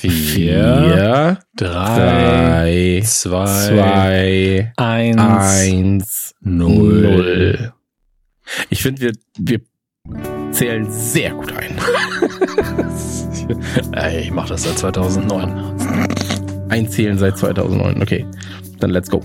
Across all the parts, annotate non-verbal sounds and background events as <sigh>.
Vier, drei, zwei, eins, eins, null. Ich finde, wir, wir zählen sehr gut ein. <laughs> Ey, ich mache das seit 2009. Einzählen seit 2009. Okay, dann let's go.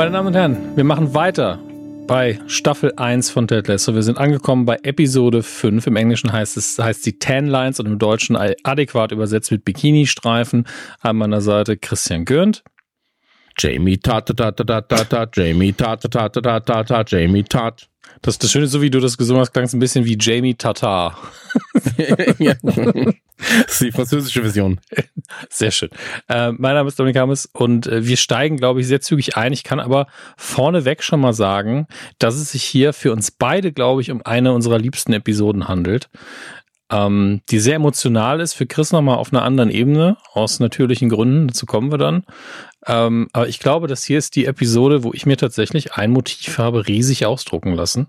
Meine Damen und Herren, wir machen weiter bei Staffel 1 von Ted Lasso. Wir sind angekommen bei Episode 5. Im Englischen heißt es heißt die Tan Lines und im Deutschen adäquat übersetzt mit Bikini-Streifen. An meiner Seite Christian Gürnt. Jamie Tat, Tat, Tat, Tat, Tat, Jamie Tat, Tat, Tat, Tat, Tat, Jamie Tat. Das, das Schöne, so wie du das gesungen hast, klang es ein bisschen wie Jamie Tatar. ja. Das ist die französische Version. <laughs> Sehr schön. Äh, mein Name ist Dominik Hammes und äh, wir steigen, glaube ich, sehr zügig ein. Ich kann aber vorneweg schon mal sagen, dass es sich hier für uns beide, glaube ich, um eine unserer liebsten Episoden handelt ähm, die sehr emotional ist, für Chris nochmal auf einer anderen Ebene, aus natürlichen Gründen, dazu kommen wir dann. Ähm, aber ich glaube, das hier ist die Episode, wo ich mir tatsächlich ein Motiv habe riesig ausdrucken lassen.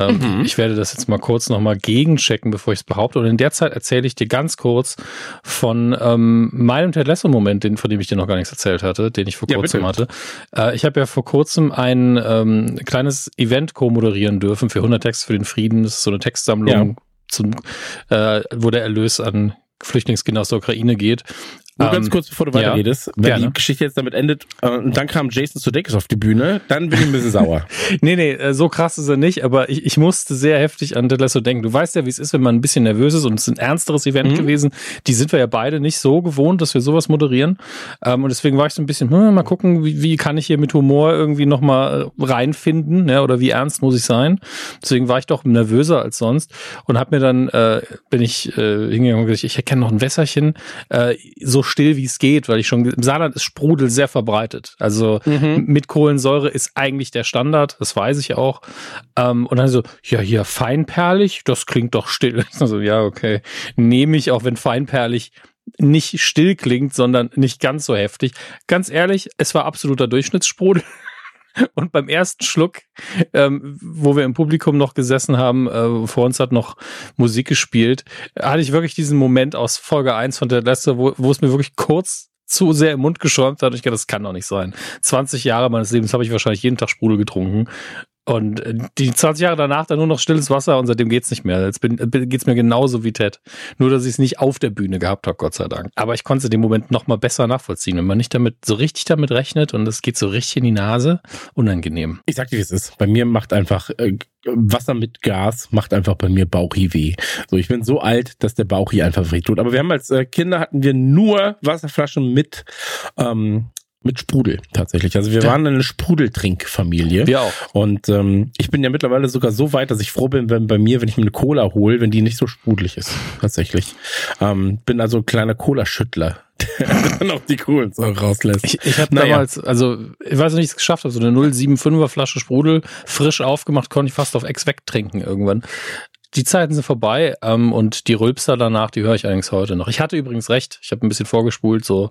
Ähm, mhm. Ich werde das jetzt mal kurz nochmal gegenchecken, bevor ich es behaupte. Und in der Zeit erzähle ich dir ganz kurz von ähm, meinem Ted Lasso-Moment, den, von dem ich dir noch gar nichts erzählt hatte, den ich vor kurzem ja, hatte. Äh, ich habe ja vor kurzem ein ähm, kleines Event co-moderieren dürfen für 100 Texte für den Frieden. Das ist so eine Textsammlung, ja zum, äh, wo der Erlös an Flüchtlingskinder aus der Ukraine geht. Nur ganz ähm, kurz, bevor du weiterredest, ja, wenn gerne. die Geschichte jetzt damit endet äh, und dann kam Jason Sudeikis auf die Bühne, dann bin ich ein bisschen sauer. <laughs> nee, nee, äh, so krass ist er nicht, aber ich, ich musste sehr heftig an Ted Lasso denken. Du weißt ja, wie es ist, wenn man ein bisschen nervös ist und es ist ein ernsteres Event mhm. gewesen. Die sind wir ja beide nicht so gewohnt, dass wir sowas moderieren. Ähm, und deswegen war ich so ein bisschen, hm, mal gucken, wie, wie kann ich hier mit Humor irgendwie nochmal äh, reinfinden, ja, oder wie ernst muss ich sein. Deswegen war ich doch nervöser als sonst und habe mir dann, äh, bin ich äh, hingegangen und gesagt, ich erkenne noch ein Wässerchen, äh, so still wie es geht, weil ich schon im Saarland ist Sprudel sehr verbreitet. Also mhm. mit Kohlensäure ist eigentlich der Standard, das weiß ich auch. Ähm, und dann so, ja, hier feinperlig, das klingt doch still. <laughs> Also ja, okay, nehme ich auch, wenn feinperlig nicht still klingt, sondern nicht ganz so heftig. Ganz ehrlich, es war absoluter Durchschnittssprudel. Und beim ersten Schluck, ähm, wo wir im Publikum noch gesessen haben, äh, vor uns hat noch Musik gespielt, hatte ich wirklich diesen Moment aus Folge 1 von der letzte, wo, wo es mir wirklich kurz zu sehr im Mund geschäumt hat. Ich dachte, das kann doch nicht sein. 20 Jahre meines Lebens habe ich wahrscheinlich jeden Tag Sprudel getrunken. Und äh, die 20 Jahre danach dann nur noch stilles Wasser und seitdem geht's nicht mehr. Jetzt bin, äh, geht's mir genauso wie Ted. Nur, dass ich es nicht auf der Bühne gehabt habe, Gott sei Dank. Aber ich konnte den Moment noch mal besser nachvollziehen. Wenn man nicht damit, so richtig damit rechnet und es geht so richtig in die Nase, unangenehm. Ich sag dir, wie es ist. Bei mir macht einfach äh, Wasser mit Gas macht einfach bei mir Bauchi weh. So, ich bin so alt, dass der Bauchi einfach weh tut. Aber wir haben als äh, Kinder hatten wir nur Wasserflaschen mit ähm, mit Sprudel tatsächlich. Also wir waren eine Sprudeltrinkfamilie. Wir auch. Und ähm, ich bin ja mittlerweile sogar so weit, dass ich froh bin, wenn bei mir, wenn ich mir eine Cola hole, wenn die nicht so sprudelig ist. Tatsächlich. Ähm, bin also ein kleiner Cola-Schüttler. <laughs> Der dann auch die Kohlensäure rauslässt. Ich, ich habe naja. damals, also ich weiß nicht, ich es geschafft habe, so eine 075er Flasche Sprudel frisch aufgemacht, konnte ich fast auf Ex wegtrinken irgendwann. Die Zeiten sind vorbei ähm, und die Rülpser danach, die höre ich allerdings heute noch. Ich hatte übrigens recht, ich habe ein bisschen vorgespult, so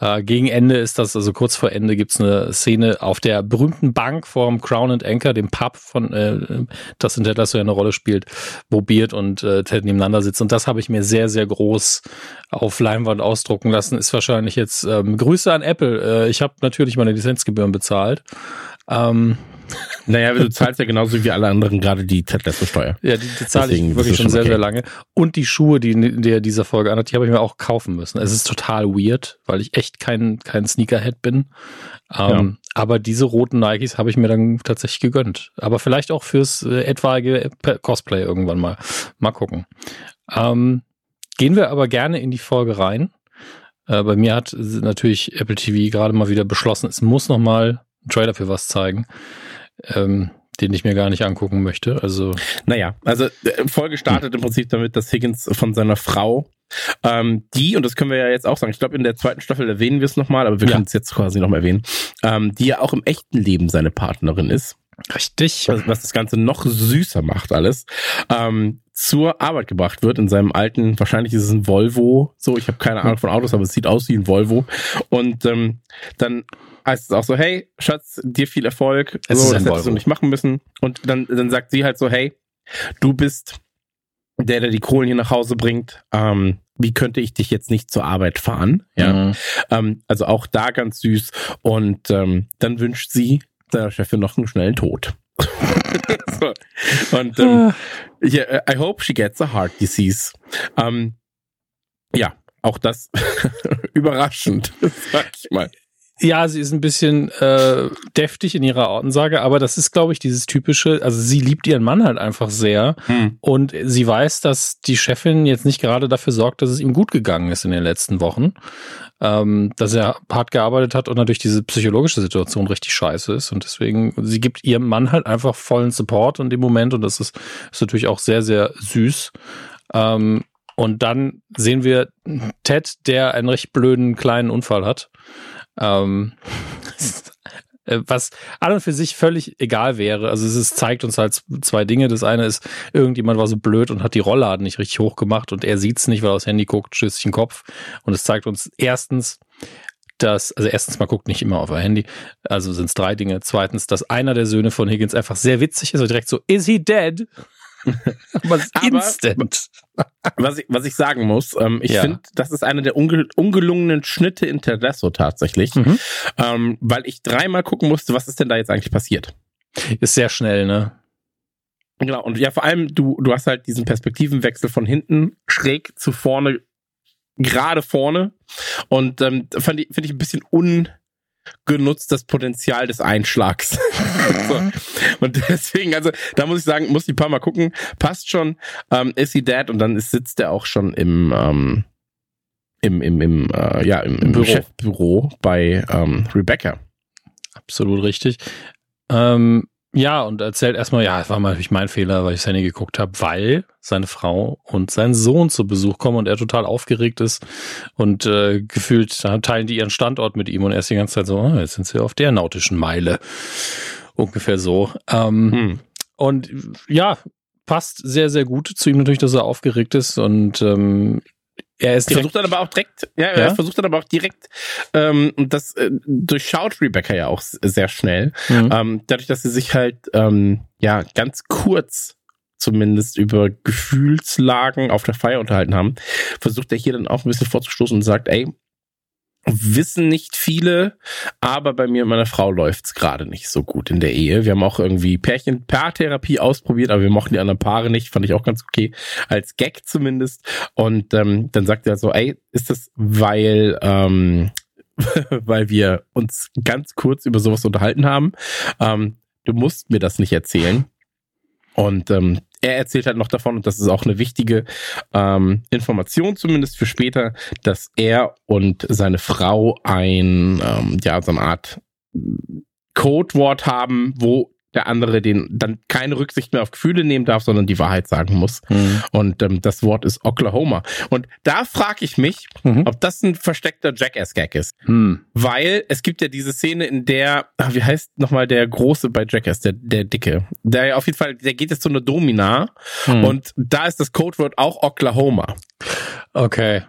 äh, gegen Ende ist das, also kurz vor Ende gibt's eine Szene auf der berühmten Bank vorm Crown and Anchor, dem Pub von, äh, das in Ted Lasso ja eine Rolle spielt, wo Beard und äh, Ted nebeneinander sitzen. Und das habe ich mir sehr, sehr groß auf Leinwand ausdrucken lassen. Ist wahrscheinlich jetzt ähm, Grüße an Apple. Äh, ich habe natürlich meine Lizenzgebühren bezahlt. Ähm, naja, du zahlst ja genauso wie alle anderen gerade die Ted-Lasso-Steuer. Ja, die, die zahle ich wirklich schon sehr, okay. sehr lange. Und die Schuhe, die der dieser Folge anhat, die habe ich mir auch kaufen müssen. Es ist total weird, weil ich echt kein, kein Sneakerhead bin. Ähm, ja. Aber diese roten Nikes habe ich mir dann tatsächlich gegönnt. Aber vielleicht auch fürs äh, etwaige Cosplay irgendwann mal. Mal gucken. Ähm, gehen wir aber gerne in die Folge rein. Äh, bei mir hat natürlich Apple TV gerade mal wieder beschlossen, es muss noch mal Trailer für was zeigen ähm, den ich mir gar nicht angucken möchte. Also naja, also äh, Folge startet im Prinzip damit, dass Higgins von seiner Frau ähm, die, und das können wir ja jetzt auch sagen, ich glaube, in der zweiten Staffel erwähnen wir es nochmal, aber wir ja. können es jetzt quasi nochmal erwähnen, ähm, die ja auch im echten Leben seine Partnerin ist. Richtig. Was, was das Ganze noch süßer macht alles. Ähm, zur Arbeit gebracht wird in seinem alten, wahrscheinlich ist es ein Volvo, so, ich habe keine Ahnung von Autos, aber es sieht aus wie ein Volvo. Und ähm, dann heißt es auch so, hey, Schatz, dir viel Erfolg. Es so, das hättest du nicht machen müssen. Und dann, dann sagt sie halt so, hey, du bist der, der die Kohlen hier nach Hause bringt. Ähm, wie könnte ich dich jetzt nicht zur Arbeit fahren? Ja. Mhm. Ähm, also auch da ganz süß. Und ähm, dann wünscht sie seiner Chefin noch einen schnellen Tod. <laughs> so. Und ähm, yeah, I hope she gets a heart disease. Ähm, ja, auch das <laughs> überraschend, <laughs> sag ich mal. Ja, sie ist ein bisschen äh, deftig in ihrer Ansage, aber das ist, glaube ich, dieses typische, also sie liebt ihren Mann halt einfach sehr und sie weiß, dass die Chefin jetzt nicht gerade dafür sorgt, dass es ihm gut gegangen ist in den letzten Wochen, ähm, dass er hart gearbeitet hat und natürlich diese psychologische Situation richtig scheiße ist und deswegen, sie gibt ihrem Mann halt einfach vollen Support in dem Moment und das ist, ist natürlich auch sehr, sehr süß. Ähm, und dann sehen wir Ted, der einen recht blöden kleinen Unfall hat. Ähm, <laughs> äh, was an und für sich völlig egal wäre. Also es ist, zeigt uns halt zwei Dinge. Das eine ist, irgendjemand war so blöd und hat die Rollladen nicht richtig hoch gemacht und er sieht's nicht, weil er aufs Handy guckt, stößt sich den Kopf. Und es zeigt uns erstens, dass, also erstens, man guckt nicht immer auf ein Handy, also sind es drei Dinge. Zweitens, dass einer der Söhne von Higgins einfach sehr witzig ist und direkt so, is he dead? <laughs> Aber instant. Was ich, was ich sagen muss, ähm, ich Ja. finde, das ist einer der unge ungelungenen Schnitte in Terdesso tatsächlich, Mhm. ähm, weil ich dreimal gucken musste, was ist denn da jetzt eigentlich passiert. Ist sehr schnell, ne? Genau, und ja, vor allem, du, du hast halt diesen Perspektivenwechsel von hinten schräg zu vorne, gerade vorne. Und ähm, finde ich ein bisschen ungenutzt das Potenzial des Einschlags. <laughs> so. Und deswegen, also da muss ich sagen, muss ich ein paar Mal gucken. Passt schon, ähm, ist sie dead und dann ist, sitzt er auch schon im, ähm, im, im, im, äh, ja, im, im Büro. Chefbüro bei ähm, Rebecca. Absolut richtig. Ähm, ja, und erzählt erstmal, ja, es war mal natürlich mein Fehler, weil ich das Handy geguckt habe, weil seine Frau und sein Sohn zu Besuch kommen und er total aufgeregt ist und äh, gefühlt teilen die ihren Standort mit ihm und er ist die ganze Zeit so, ah, jetzt sind sie auf der nautischen Meile. Ungefähr so. Ähm, Hm. und ja, passt sehr, sehr gut zu ihm natürlich, dass er aufgeregt ist und ähm, er ist Er direkt versucht dann aber auch direkt, ja, Ja? er versucht dann aber auch direkt, ähm, und das äh, durchschaut Rebecca ja auch sehr schnell. Mhm. Ähm, dadurch, dass sie sich halt, ähm, ja, ganz kurz zumindest über Gefühlslagen auf der Feier unterhalten haben, versucht er hier dann auch ein bisschen vorzustoßen und sagt, ey, wissen nicht viele, aber bei mir und meiner Frau läuft's gerade nicht so gut in der Ehe. Wir haben auch irgendwie Pärchen, Paartherapie ausprobiert, aber wir mochten die anderen Paare nicht, fand ich auch ganz okay, als Gag zumindest. Und ähm, dann sagt er so, ey, ist das, weil, ähm, <laughs> weil wir uns ganz kurz über sowas unterhalten haben. Ähm, du musst mir das nicht erzählen. Und ähm, er erzählt halt noch davon, und das ist auch eine wichtige ähm, Information zumindest für später, dass er und seine Frau ein, ähm, ja, so eine Art Codewort haben, wo der andere den dann keine Rücksicht mehr auf Gefühle nehmen darf, sondern die Wahrheit sagen muss. Mhm. Und ähm, das Wort ist Oklahoma. Und da frage ich mich, Mhm. ob das ein versteckter Jackass-Gag ist. Hm. Weil es gibt ja diese Szene, in der, ah, wie heißt nochmal der Große bei Jackass, der, der Dicke. Der auf jeden Fall, der geht jetzt zu einer Domina Hm. und da ist das Codewort auch Oklahoma. Okay.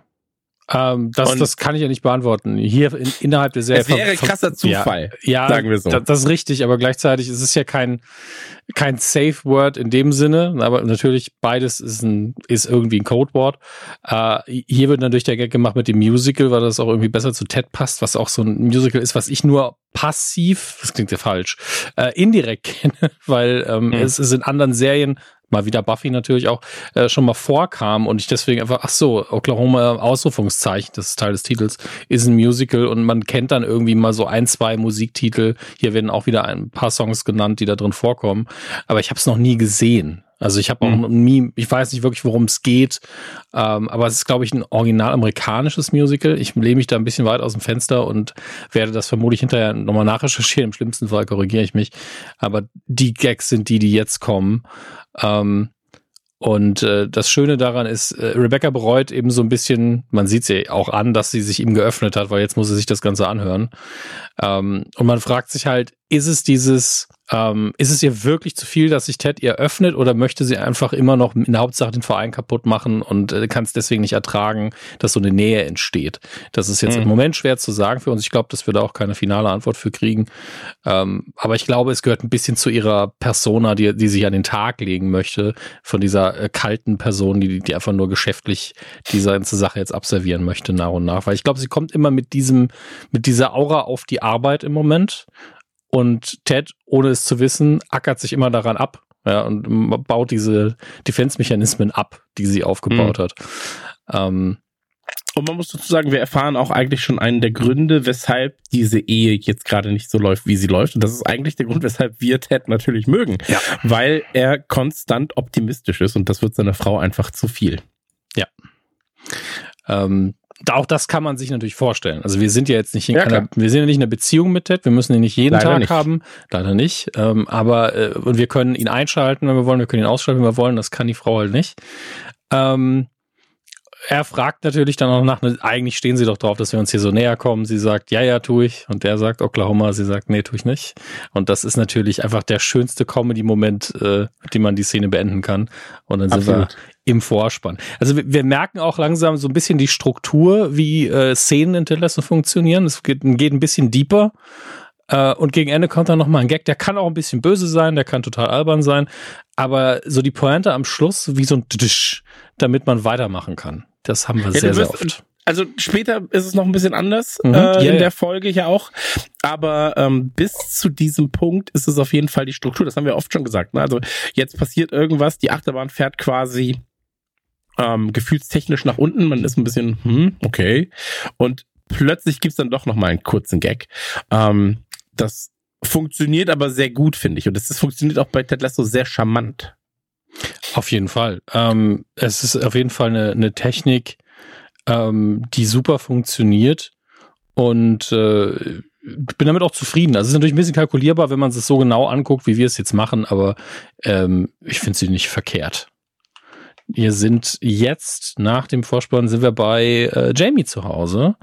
Ähm, das, Und- das kann ich ja nicht beantworten. Hier in, innerhalb der Serie. Es wäre krasser Zufall. Ja, sagen wir so. da- Das ist richtig, aber gleichzeitig ist es ja kein, kein Safe Word in dem Sinne, aber natürlich beides ist ein, ist irgendwie ein Codewort. Äh, hier wird natürlich der Gag gemacht mit dem Musical, weil das auch irgendwie besser zu Ted passt, was auch so ein Musical ist, was ich nur passiv, das klingt ja falsch, äh, indirekt kenne, <laughs> weil ähm, Mhm. es ist in anderen Serien mal wieder Buffy natürlich auch, äh, schon mal vorkam und ich deswegen einfach, ach so, Oklahoma Ausrufungszeichen, das ist Teil des Titels, ist ein Musical und man kennt dann irgendwie mal so ein, zwei Musiktitel. Hier werden auch wieder ein paar Songs genannt, die da drin vorkommen. Aber ich habe es noch nie gesehen. Also ich habe auch Mhm. nie, ich weiß nicht wirklich, worum es geht. Ähm, aber es ist, glaube ich, ein original amerikanisches Musical. Ich lehne mich da ein bisschen weit aus dem Fenster und werde das vermutlich hinterher nochmal nachrecherchieren. Im schlimmsten Fall korrigiere ich mich. Aber die Gags sind die, die jetzt kommen. Ähm, und äh, das Schöne daran ist, äh, Rebecca bereut eben so ein bisschen, man sieht sie auch an, dass sie sich ihm geöffnet hat, weil jetzt muss sie sich das Ganze anhören. Ähm, und man fragt sich halt, ist es dieses, Ähm, ist es ihr wirklich zu viel, dass sich Ted ihr öffnet oder möchte sie einfach immer noch in der Hauptsache den Verein kaputt machen und äh, kann es deswegen nicht ertragen, dass so eine Nähe entsteht? Das ist jetzt mhm. im Moment schwer zu sagen für uns. Ich glaube, dass wir da auch keine finale Antwort für kriegen. Ähm, aber ich glaube, es gehört ein bisschen zu ihrer Persona, die, die sich an den Tag legen möchte, von dieser äh, kalten Person, die, die einfach nur geschäftlich diese ganze Sache jetzt abservieren möchte nach und nach. Weil ich glaube, sie kommt immer mit diesem, mit dieser Aura auf die Arbeit im Moment und Ted, ohne es zu wissen, ackert sich immer daran ab ja, und baut diese Defense-Mechanismen ab, die sie aufgebaut mhm. hat. Ähm, und man muss dazu sagen, wir erfahren auch eigentlich schon einen der Gründe, weshalb diese Ehe jetzt gerade nicht so läuft, wie sie läuft. Und das ist eigentlich der Grund, weshalb wir Ted natürlich mögen. Ja. Weil er konstant optimistisch ist und das wird seiner Frau einfach zu viel. Ja. Ähm, auch das kann man sich natürlich vorstellen. Also wir sind ja jetzt nicht in ja, einer, wir sind ja nicht in einer Beziehung mit Ted, wir müssen ihn nicht jeden leider Tag nicht. haben, leider nicht. Ähm, aber äh, und wir können ihn einschalten, wenn wir wollen, wir können ihn ausschalten, wenn wir wollen, das kann die Frau halt nicht. Ähm, er fragt natürlich dann auch nach, ne, eigentlich stehen sie doch drauf, dass wir uns hier so näher kommen. Sie sagt, ja, ja, tu ich. Und der sagt Oklahoma, sie sagt, nee, tu ich nicht. Und das ist natürlich einfach der schönste Comedy-Moment, äh, mit dem man die Szene beenden kann. Und dann sind Absolut. wir im Vorspann. Also wir, wir, merken auch langsam so ein bisschen die Struktur, wie äh, Szenen in Telesso funktionieren. Es geht, geht ein bisschen deeper. Äh, und gegen Ende kommt dann nochmal ein Gag, der kann auch ein bisschen böse sein, der kann total albern sein. Aber so die Pointe am Schluss wie so ein Tisch, damit man weitermachen kann. Das haben wir ja, sehr, sehr oft. Also später ist es noch ein bisschen anders mhm, äh, yeah, in der Folge ja auch. Aber ähm, bis zu diesem Punkt ist es auf jeden Fall die Struktur. Das haben wir oft schon gesagt. Ne? Also jetzt passiert irgendwas, die Achterbahn fährt quasi ähm, gefühlstechnisch nach unten. Man ist ein bisschen, hm, okay. Und plötzlich gibt's dann doch noch mal einen kurzen Gag. Ähm, das funktioniert aber sehr gut, finde ich. Und das, das funktioniert auch bei Ted Lasso sehr charmant. Auf jeden Fall. Ähm, es ist auf jeden Fall eine, eine Technik, ähm, die super funktioniert und äh, bin damit auch zufrieden. Also es ist natürlich ein bisschen kalkulierbar, wenn man es so genau anguckt, wie wir es jetzt machen, aber ähm, ich finde sie nicht verkehrt. Wir sind jetzt nach dem Vorspann sind wir bei äh, Jamie zu Hause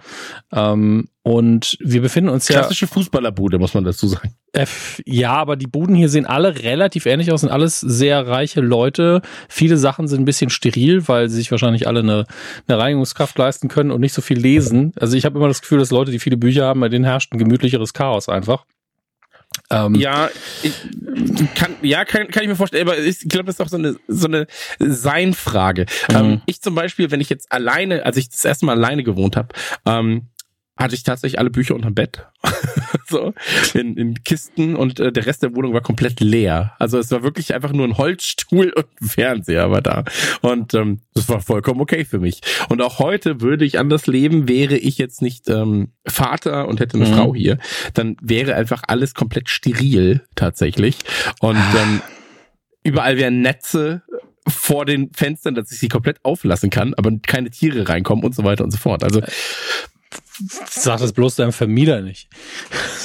ähm, und wir befinden uns ja klassische Fußballerbude muss man dazu sagen. Äh, ja, aber die Buden hier sehen alle relativ ähnlich aus, sind alles sehr reiche Leute. Viele Sachen sind ein bisschen steril, weil sie sich wahrscheinlich alle eine, eine Reinigungskraft leisten können und nicht so viel lesen. Also ich habe immer das Gefühl, dass Leute, die viele Bücher haben, bei denen herrscht ein gemütlicheres Chaos einfach. Ähm, ja, ich, kann, ja, kann, kann ich mir vorstellen, aber ich glaube, das ist auch so eine, so eine Sein-Frage. Mhm. Ähm, ich zum Beispiel, wenn ich jetzt alleine, als ich das erste Mal alleine gewohnt habe, ähm, hatte ich tatsächlich alle Bücher unterm Bett. <laughs> so, in, in Kisten und äh, der Rest der Wohnung war komplett leer. Also es war wirklich einfach nur ein Holzstuhl <laughs> und ein Fernseher war da. Und ähm, das war vollkommen okay für mich. Und auch heute würde ich anders leben, wäre ich jetzt nicht ähm, Vater und hätte eine mhm. Frau hier, dann wäre einfach alles komplett steril tatsächlich. Und ähm, überall wären Netze vor den Fenstern, dass ich sie komplett auflassen kann, aber keine Tiere reinkommen und so weiter und so fort. Also Sag das bloß deinem Vermieter nicht.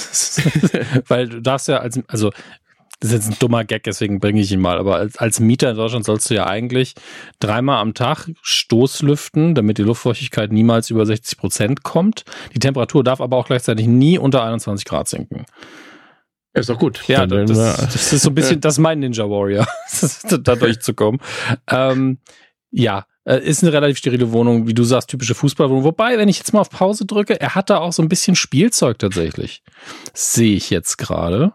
<laughs> Weil du darfst ja als, also, das ist jetzt ein dummer Gag, deswegen bringe ich ihn mal, aber als, als Mieter in Deutschland sollst du ja eigentlich dreimal am Tag Stoßlüften, damit die Luftfeuchtigkeit niemals über 60 Prozent kommt. Die Temperatur darf aber auch gleichzeitig nie unter 21 Grad sinken. Ist doch gut. Ja, das, das, ist so ein bisschen, <laughs> das ist mein Ninja Warrior, <laughs> da durchzukommen. Ähm, ja, äh, ist eine relativ sterile Wohnung, wie du sagst, typische Fußballwohnung. Wobei, wenn ich jetzt mal auf Pause drücke, er hat da auch so ein bisschen Spielzeug tatsächlich. Sehe ich jetzt gerade.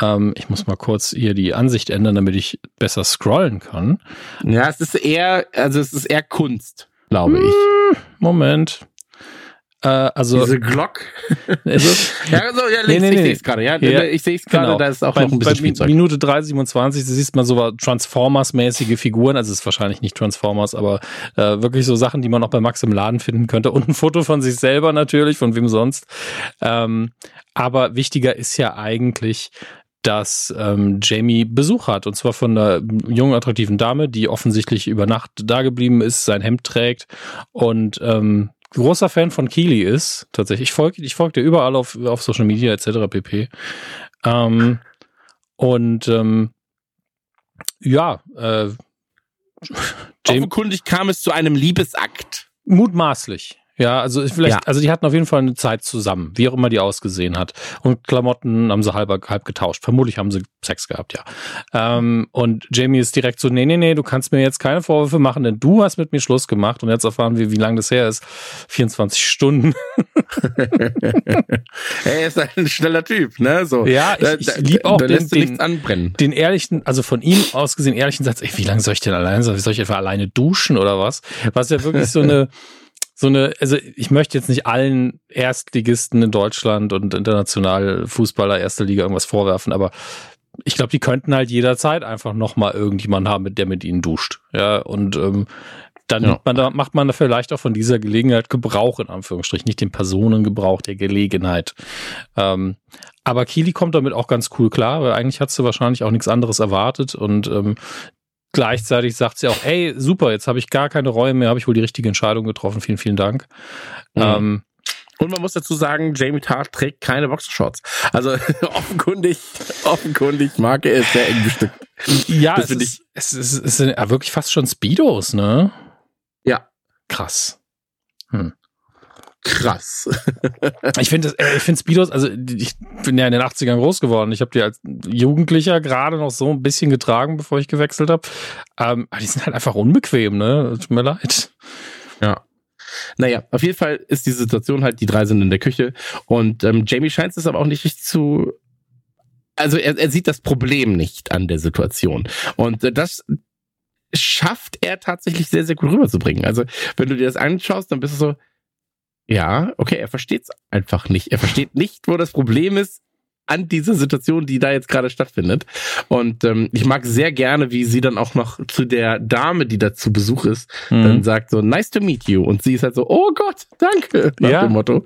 Ähm, ich muss mal kurz hier die Ansicht ändern, damit ich besser scrollen kann. Ja, es ist eher, also es ist eher Kunst, glaube ich. Hm, Moment. Äh, also diese Glock. <laughs> Also, ja, also, ja, nee, nee, ich sehe es gerade. Ja, ja, ich sehe es gerade. Genau. Da ist auch bei, noch ein bisschen bei Spielzeug. Minute 3,27, da siehst man so Transformers-mäßige Figuren. Also es ist wahrscheinlich nicht Transformers, aber äh, wirklich so Sachen, die man auch bei Max im Laden finden könnte. Und ein Foto von sich selber natürlich, von wem sonst. Ähm, aber wichtiger ist ja eigentlich, dass ähm, Jamie Besuch hat und zwar von einer jungen attraktiven Dame, die offensichtlich über Nacht da geblieben ist, sein Hemd trägt und ähm, großer Fan von Keely ist, tatsächlich. Ich folge ich folg dir überall auf, auf Social Media etc. pp. Ähm, und ähm, ja, äh, <laughs> James, Offenkundig kam es zu einem Liebesakt. Mutmaßlich. Ja, also vielleicht, ja. also die hatten auf jeden Fall eine Zeit zusammen, wie auch immer die ausgesehen hat. Und Klamotten haben sie halb, halb getauscht. Vermutlich haben sie Sex gehabt, ja. Ähm, und Jamie ist direkt so, nee, nee, nee, du kannst mir jetzt keine Vorwürfe machen, denn du hast mit mir Schluss gemacht. Und jetzt erfahren wir, wie lange das her ist. 24 Stunden. <laughs> er ist ein schneller Typ, ne? So. Ja, ich, ich liebe auch den, den, den, ehrlichen, also von ihm aus gesehen ehrlichen Satz, ey, wie lange soll ich denn alleine sein? Soll ich etwa alleine duschen oder was? Was ja wirklich so eine <laughs> so eine, also ich möchte jetzt nicht allen Erstligisten in Deutschland und international Fußballer erster Liga irgendwas vorwerfen, aber ich glaube, die könnten halt jederzeit einfach nochmal irgendjemanden haben, mit der mit ihnen duscht. Ja, und ähm, dann ja. man, da macht man vielleicht auch von dieser Gelegenheit Gebrauch, in Anführungsstrichen, nicht den Personengebrauch der Gelegenheit. Ähm, aber Kili kommt damit auch ganz cool klar, weil eigentlich hat sie wahrscheinlich auch nichts anderes erwartet und ähm, Gleichzeitig sagt sie auch, ey, super, jetzt habe ich gar keine Reue mehr, habe ich wohl die richtige Entscheidung getroffen. Vielen, vielen Dank. Mhm. Ähm, und man muss dazu sagen, Jamie Tart trägt keine Boxershorts. Also <laughs> offenkundig, offenkundig mag er es sehr eng bestückt. Ja, das es, ist, es, ist, es sind wirklich fast schon Speedos, ne? Ja. Krass. Hm krass. <laughs> ich finde äh, ich finde Speedos, also ich bin ja in den 80ern groß geworden. Ich habe die als Jugendlicher gerade noch so ein bisschen getragen, bevor ich gewechselt habe. Ähm, aber die sind halt einfach unbequem, ne? Tut mir leid. Ja. Naja, auf jeden Fall ist die Situation halt, die drei sind in der Küche und ähm, Jamie scheint es aber auch nicht richtig zu. Also er, er sieht das Problem nicht an der Situation. Und äh, das schafft er tatsächlich sehr, sehr gut rüberzubringen. Also, wenn du dir das anschaust, dann bist du so, ja, okay, er versteht es einfach nicht. Er versteht nicht, wo das Problem ist an dieser Situation, die da jetzt gerade stattfindet. Und ähm, ich mag sehr gerne, wie sie dann auch noch zu der Dame, die da zu Besuch ist, mhm. dann sagt so, nice to meet you. Und sie ist halt so, oh Gott, danke, nach ja. dem Motto.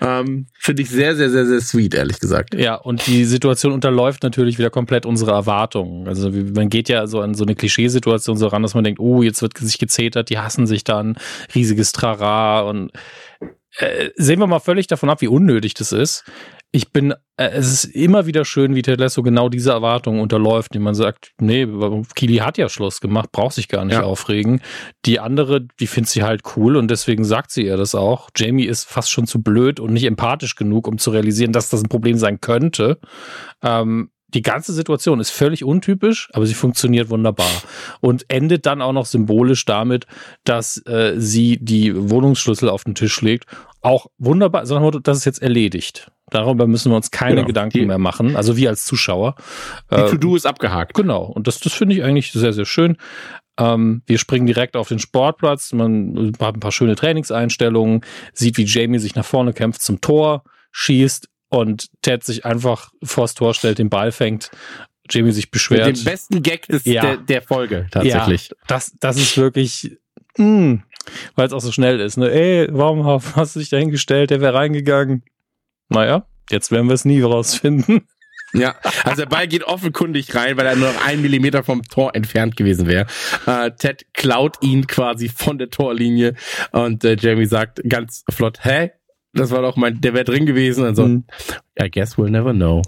Ähm, Finde ich sehr, sehr, sehr, sehr sweet, ehrlich gesagt. Ja, und die Situation unterläuft natürlich wieder komplett unsere Erwartungen. Also man geht ja so an so eine Klischeesituation so ran, dass man denkt, oh, jetzt wird sich gezetert, die hassen sich dann, riesiges Trara und äh, sehen wir mal völlig davon ab, wie unnötig das ist. Ich bin, äh, es ist immer wieder schön, wie Ted Lasso genau diese Erwartungen unterläuft, die man sagt, nee, Kili hat ja Schluss gemacht, braucht sich gar nicht ja. aufregen. Die andere, die findet sie halt cool und deswegen sagt sie ihr das auch. Jamie ist fast schon zu blöd und nicht empathisch genug, um zu realisieren, dass das ein Problem sein könnte. Ähm, die ganze Situation ist völlig untypisch, aber sie funktioniert wunderbar und endet dann auch noch symbolisch damit, dass äh, sie die Wohnungsschlüssel auf den Tisch legt. Auch wunderbar, sondern das ist jetzt erledigt. Darüber müssen wir uns keine genau. Gedanken die, mehr machen, also wir als Zuschauer. Die äh, To-Do ist abgehakt. Genau, und das, das finde ich eigentlich sehr, sehr schön. Ähm, wir springen direkt auf den Sportplatz, man hat ein paar schöne Trainingseinstellungen, sieht, wie Jamie sich nach vorne kämpft zum Tor, schießt, und Ted sich einfach vors Tor stellt, den Ball fängt, Jamie sich beschwert. Mit dem besten Gag des, ja. der, der Folge, tatsächlich. Ja, das, das ist wirklich, mm, weil es auch so schnell ist. Ne? Ey, warum hast du dich da hingestellt? Der wäre reingegangen. Naja, jetzt werden wir es nie rausfinden. Ja, also der Ball geht offenkundig rein, weil er nur noch einen Millimeter vom Tor entfernt gewesen wäre. Äh, Ted klaut ihn quasi von der Torlinie und äh, Jamie sagt ganz flott, hä, das war doch mein, der wäre drin gewesen. Also, hm. I guess we'll never know.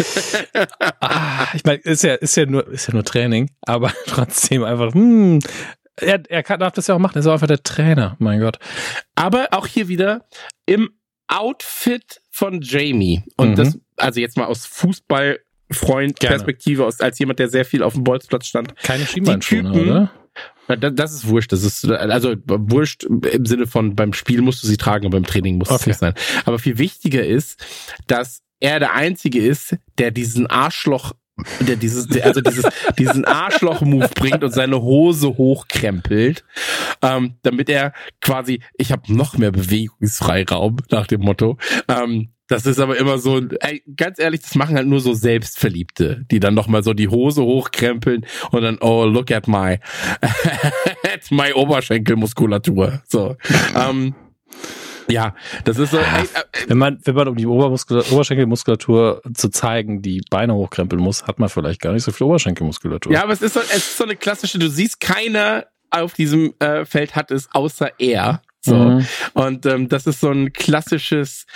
<laughs> ah, ich meine, ist ja, ist ja nur, ist ja nur Training, aber <laughs> trotzdem einfach, hm, er, er kann, darf das ja auch machen, er ist auch einfach der Trainer, mein Gott. Aber auch hier wieder im Outfit von Jamie. Und mhm. das, also jetzt mal aus Fußballfreund-Perspektive, als jemand, der sehr viel auf dem Bolzplatz stand. Keine Schienbeinschoner, oder? Das ist wurscht. Das ist also wurscht im Sinne von beim Spiel musst du sie tragen und beim Training muss okay. es nicht sein. Aber viel wichtiger ist, dass er der Einzige ist, der diesen Arschloch der dieses, der, also dieses, diesen Arschloch-Move bringt und seine Hose hochkrempelt, ähm, damit er quasi, ich habe noch mehr Bewegungsfreiraum nach dem Motto, ähm, das ist aber immer so, ey, ganz ehrlich, das machen halt nur so Selbstverliebte, die dann nochmal so die Hose hochkrempeln und dann, oh, look at my, <laughs> at my Oberschenkelmuskulatur. So. ähm, ja, das ist so. Ey, äh, wenn man, wenn man um die Oberschenkelmuskulatur zu zeigen, die Beine hochkrempeln muss, hat man vielleicht gar nicht so viel Oberschenkelmuskulatur. Ja, aber es ist so, es ist so eine klassische, du siehst, keiner auf diesem äh, Feld hat es außer er. So. Mhm. Und ähm, das ist so ein klassisches,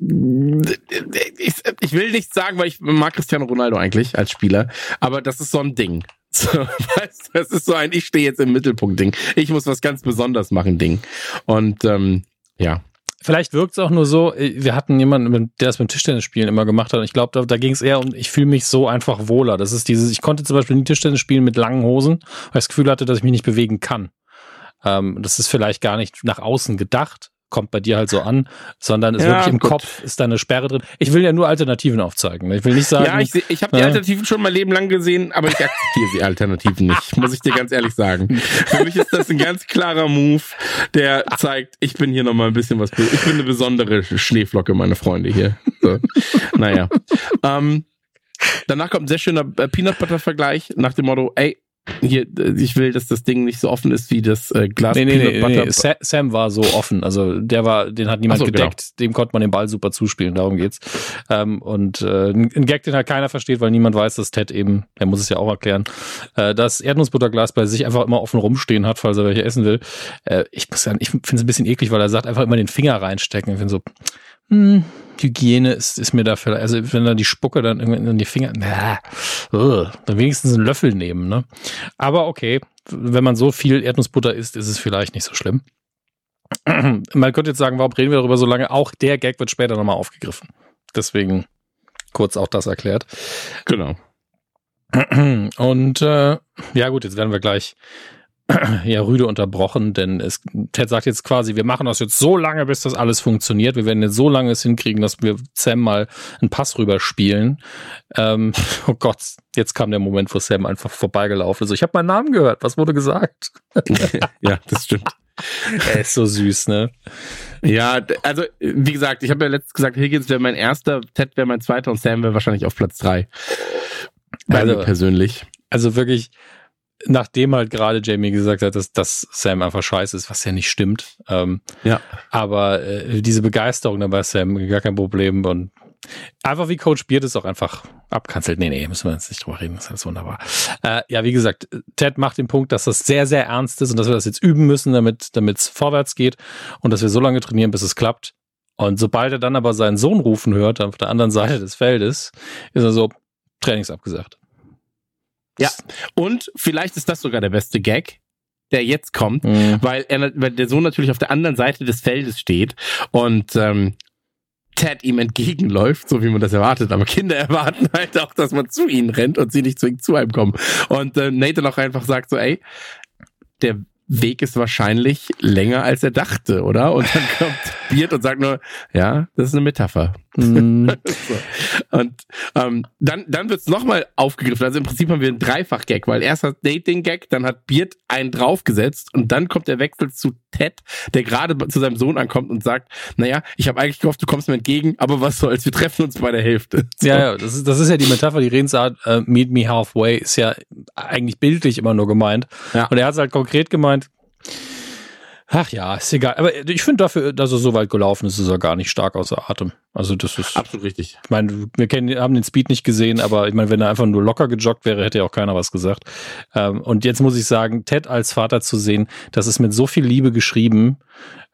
ich, ich will nicht sagen, weil ich mag Cristiano Ronaldo eigentlich als Spieler, aber das ist so ein Ding. So, <laughs> weißt, das ist so ein Ich stehe jetzt im Mittelpunkt Ding. Ich muss was ganz Besonderes machen Ding. Und ähm, ja. Vielleicht wirkt es auch nur so, äh, wir hatten jemanden, der das beim Tischtennisspielen immer gemacht hat. Ich glaube, da, da ging es eher um, ich fühle mich so einfach wohler. Das ist dieses, ich konnte zum Beispiel nie Tischtennis spielen mit langen Hosen, weil ich das Gefühl hatte, dass ich mich nicht bewegen kann. Ähm, das ist vielleicht gar nicht nach außen gedacht, kommt bei dir halt so an, sondern ist ja, wirklich im gut. Kopf ist da eine Sperre drin. Ich will ja nur Alternativen aufzeigen. Ich will nicht sagen. Ja, ich, ich habe die äh, Alternativen schon mein Leben lang gesehen, aber ich akzeptiere die Alternativen nicht, muss ich dir ganz ehrlich sagen. Für mich ist das ein ganz klarer Move, der zeigt, ich bin hier nochmal ein bisschen was. Ich bin eine besondere Schneeflocke, meine Freunde hier. So. naja. Ähm, danach kommt ein sehr schöner äh, Peanut Butter Vergleich nach dem Motto, ey, hier, ich will, dass das Ding nicht so offen ist wie das äh, Glas nee, nee, nee. Nee. Sam war so offen, also der war, den hat niemand so, genau. gedeckt, genau. dem konnte man den Ball super zuspielen, darum geht's. Ähm, und äh, ein Gag, den halt keiner versteht, weil niemand weiß, dass Ted eben, er muss es ja auch erklären, äh, das Erdnussbutterglas bei sich einfach immer offen rumstehen hat, falls er welche essen will. Äh, ich muss sagen, ich finde es ein bisschen eklig, weil er sagt, einfach immer den Finger reinstecken. Ich finde so, hm, Hygiene ist, ist mir da vielleicht, also wenn da die Spucke dann irgendwie in die Finger, na, uh, dann wenigstens einen Löffel nehmen, ne? Aber okay, wenn man so viel Erdnussbutter isst, ist es vielleicht nicht so schlimm. <clears throat> man könnte jetzt sagen, warum reden wir darüber so lange? Auch der Gag wird später nochmal aufgegriffen. Deswegen kurz auch das erklärt. Genau. Und äh, ja gut, jetzt werden wir gleich <clears throat> ja rüde unterbrochen, denn es, Ted sagt jetzt quasi, wir machen das jetzt so lange, bis das alles funktioniert. Wir werden jetzt so lange es hinkriegen, dass wir Sam mal einen Pass rüberspielen. Ähm, <laughs> oh Gott, jetzt kam der Moment, wo Sam einfach vorbeigelaufen ist. Ich habe meinen Namen gehört. Was wurde gesagt? <laughs> ja, das stimmt. <laughs> er ist so süß, ne? Ja, also wie gesagt, ich habe ja letztens gesagt, Higgins wäre mein erster, Ted wäre mein zweiter und Sam wäre wahrscheinlich auf Platz drei. Bei also, mir persönlich. Also wirklich, nachdem halt gerade Jamie gesagt hat, dass, dass Sam einfach scheiße ist, was ja nicht stimmt. Ähm, ja. Aber äh, diese Begeisterung dabei Sam, gar kein Problem. Und einfach wie Coach Beard ist auch einfach abkanzelt. Nee, nee, müssen wir jetzt nicht drüber reden, das ist alles wunderbar. Äh, ja, wie gesagt, Ted macht den Punkt, dass das sehr, sehr ernst ist und dass wir das jetzt üben müssen, damit es vorwärts geht und dass wir so lange trainieren, bis es klappt. Und sobald er dann aber seinen Sohn rufen hört, auf der anderen Seite des Feldes, ist er so, Trainings abgesagt. Ja, und vielleicht ist das sogar der beste Gag, der jetzt kommt, mhm. weil, er, weil der Sohn natürlich auf der anderen Seite des Feldes steht und ähm, Ted ihm entgegenläuft, so wie man das erwartet. Aber Kinder <laughs> erwarten halt auch, dass man zu ihnen rennt und sie nicht zwingend zu einem kommen. Und äh, Nathan auch einfach sagt so, ey, der Weg ist wahrscheinlich länger als er dachte, oder? Und dann <laughs> kommt Beard und sagt nur, ja, das ist eine Metapher. Mm. <laughs> so. Und ähm, dann, dann wird's nochmal aufgegriffen. Also im Prinzip haben wir einen Dreifach-Gag, weil erst hat den Gag, dann hat Beard einen draufgesetzt und dann kommt der Wechsel zu Ted, der gerade zu seinem Sohn ankommt und sagt, naja, ich habe eigentlich gehofft, du kommst mir entgegen, aber was soll's, wir treffen uns bei der Hälfte. So. Ja, ja, das ist, das ist ja die Metapher, die Redensart, äh, meet me halfway, ist ja eigentlich bildlich immer nur gemeint. Ja. Und er hat es halt konkret gemeint, Ach ja, ist egal. Aber ich finde dafür, dass er so weit gelaufen ist, ist er gar nicht stark außer Atem. Also das ist absolut richtig. Ich meine, wir kennen, haben den Speed nicht gesehen, aber ich meine, wenn er einfach nur locker gejoggt wäre, hätte ja auch keiner was gesagt. Ähm, und jetzt muss ich sagen, Ted als Vater zu sehen, das ist mit so viel Liebe geschrieben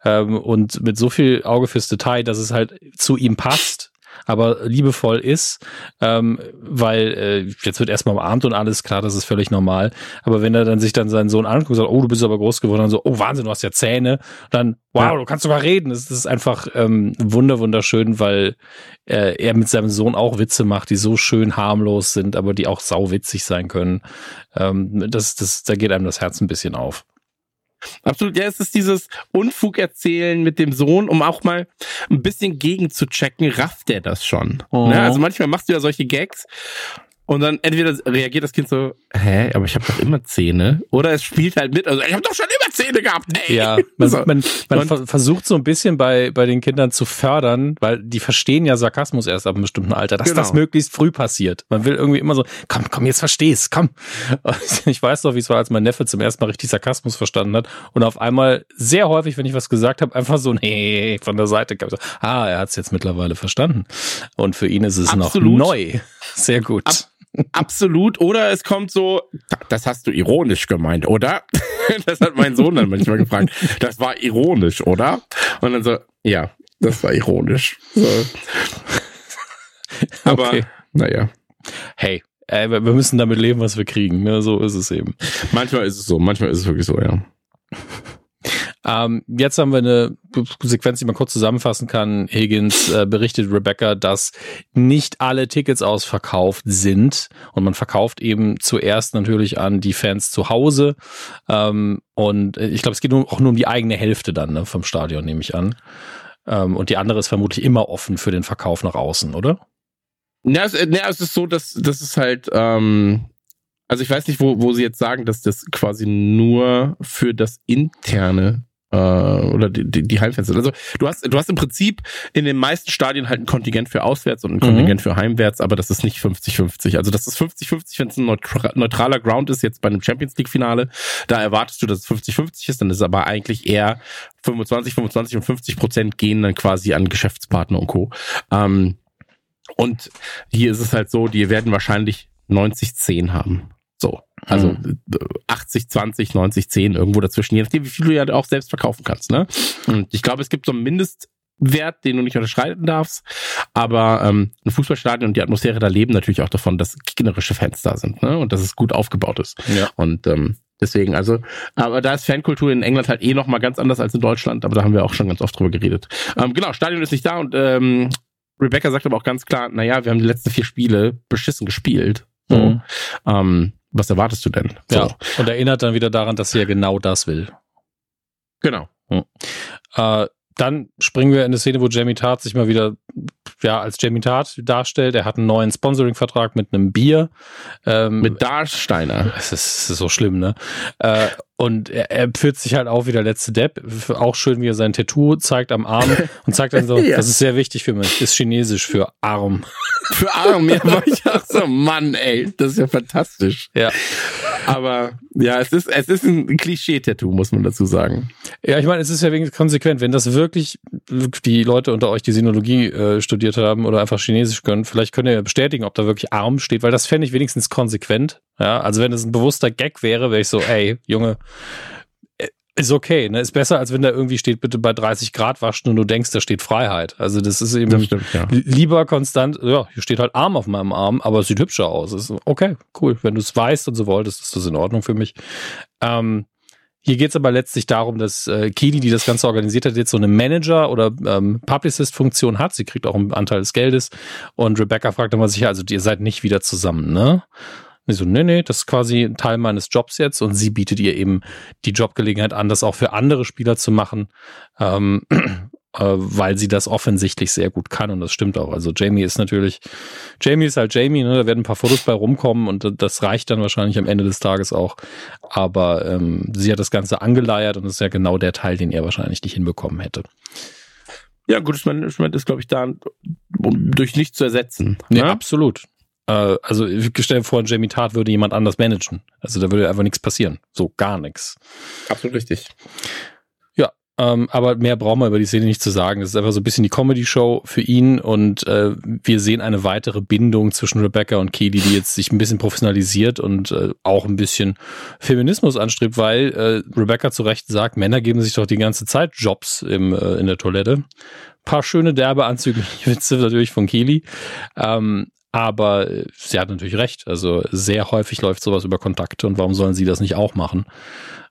ähm, und mit so viel Auge fürs Detail, dass es halt zu ihm passt aber liebevoll ist, ähm, weil äh, jetzt wird erstmal umarmt und alles klar, das ist völlig normal. Aber wenn er dann sich dann seinen Sohn anguckt und sagt, oh, du bist aber groß geworden, dann so, oh Wahnsinn, du hast ja Zähne, dann, wow, ja. du kannst sogar reden. Das, das ist einfach ähm, wunder wunderschön, weil äh, er mit seinem Sohn auch Witze macht, die so schön harmlos sind, aber die auch sauwitzig sein können. Ähm, das, das, da geht einem das Herz ein bisschen auf. Absolut, ja, es ist dieses Unfug erzählen mit dem Sohn, um auch mal ein bisschen gegen zu checken, rafft der das schon? Oh. Ne? Also manchmal machst du ja solche Gags und dann entweder reagiert das Kind so, hä, aber ich habe doch immer Zähne. Oder es spielt halt mit, also ich habe doch schon immer Zähne gehabt. Ey. Ja, man, so. man, man ver versucht so ein bisschen bei, bei den Kindern zu fördern, weil die verstehen ja Sarkasmus erst ab einem bestimmten Alter, dass genau. das möglichst früh passiert. Man will irgendwie immer so, komm, komm, jetzt versteh's, komm. <laughs> Ich weiß doch, wie es war, als mein Neffe zum ersten Mal richtig Sarkasmus verstanden hat und auf einmal sehr häufig, wenn ich was gesagt habe, einfach so, nee, von der Seite kam so, ah, er hat es jetzt mittlerweile verstanden. Und für ihn ist es Absolut. noch neu. Sehr gut. Ab Absolut. Oder es kommt so, das hast du ironisch gemeint, oder? <laughs> Das hat mein Sohn dann manchmal gefragt. Das war ironisch, oder? Und dann so, ja, das war ironisch. So. <laughs> Aber, okay. naja. Hey, ey, wir müssen damit leben, was wir kriegen. Ne? So ist es eben. Manchmal ist es so, manchmal ist es wirklich so, ja. Ähm, jetzt haben wir eine Sequenz, die man kurz zusammenfassen kann. Higgins äh, berichtet Rebecca, dass nicht alle Tickets ausverkauft sind und man verkauft eben zuerst natürlich an die Fans zu Hause. Ähm, und ich glaube, es geht auch nur um die eigene Hälfte dann ne, vom Stadion, nehme ich an. Ähm, und die andere ist vermutlich immer offen für den Verkauf nach außen, oder? Ja, es, ja, es ist so, dass, dass es halt, ähm, also ich weiß nicht, wo, wo sie jetzt sagen, dass das quasi nur für das interne äh, oder die, die, die Heimfans sind. Also du hast, du hast im Prinzip in den meisten Stadien halt ein Kontingent für auswärts und ein Kontingent mhm. für heimwärts, aber das ist nicht 50-50. Also das ist 50-50, wenn es ein neutraler Ground ist, jetzt bei einem Champions League-Finale, da erwartest du, dass es 50-50 ist, dann ist es aber eigentlich eher 25, 25 und 50 Prozent gehen dann quasi an Geschäftspartner und Co. Ähm, und hier ist es halt so, die werden wahrscheinlich 90-10 haben. So. Also mhm. 80, 20, 90, 10, irgendwo dazwischen, je nachdem, wie viel du ja auch selbst verkaufen kannst. Ne? Und ich glaube, es gibt so einen Mindestwert, den du nicht unterschreiten darfst. Aber ähm, ein Fußballstadion und die Atmosphäre da leben natürlich auch davon, dass gegnerische Fans da sind ne? und dass es gut aufgebaut ist. Ja. Und ähm, deswegen, also, aber da ist Fankultur in England halt eh noch mal ganz anders als in Deutschland, aber da haben wir auch schon ganz oft drüber geredet. Ähm, genau, Stadion ist nicht da und ähm, Rebecca sagt aber auch ganz klar, naja, wir haben die letzten vier Spiele beschissen gespielt. So. Mhm. Ähm, was erwartest du denn? So. Ja, und erinnert dann wieder daran, dass sie ja genau das will. Genau. Hm. Äh, dann springen wir in eine Szene, wo Jamie Tart sich mal wieder ja, als Jamie Tart darstellt. Er hat einen neuen Sponsoring-Vertrag mit einem Bier. Ähm, mit Darsteiner. Es ist, es ist so schlimm, ne? Äh, und er, er führt sich halt auf wie der letzte Depp. Auch schön, wie er sein Tattoo zeigt am Arm <laughs> und sagt dann so, ja. das ist sehr wichtig für mich. Ist chinesisch für arm. Für arm, ja, war <laughs> <laughs> ich auch so, Mann, ey, das ist ja fantastisch. Ja. Aber ja, es ist, es ist ein Klischee-Tattoo, muss man dazu sagen. Ja, ich meine, es ist ja wegen konsequent. Wenn das wirklich die Leute unter euch, die Sinologie äh, studiert haben oder einfach Chinesisch können, vielleicht könnt ihr bestätigen, ob da wirklich arm steht, weil das fände ich wenigstens konsequent. Ja, also wenn es ein bewusster Gag wäre, wäre ich so, ey, Junge, ist okay, ne? Ist besser, als wenn da irgendwie steht, bitte bei 30 Grad waschen und du denkst, da steht Freiheit. Also das ist eben das stimmt, ja. lieber konstant, ja, hier steht halt Arm auf meinem Arm, aber es sieht hübscher aus. Ist okay, cool. Wenn du es weißt und so wolltest, ist das in Ordnung für mich. Ähm, hier geht es aber letztlich darum, dass äh, Kili, die das Ganze organisiert hat, jetzt so eine Manager- oder ähm, Publicist-Funktion hat. Sie kriegt auch einen Anteil des Geldes. Und Rebecca fragt dann mal sich, also ihr seid nicht wieder zusammen, ne? Und ich so, nee, nee, das ist quasi ein Teil meines Jobs jetzt. Und sie bietet ihr eben die Jobgelegenheit an, das auch für andere Spieler zu machen. Ähm, <clears throat> äh, weil sie das offensichtlich sehr gut kann und das stimmt auch. Also Jamie ist natürlich, Jamie ist halt Jamie, ne? da werden ein paar Fotos bei rumkommen und das reicht dann wahrscheinlich am Ende des Tages auch. Aber ähm, sie hat das Ganze angeleiert und das ist ja genau der Teil, den er wahrscheinlich nicht hinbekommen hätte. Ja, gutes Management ist, glaube ich, da um durch nichts zu ersetzen. Ja, ne? absolut. Äh, also ich stelle vor, Jamie Tart würde jemand anders managen. Also da würde einfach nichts passieren. So gar nichts. Absolut richtig. Ähm, aber mehr brauchen wir über die Szene nicht zu sagen. Es ist einfach so ein bisschen die Comedy-Show für ihn und äh, wir sehen eine weitere Bindung zwischen Rebecca und Kelly, die jetzt sich ein bisschen professionalisiert und äh, auch ein bisschen Feminismus anstrebt, weil äh, Rebecca zu Recht sagt, Männer geben sich doch die ganze Zeit Jobs im, äh, in der Toilette. Paar schöne derbe anzügliche <laughs> Witze natürlich von Kelly. Ähm, aber sie hat natürlich recht. Also sehr häufig läuft sowas über Kontakte und warum sollen sie das nicht auch machen?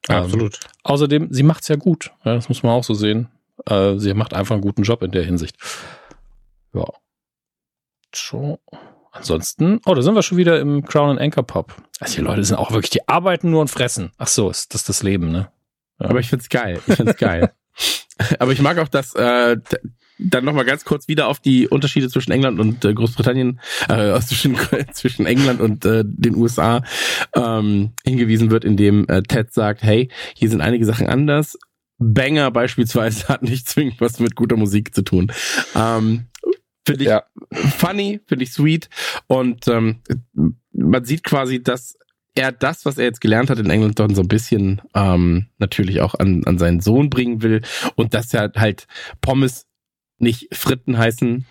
Ähm, Absolut. Ähm, außerdem, sie macht's ja gut. Ja, das muss man auch so sehen. Äh, sie macht einfach einen guten Job in der Hinsicht. Ja. So. Ansonsten, oh, da sind wir schon wieder im Crown and Anchor Pop. Also die Leute sind auch wirklich, die arbeiten nur und fressen. Ach so, ist das das Leben, ne? Ja. Aber ich find's geil. Ich find's geil. <laughs> Aber ich mag auch, dass äh, dann nochmal ganz kurz wieder auf die Unterschiede zwischen England und äh, Großbritannien, äh, <laughs> zwischen, zwischen England und äh, den USA ähm, hingewiesen wird, indem äh, Ted sagt, hey, hier sind einige Sachen anders. Banger beispielsweise <laughs> hat nicht zwingend was mit guter Musik zu tun. Ähm, finde ich ja. funny, finde ich sweet und ähm, man sieht quasi, dass er das, was er jetzt gelernt hat in England, dann so ein bisschen ähm, natürlich auch an, an seinen Sohn bringen will und dass er halt Pommes nicht Fritten heißen,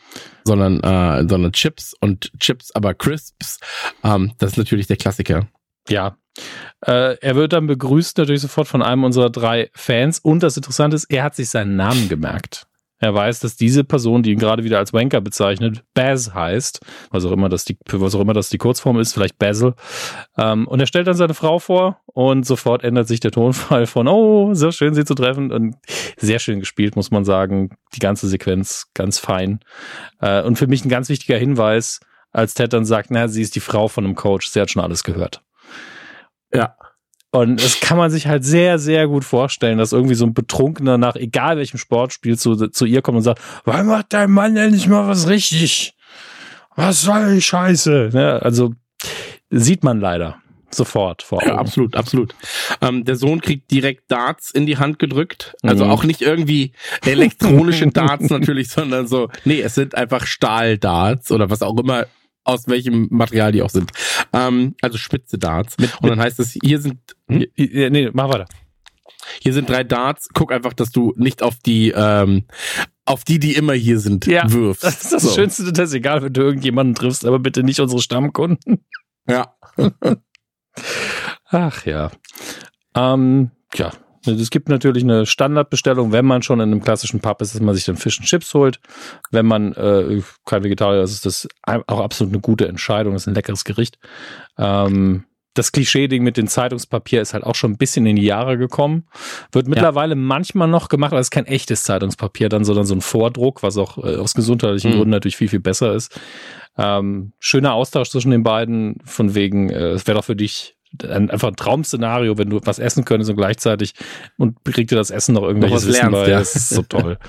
sondern, äh, sondern Chips und Chips, aber Crisps. Ähm, das ist natürlich der Klassiker. Ja. Äh, er wird dann begrüßt natürlich sofort von einem unserer drei Fans. Und das Interessante ist, er hat sich seinen Namen gemerkt. Er weiß, dass diese Person, die ihn gerade wieder als Wanker bezeichnet, Baz heißt, was auch immer das die, was auch immer das die Kurzform ist, vielleicht Basil. Ähm, und er stellt dann seine Frau vor und sofort ändert sich der Tonfall von, oh, so schön, sie zu treffen. Und sehr schön gespielt, muss man sagen. Die ganze Sequenz ganz fein. Äh, und für mich ein ganz wichtiger Hinweis, als Ted dann sagt, na, sie ist die Frau von einem Coach, sie hat schon alles gehört. Ja. Und das kann man sich halt sehr, sehr gut vorstellen, dass irgendwie so ein Betrunkener nach egal welchem Sportspiel zu, zu ihr kommt und sagt, wann macht dein Mann endlich mal was richtig? Was soll die Scheiße? Ja, also sieht man leider sofort vor Augen. Ja, absolut, absolut. Ähm, der Sohn kriegt direkt Darts in die Hand gedrückt. Also mhm. auch nicht irgendwie elektronische <laughs> Darts natürlich, sondern so, nee, es sind einfach Stahldarts oder was auch immer aus welchem Material die auch sind. Ähm, also spitze Darts. Mit, und dann heißt es, hier sind. Hm? Nee, mach weiter. Hier sind drei Darts. Guck einfach, dass du nicht auf die, ähm, auf die, die immer hier sind, ja, wirfst. Das ist das so. Schönste, das ist egal, wenn du irgendjemanden triffst, aber bitte nicht unsere Stammkunden. Ja. <laughs> Ach ja. Ähm, ja, es gibt natürlich eine Standardbestellung, wenn man schon in einem klassischen Pub ist, dass man sich dann Fish und Chips holt. Wenn man äh, kein Vegetarier ist, ist das auch absolut eine gute Entscheidung. Das ist ein leckeres Gericht. Ähm, das Klischee-Ding mit dem Zeitungspapier ist halt auch schon ein bisschen in die Jahre gekommen. Wird mittlerweile ja. manchmal noch gemacht, aber es ist kein echtes Zeitungspapier, dann, sondern so ein Vordruck, was auch äh, aus gesundheitlichen mhm. Gründen natürlich viel, viel besser ist. Ähm, schöner Austausch zwischen den beiden, von wegen, äh, es wäre doch für dich ein, einfach ein Traum-Szenario, wenn du was essen könntest und gleichzeitig und kriegt dir das Essen noch irgendwelches noch Wissen bei. Ja. Das ist so toll. <laughs>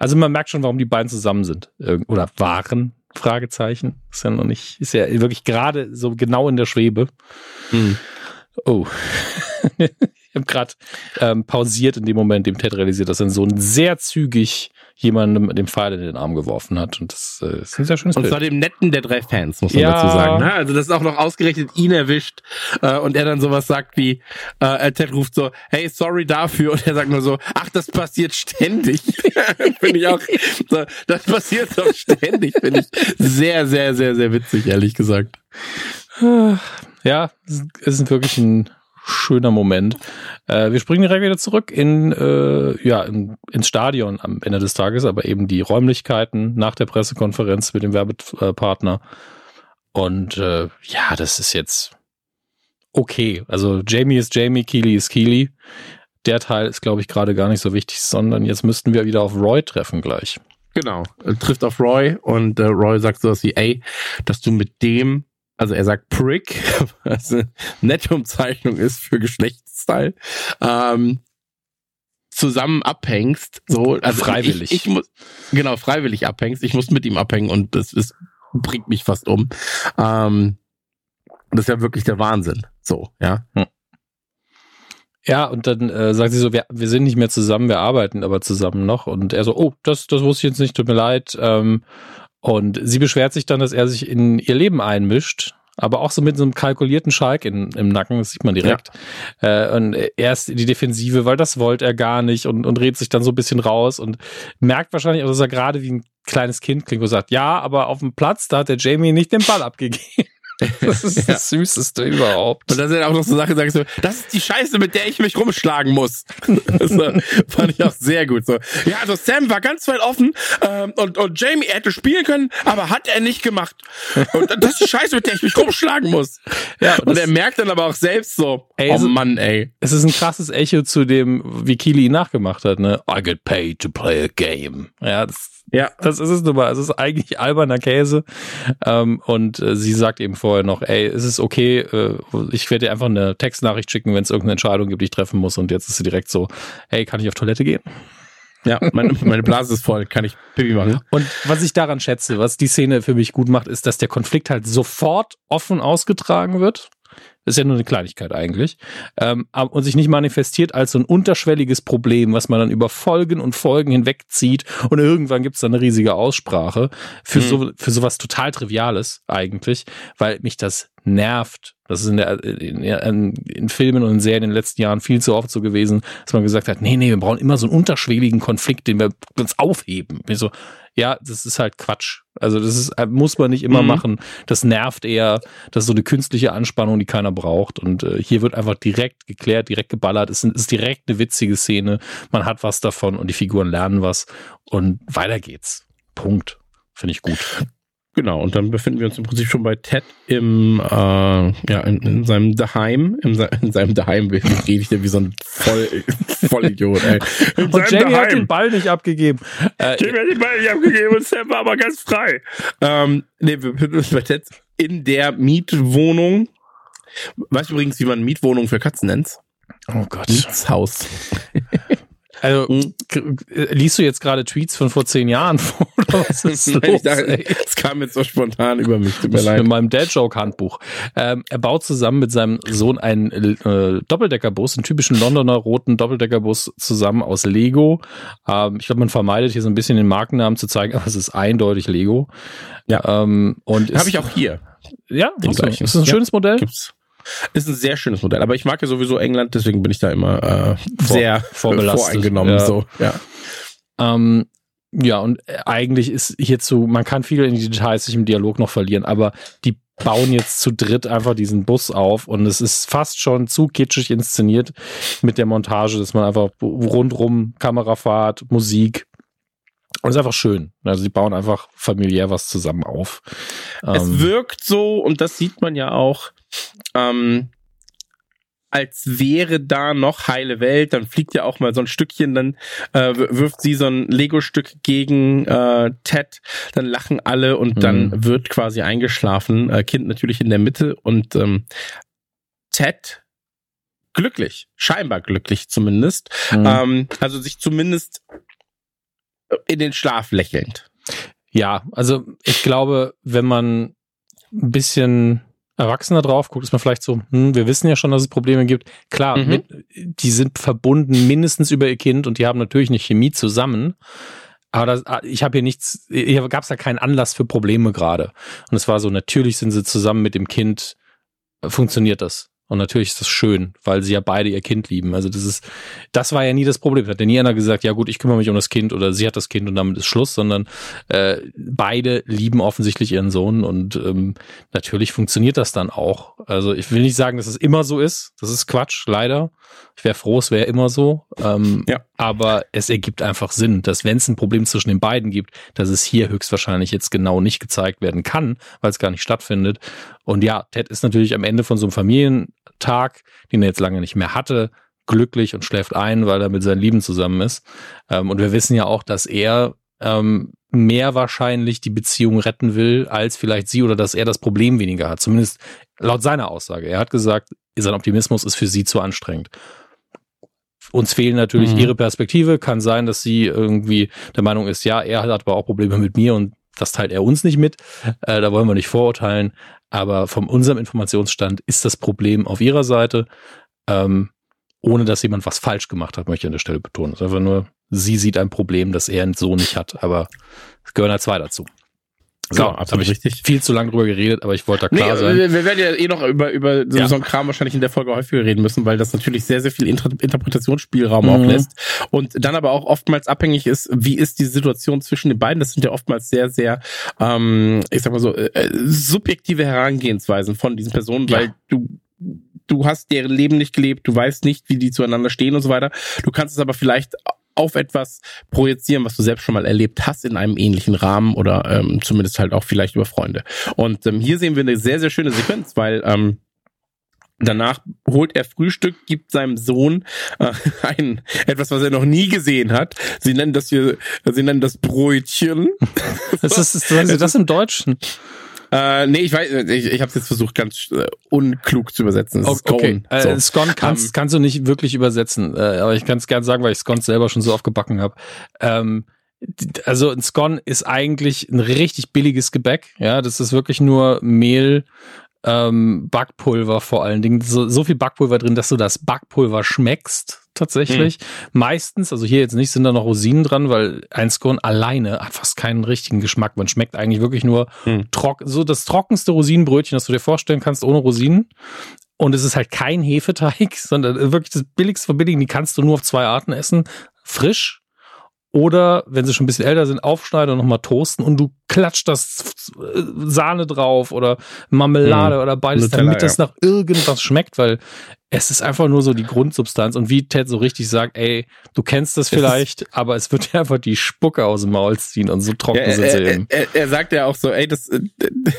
Also man merkt schon, warum die beiden zusammen sind. Oder waren. Fragezeichen. Ist ja noch nicht, ist ja wirklich gerade so genau in der Schwebe. Mhm. Oh. <laughs> ich habe gerade ähm, pausiert in dem Moment, dem Ted realisiert, dass sein Sohn sehr zügig jemandem den Pfeil in den Arm geworfen hat. Und das äh, ist ein sehr schönes Und Bild. zwar dem netten der drei Fans, muss man ja. dazu sagen. Ne? Also das ist auch noch ausgerechnet ihn erwischt. Äh, und er dann sowas sagt wie, äh, Ted ruft so, hey, sorry dafür. Und er sagt nur so, ach, das passiert ständig. <laughs> finde ich auch, so, das passiert doch ständig. Finde ich sehr, sehr, sehr, sehr witzig, ehrlich gesagt. Ja, es ist wirklich ein schöner Moment. Äh, wir springen direkt wieder zurück in, äh, ja, in, ins Stadion am Ende des Tages, aber eben die Räumlichkeiten nach der Pressekonferenz mit dem Werbepartner. Und äh, ja, das ist jetzt okay. Also Jamie ist Jamie, Keely ist Keely. Der Teil ist, glaube ich, gerade gar nicht so wichtig, sondern jetzt müssten wir wieder auf Roy treffen gleich. Genau, trifft auf Roy und äh, Roy sagt sowas wie, ey, dass du mit dem also er sagt Prick, <laughs> was eine nette Umzeichnung ist für Geschlechtsteil, ähm, zusammen abhängst, so also freiwillig. Ich, ich, muss genau freiwillig abhängst. Ich muss mit ihm abhängen und das ist bringt mich fast um. Ähm, das ist ja wirklich der Wahnsinn. So, ja. Hm. Ja, und dann äh, sagt sie so, wir, wir sind nicht mehr zusammen, wir arbeiten aber zusammen noch. Und er so, oh, das, das wusste ich jetzt nicht, tut mir leid. Ähm, und sie beschwert sich dann, dass er sich in ihr Leben einmischt, aber auch so mit so einem kalkulierten Schalk in, im Nacken, das sieht man direkt. Ja. Äh, und erst die Defensive, weil das wollte er gar nicht und, und redet sich dann so ein bisschen raus und merkt wahrscheinlich auch, dass er gerade wie ein kleines Kind klingt, er sagt, ja, aber auf dem Platz, da hat der Jamie nicht den Ball abgegeben. <laughs> Das ist das Süßeste überhaupt. Und da sind auch noch so Sachen, sagst du, das ist die Scheiße, mit der ich mich rumschlagen muss. <laughs> Das fand ich auch sehr gut. So, ja, also Sam war ganz weit offen ähm, und, und Jamie hätte spielen können, aber hat er nicht gemacht. Und das ist die Scheiße, mit der ich mich rumschlagen muss. Ja, und, er merkt dann aber auch selbst so, ey, oh Mann, ey. Es ist ein krasses Echo zu dem, wie Keely ihn nachgemacht hat, ne? I get paid to play a game. Ja, das ja, das ist es nun mal. Es ist eigentlich alberner Käse. Ähm, und äh, sie sagt eben vorher noch, ey, es ist okay, äh, ich werde dir einfach eine Textnachricht schicken, wenn es irgendeine Entscheidung gibt, die ich treffen muss. Und jetzt ist sie direkt so, hey, kann ich auf Toilette gehen? Ja, meine, meine Blase ist voll, kann ich Pipi machen. Und was ich daran schätze, was die Szene für mich gut macht, ist, dass der Konflikt halt sofort offen ausgetragen wird. Das ist ja nur eine Kleinigkeit eigentlich. Ähm, und sich nicht manifestiert als so ein unterschwelliges Problem, was man dann über Folgen und Folgen hinwegzieht und irgendwann gibt es dann eine riesige Aussprache für, mhm. so, für sowas total Triviales eigentlich, weil mich das nervt. Das ist in, der, in, in, in Filmen und in Serien in den letzten Jahren viel zu oft so gewesen, dass man gesagt hat, nee, nee, wir brauchen immer so einen unterschwelligen Konflikt, den wir uns aufheben. Ich so, ja, das ist halt Quatsch. Also das ist, muss man nicht immer mhm. machen. Das nervt eher. Das ist so eine künstliche Anspannung, die keiner braucht. Und äh, hier wird einfach direkt geklärt, direkt geballert. Es ist direkt eine witzige Szene. Man hat was davon und die Figuren lernen was. Und weiter geht's. Punkt. Finde ich gut. Genau, und dann befinden wir uns im Prinzip schon bei Ted im, äh, ja, in, in seinem Daheim, in, in seinem Daheim rede ich ja wie so ein Voll, <laughs> Vollidiot, ey. In und Jamie Daheim. hat den Ball nicht abgegeben. Äh, Jamie hat den Ball nicht abgegeben und Sam war aber ganz frei. Ähm, nee, wir befinden uns bei Ted in der Mietwohnung. Weißt du übrigens, wie man Mietwohnung für Katzen nennt? Oh Gott. Mietshaus. <laughs> Also hm. liest du jetzt gerade Tweets von vor zehn Jahren vor? <laughs> Was ist <laughs> los, dachte, das kam jetzt so spontan über mich. Tut mir leid. In meinem Dad-Joke-Handbuch. Ähm, er baut zusammen mit seinem Sohn einen äh, Doppeldeckerbus, einen typischen Londoner roten Doppeldeckerbus zusammen aus Lego. Ähm, ich glaube, man vermeidet hier so ein bisschen den Markennamen zu zeigen, aber es ist eindeutig Lego. Ja. Ähm, und habe ich auch hier. Ja, ist das ein schönes Modell? Gibt's. Ist ein sehr schönes Modell. Aber ich mag ja sowieso England, deswegen bin ich da immer äh, sehr voreingenommen. Ja. So, ja. Ähm, ja, und eigentlich ist hierzu, man kann viel in die Details sich im Dialog noch verlieren, aber die bauen jetzt zu dritt einfach diesen Bus auf und es ist fast schon zu kitschig inszeniert mit der Montage, dass man einfach rundrum Kamerafahrt, Musik und es ist einfach schön. Also sie bauen einfach familiär was zusammen auf. Es ähm, wirkt so, und das sieht man ja auch, ähm, als wäre da noch heile Welt, dann fliegt ja auch mal so ein Stückchen, dann äh, wirft sie so ein Lego-Stück gegen äh, Ted, dann lachen alle und mhm. dann wird quasi eingeschlafen, äh, Kind natürlich in der Mitte und ähm, Ted glücklich, scheinbar glücklich zumindest, mhm. ähm, also sich zumindest in den Schlaf lächelnd. Ja, also ich glaube, wenn man ein bisschen Erwachsener drauf guckt, ist man vielleicht so, hm, wir wissen ja schon, dass es Probleme gibt. Klar, mhm. mit, die sind verbunden mindestens über ihr Kind und die haben natürlich eine Chemie zusammen. Aber das, ah, ich habe hier nichts, hier gab es ja keinen Anlass für Probleme gerade. Und es war so, natürlich sind sie zusammen mit dem Kind, funktioniert das. Und natürlich ist das schön, weil sie ja beide ihr Kind lieben. Also das ist, das war ja nie das Problem. Hat ja nie einer gesagt, ja gut, ich kümmere mich um das Kind oder sie hat das Kind und damit ist Schluss, sondern äh, beide lieben offensichtlich ihren Sohn und ähm, natürlich funktioniert das dann auch. Also ich will nicht sagen, dass es immer so ist. Das ist Quatsch, leider. Ich wäre froh, es wäre immer so. Ähm, ja. Aber es ergibt einfach Sinn, dass wenn es ein Problem zwischen den beiden gibt, dass es hier höchstwahrscheinlich jetzt genau nicht gezeigt werden kann, weil es gar nicht stattfindet. Und ja, Ted ist natürlich am Ende von so einem Familientag, den er jetzt lange nicht mehr hatte, glücklich und schläft ein, weil er mit seinen Lieben zusammen ist. Ähm, und wir wissen ja auch, dass er ähm, mehr wahrscheinlich die Beziehung retten will, als vielleicht sie oder dass er das Problem weniger hat. Zumindest laut seiner Aussage. Er hat gesagt, sein Optimismus ist für sie zu anstrengend. Uns fehlen natürlich mhm. ihre Perspektive. Kann sein, dass sie irgendwie der Meinung ist, ja, er hat aber auch Probleme mit mir und das teilt er uns nicht mit. Äh, da wollen wir nicht vorurteilen. Aber von unserem Informationsstand ist das Problem auf ihrer Seite, ähm, ohne dass jemand was falsch gemacht hat, möchte ich an der Stelle betonen. Es ist einfach nur, sie sieht ein Problem, das er so nicht hat. Aber es gehören halt zwei dazu. So, genau, habe ich richtig. viel zu lange drüber geredet, aber ich wollte da klar nee, sein. Wir, wir werden ja eh noch über, über so, ja. so einen Kram wahrscheinlich in der Folge häufiger reden müssen, weil das natürlich sehr, sehr viel Inter Interpretationsspielraum mhm. auch lässt. Und dann aber auch oftmals abhängig ist, wie ist die Situation zwischen den beiden. Das sind ja oftmals sehr, sehr, ähm, ich sag mal so, äh, subjektive Herangehensweisen von diesen Personen, ja. weil du du hast deren Leben nicht gelebt, du weißt nicht, wie die zueinander stehen und so weiter. Du kannst es aber vielleicht auf etwas projizieren, was du selbst schon mal erlebt hast in einem ähnlichen Rahmen oder ähm, zumindest halt auch vielleicht über Freunde. Und ähm, hier sehen wir eine sehr, sehr schöne Sequenz, weil ähm, Danach holt er Frühstück, gibt seinem Sohn äh, ein etwas, was er noch nie gesehen hat. Sie nennen das hier, sie nennen das Brötchen. <laughs> Was ist, ist, ist das im Deutschen? Äh, nee, ich weiß, ich, ich habe jetzt versucht, ganz äh, unklug zu übersetzen. Okay, Scone. Okay. So. Äh, Scone kannst, um, kannst du nicht wirklich übersetzen, äh, aber ich kann es gern sagen, weil ich Scone selber schon so oft gebacken habe. Ähm, also ein Scone ist eigentlich ein richtig billiges Gebäck. Ja, das ist wirklich nur Mehl, ähm, Backpulver vor allen Dingen. So, so viel Backpulver drin, dass du das Backpulver schmeckst tatsächlich. Hm. Meistens, also hier jetzt nicht, sind da noch Rosinen dran, weil ein Scone alleine hat fast keinen richtigen Geschmack. Man schmeckt eigentlich wirklich nur hm. trocken, so das trockenste Rosinenbrötchen, das du dir vorstellen kannst, ohne Rosinen. Und es ist halt kein Hefeteig, <laughs> sondern wirklich das billigste von billigen. Die kannst du nur auf zwei Arten essen. Frisch Oder wenn sie schon ein bisschen älter sind, aufschneiden und nochmal toasten und du klatscht das äh, Sahne drauf oder Marmelade mhm. oder beides, Nutella, damit das ja. nach irgendwas schmeckt, weil es ist einfach nur so die Grundsubstanz. Und wie Ted so richtig sagt, ey, du kennst das vielleicht, es aber es wird dir einfach die Spucke aus dem Maul ziehen und so trocken ja, sind sie eben. Er, er, sagt ja auch so, ey, das, <laughs> das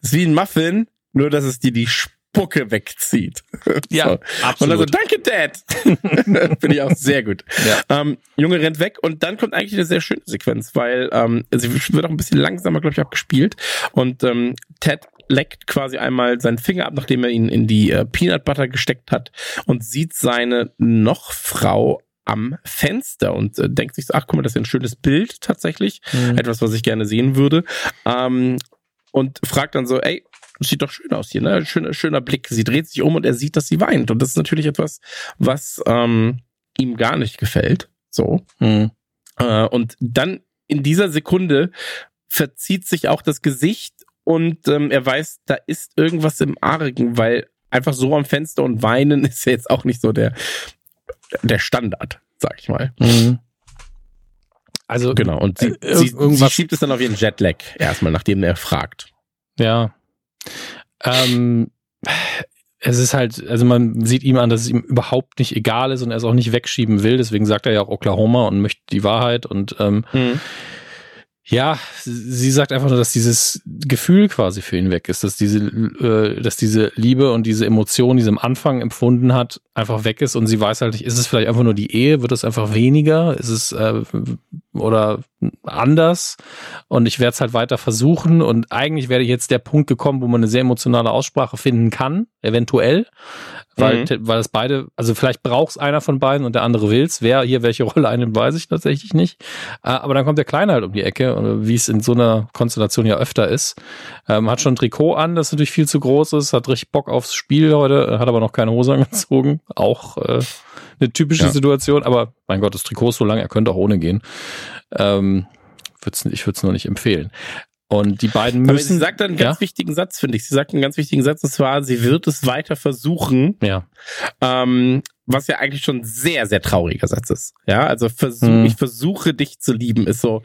ist wie ein Muffin, nur dass es dir die Spucke Spucke wegzieht. Ja, so. absolut. Und also, danke, Dad. <laughs> Finde ich auch sehr gut. Ja. Ähm, Junge rennt weg und dann kommt eigentlich eine sehr schöne Sequenz, weil ähm, sie wird auch ein bisschen langsamer, glaube ich, abgespielt. Und ähm, Ted leckt quasi einmal seinen Finger ab, nachdem er ihn in die äh, Peanut Butter gesteckt hat und sieht seine noch Frau am Fenster und äh, denkt sich so, ach guck mal, das ist ein schönes Bild tatsächlich, mhm. etwas, was ich gerne sehen würde. Ähm, und fragt dann so, ey, sieht doch schön aus hier, ne? Schöner, schöner Blick. Sie dreht sich um und er sieht, dass sie weint. Und das ist natürlich etwas, was ähm, ihm gar nicht gefällt. So. Mhm. Äh, und dann in dieser Sekunde verzieht sich auch das Gesicht und ähm, er weiß, da ist irgendwas im Argen, weil einfach so am Fenster und weinen <laughs> ist ja jetzt auch nicht so der, der Standard, sag ich mal. Mhm. Also genau, und sie, äh, sie, sie schiebt es dann auf ihren Jetlag erstmal, nachdem er fragt. Ja, ähm, es ist halt, also man sieht ihm an, dass es ihm überhaupt nicht egal ist und er es auch nicht wegschieben will. Deswegen sagt er ja auch Oklahoma und möchte die Wahrheit. Und ähm, mhm. Ja, sie sagt einfach nur, dass dieses Gefühl quasi für ihn weg ist, dass diese, äh, dass diese Liebe und diese Emotion, die sie am Anfang empfunden hat, einfach weg ist und sie weiß halt nicht, ist es vielleicht einfach nur die Ehe, wird es einfach weniger, ist es äh, oder anders und ich werde es halt weiter versuchen und eigentlich wäre jetzt der Punkt gekommen, wo man eine sehr emotionale Aussprache finden kann, eventuell, weil, mhm. weil es beide, also vielleicht braucht es einer von beiden und der andere will's. Wer hier welche Rolle einnimmt, weiß ich tatsächlich nicht. Äh, aber dann kommt der Kleine halt um die Ecke, wie es in so einer Konstellation ja öfter ist. Ähm, hat schon ein Trikot an, das natürlich viel zu groß ist, hat richtig Bock aufs Spiel heute, hat aber noch keine Hose <laughs> angezogen. Auch äh, eine typische ja. Situation, aber mein Gott, das Trikot ist so lang, er könnte auch ohne gehen. Ähm, ich würde es nur nicht empfehlen. Und die beiden müssen. Aber sie sagt einen ganz ja? wichtigen Satz, finde ich. Sie sagt einen ganz wichtigen Satz, und zwar, sie wird es weiter versuchen. Ja. Ähm, was ja eigentlich schon ein sehr, sehr trauriger Satz ist. Ja, also versuch, hm. ich versuche dich zu lieben, ist so.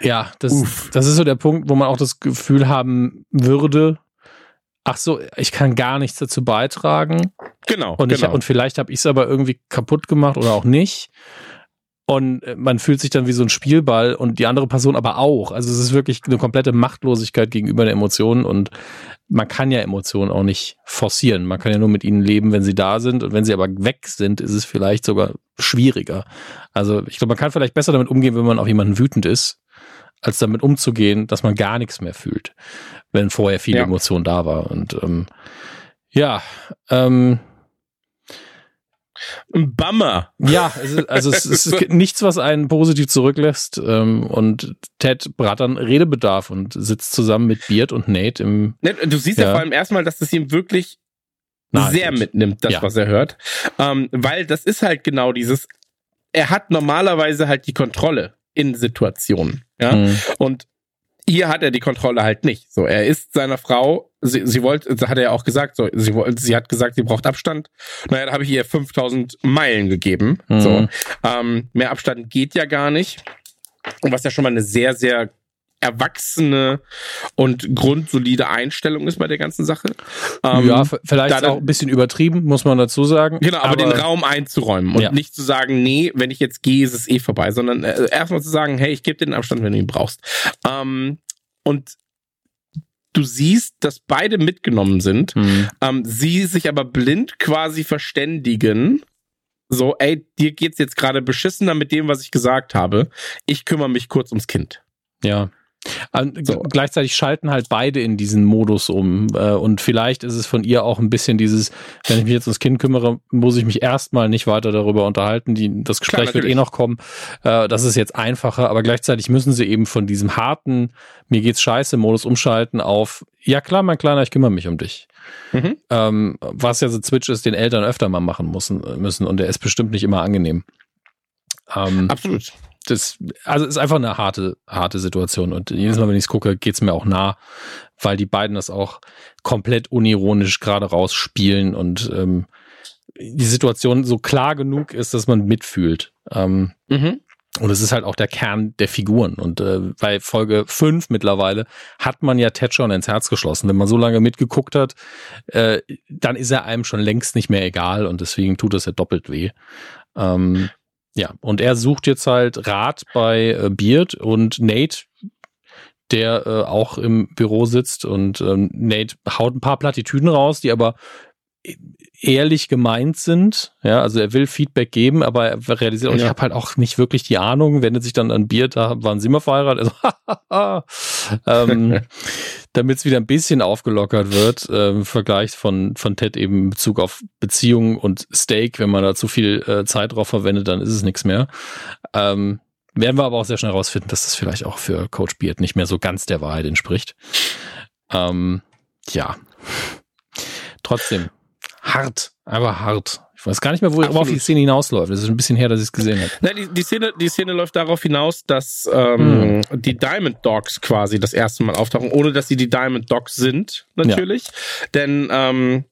Ja, das, das ist so der Punkt, wo man auch das Gefühl haben würde, ach so, ich kann gar nichts dazu beitragen. Genau. Und, genau. Ich, und vielleicht habe ich es aber irgendwie kaputt gemacht oder auch nicht und äh, man fühlt sich dann wie so ein Spielball und die andere Person aber auch. Also es ist wirklich eine komplette Machtlosigkeit gegenüber den Emotionen und man kann ja Emotionen auch nicht forcieren. Man kann ja nur mit ihnen leben, wenn sie da sind und wenn sie aber weg sind, ist es vielleicht sogar schwieriger. Also ich glaube, man kann vielleicht besser damit umgehen, wenn man auf jemanden wütend ist, als damit umzugehen, dass man gar nichts mehr fühlt, wenn vorher viel ja. Emotion da war. Und ähm, ja, ähm, ein Bummer. Ja, also, also es, es ist <laughs> nichts, was einen positiv zurücklässt. Ähm, und Ted hat dann Redebedarf und sitzt zusammen mit Beard und Nate im. Du siehst ja, ja vor allem erstmal, dass es ihm wirklich Nein, sehr mitnimmt, das, ja. was er hört. Ähm, weil das ist halt genau dieses, er hat normalerweise halt die Kontrolle in Situationen. Ja. Mhm. Und hier hat er die Kontrolle halt nicht. So, er ist seiner Frau, sie, sie wollte, hat er ja auch gesagt, so, sie, sie hat gesagt, sie braucht Abstand. Naja, da habe ich ihr 5000 Meilen gegeben. Mhm. So, ähm, mehr Abstand geht ja gar nicht. Und was ja schon mal eine sehr, sehr erwachsene und grundsolide Einstellung ist bei der ganzen Sache. Ähm, ja, vielleicht auch ein bisschen übertrieben, muss man dazu sagen. Genau, aber, aber den Raum einzuräumen und ja. nicht zu sagen, nee, wenn ich jetzt gehe, ist es eh vorbei, sondern äh, erstmal zu sagen, hey, ich gebe dir den Abstand, wenn du ihn brauchst. Ähm, und du siehst, dass beide mitgenommen sind, mhm. ähm, sie sich aber blind quasi verständigen. So, ey, dir geht's jetzt gerade beschissener mit dem, was ich gesagt habe. Ich kümmere mich kurz ums Kind. Ja. So. Gleichzeitig schalten halt beide in diesen Modus um. Äh, und vielleicht ist es von ihr auch ein bisschen dieses, wenn ich mich jetzt ums Kind kümmere, muss ich mich erstmal nicht weiter darüber unterhalten. Die, das Gespräch Klar, wird eh noch kommen. Äh, das ist jetzt einfacher, aber gleichzeitig müssen sie eben von diesem harten, mir geht's scheiße Modus umschalten auf, ja klar, mein Kleiner, ich kümmere mich um dich. Mhm. Ähm, was ja so Switch ist, den Eltern öfter mal machen müssen, müssen und der ist bestimmt nicht immer angenehm. Ähm, Absolut das, also ist einfach eine harte, harte Situation. Und jedes Mal, wenn ich es gucke, geht's mir auch nah, weil die beiden das auch komplett unironisch gerade rausspielen und ähm, die Situation so klar genug ist, dass man mitfühlt. Ähm, mhm. Und es ist halt auch der Kern der Figuren. Und äh, bei Folge 5 mittlerweile hat man ja Ted schon ins Herz geschlossen. Wenn man so lange mitgeguckt hat, äh, dann ist er einem schon längst nicht mehr egal und deswegen tut es ja doppelt weh. Ähm, ja, und er sucht jetzt halt Rat bei äh, Beard und Nate, der äh, auch im Büro sitzt und ähm, Nate haut ein paar Plattitüden raus, die aber ehrlich gemeint sind. Ja, also er will Feedback geben, aber er realisiert, und ja. ich habe halt auch nicht wirklich die Ahnung, wendet sich dann an Bier, da waren sie immer verheiratet. Also, <laughs> ähm, <laughs> damit es wieder ein bisschen aufgelockert wird, äh, Vergleich von, von Ted eben in Bezug auf Beziehungen und Steak, wenn man da zu viel äh, Zeit drauf verwendet, dann ist es nichts mehr. Ähm, werden wir aber auch sehr schnell herausfinden, dass das vielleicht auch für Coach Beard nicht mehr so ganz der Wahrheit entspricht. Ähm, ja. Trotzdem, hart, einfach hart. Ich weiß gar nicht mehr, worauf die Szene hinausläuft. Es ist ein bisschen her, dass ich es gesehen habe. Na, die, die, Szene, die Szene läuft darauf hinaus, dass ähm, hm. die Diamond Dogs quasi das erste Mal auftauchen, ohne dass sie die Diamond Dogs sind, natürlich. Ja. Denn ähm,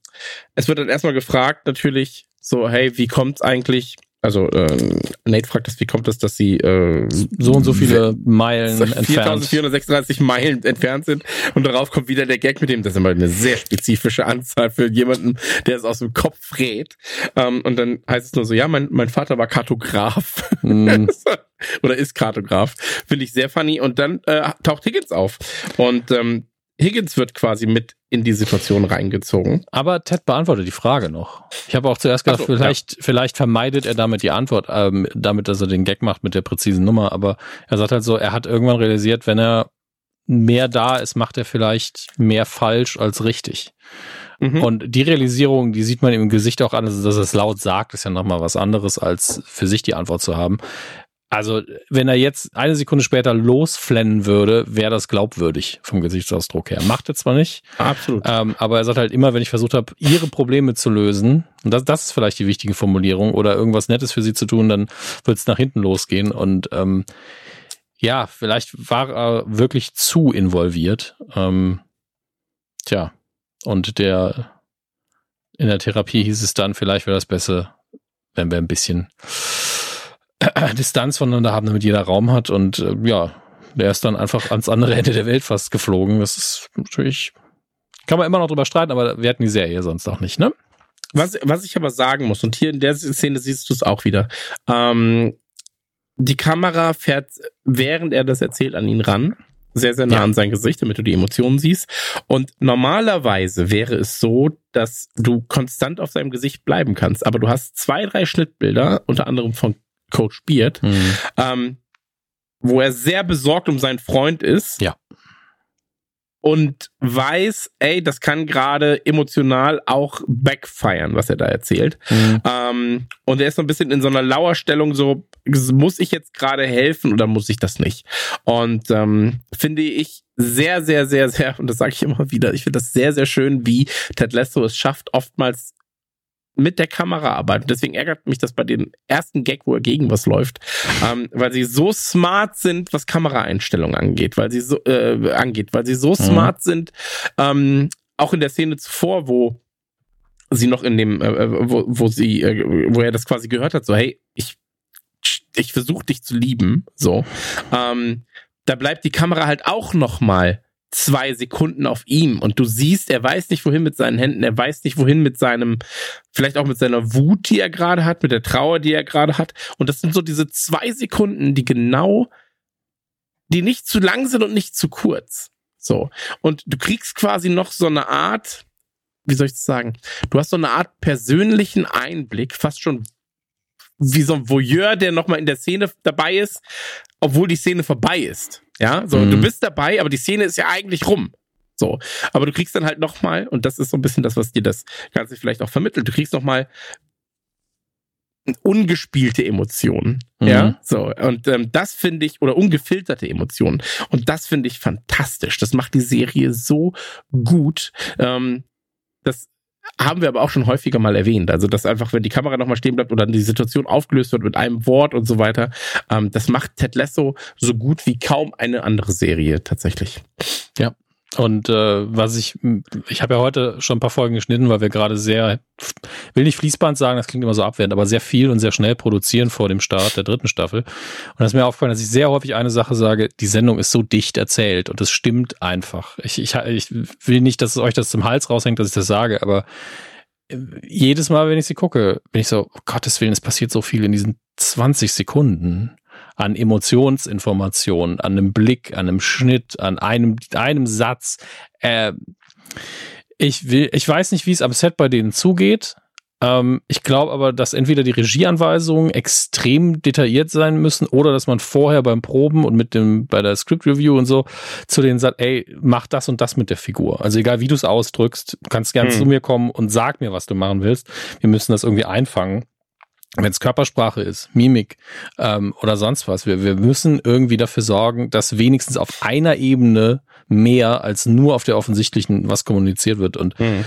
es wird dann erstmal gefragt, natürlich, so, hey, wie kommt's eigentlich also äh, Nate fragt das, wie kommt es, dass sie äh, so und so viele Meilen 4436 Meilen entfernt sind und darauf kommt wieder der Gag mit dem, das ist immer eine sehr spezifische Anzahl für jemanden, der es aus dem Kopf rät. Ähm, und dann heißt es nur so, ja, mein, mein Vater war Kartograf. <laughs> Mm. Oder ist Kartograf. Finde ich sehr funny. Und dann äh, taucht Higgins auf. Und ähm, Higgins wird quasi mit in die Situation reingezogen. Aber Ted beantwortet die Frage noch. Ich habe auch zuerst gedacht, so, vielleicht, ja. vielleicht vermeidet er damit die Antwort, ähm, damit, dass er den Gag macht mit der präzisen Nummer. Aber er sagt halt so, er hat irgendwann realisiert, wenn er mehr da ist, macht er vielleicht mehr falsch als richtig. Mhm. Und die Realisierung, die sieht man im Gesicht auch an, also dass er es laut sagt, ist ja nochmal was anderes, als für sich die Antwort zu haben. Also, wenn er jetzt eine Sekunde später losflennen würde, wäre das glaubwürdig vom Gesichtsausdruck her. Macht er zwar nicht. Absolut. Ähm, aber er sagt halt immer, wenn ich versucht habe, ihre Probleme zu lösen, und das, das ist vielleicht die wichtige Formulierung, oder irgendwas Nettes für sie zu tun, dann wird es nach hinten losgehen. Und ähm, ja, vielleicht war er wirklich zu involviert. Ähm, tja, und der in der Therapie hieß es dann, vielleicht wäre das besser, wenn wir ein bisschen <clears throat> Distanz voneinander haben, damit jeder Raum hat. Und äh, ja, der ist dann einfach ans andere Ende der Welt fast geflogen. Das ist natürlich, kann man immer noch drüber streiten, aber wir hatten die Serie sonst auch nicht, ne? Was, was ich aber sagen muss, und hier in der Szene siehst du es auch wieder, ähm, die Kamera fährt, während er das erzählt, an ihn ran. Sehr, sehr nah ja. an sein Gesicht, damit du die Emotionen siehst. Und normalerweise wäre es so, dass du konstant auf seinem Gesicht bleiben kannst. Aber du hast zwei, drei Schnittbilder, unter anderem von Coach Beard, mhm. ähm, wo er sehr besorgt um seinen Freund ist. Ja. Und weiß, ey, das kann gerade emotional auch backfeiern, was er da erzählt. Mhm. Ähm, und er ist so ein bisschen in so einer Lauerstellung, so, muss ich jetzt gerade helfen oder muss ich das nicht? Und ähm, finde ich sehr, sehr, sehr, sehr, <laughs> und das sage ich immer wieder, ich finde das sehr, sehr schön, wie Ted Lasso es schafft, oftmals mit der Kamera arbeiten. Deswegen ärgert mich das bei dem ersten Gag, wo er gegen was läuft, ähm, weil sie so smart sind, was Kameraeinstellungen angeht, weil sie so äh, angeht, weil sie so mhm. smart sind, ähm, auch in der Szene zuvor, wo sie noch in dem, äh, äh wo, wo sie, äh, wo er das quasi gehört hat, so hey, ich ich versuche dich zu lieben, so. Ähm, da bleibt die Kamera halt auch noch mal zwei Sekunden auf ihm und du siehst, er weiß nicht wohin mit seinen Händen, er weiß nicht wohin mit seinem, vielleicht auch mit seiner Wut, die er gerade hat, mit der Trauer, die er gerade hat. Und das sind so diese zwei Sekunden, die genau, die nicht zu lang sind und nicht zu kurz. So. Und du kriegst quasi noch so eine Art, wie soll ich das sagen? Du hast so eine Art persönlichen Einblick, fast schon wie so ein Voyeur, der nochmal in der Szene dabei ist, obwohl die Szene vorbei ist. Ja, so, mhm. du bist dabei, aber die Szene ist ja eigentlich rum. So, aber du kriegst dann halt nochmal, und das ist so ein bisschen das, was dir das Ganze vielleicht auch vermittelt, du kriegst nochmal ungespielte Emotionen. Mhm. Ja, so. Und ähm, das finde ich, oder ungefilterte Emotionen. Und das finde ich fantastisch. Das macht die Serie so gut. Ähm, das haben wir aber auch schon häufiger mal erwähnt. Also, dass einfach, wenn die Kamera nochmal stehen bleibt oder die Situation aufgelöst wird mit einem Wort und so weiter, ähm, das macht Ted Lasso so gut wie kaum eine andere Serie tatsächlich. Ja. Und äh, was ich, ich habe ja heute schon ein paar Folgen geschnitten, weil wir gerade sehr, will nicht Fließband sagen, das klingt immer so abwertend, aber sehr viel und sehr schnell produzieren vor dem Start der dritten Staffel. Und das ist mir aufgefallen, dass ich sehr häufig eine Sache sage, die Sendung ist so dicht erzählt und das stimmt einfach. Ich, ich, ich will nicht, dass euch das zum Hals raushängt, dass ich das sage, aber äh, jedes Mal, wenn ich sie gucke, bin ich so, oh Gottes Willen, es passiert so viel in diesen 20 Sekunden an Emotionsinformationen, an einem Blick, an einem Schnitt, an einem, einem Satz. Äh, ich will, ich weiß nicht, wie es am Set bei denen zugeht. Ähm, ich glaube aber, dass entweder die Regieanweisungen extrem detailliert sein müssen oder dass man vorher beim Proben und mit dem, bei der Script Review und so zu denen sagt, ey, mach das und das mit der Figur. Also egal wie du es ausdrückst, kannst gern hm. zu mir kommen und sag mir, was du machen willst. Wir müssen das irgendwie einfangen wenn es Körpersprache ist, Mimik ähm, oder sonst was, wir, wir müssen irgendwie dafür sorgen, dass wenigstens auf einer Ebene mehr als nur auf der offensichtlichen was kommuniziert wird. Und mhm.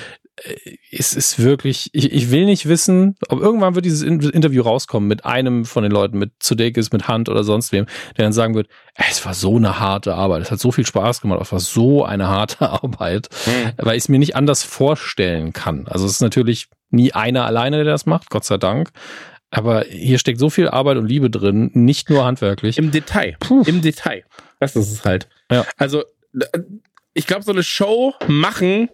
es ist wirklich, ich, ich will nicht wissen, ob irgendwann wird dieses Interview rauskommen mit einem von den Leuten, mit Sudeikis, mit Hand oder sonst wem, der dann sagen wird, es war so eine harte Arbeit, es hat so viel Spaß gemacht, es war so eine harte <laughs> Arbeit, mhm. weil ich es mir nicht anders vorstellen kann. Also es ist natürlich nie einer alleine, der das macht, Gott sei Dank. Aber hier steckt so viel Arbeit und Liebe drin, nicht nur handwerklich. Im Detail. Puh. Im Detail. Das ist es halt. Ja. Also, ich glaube, so eine Show machen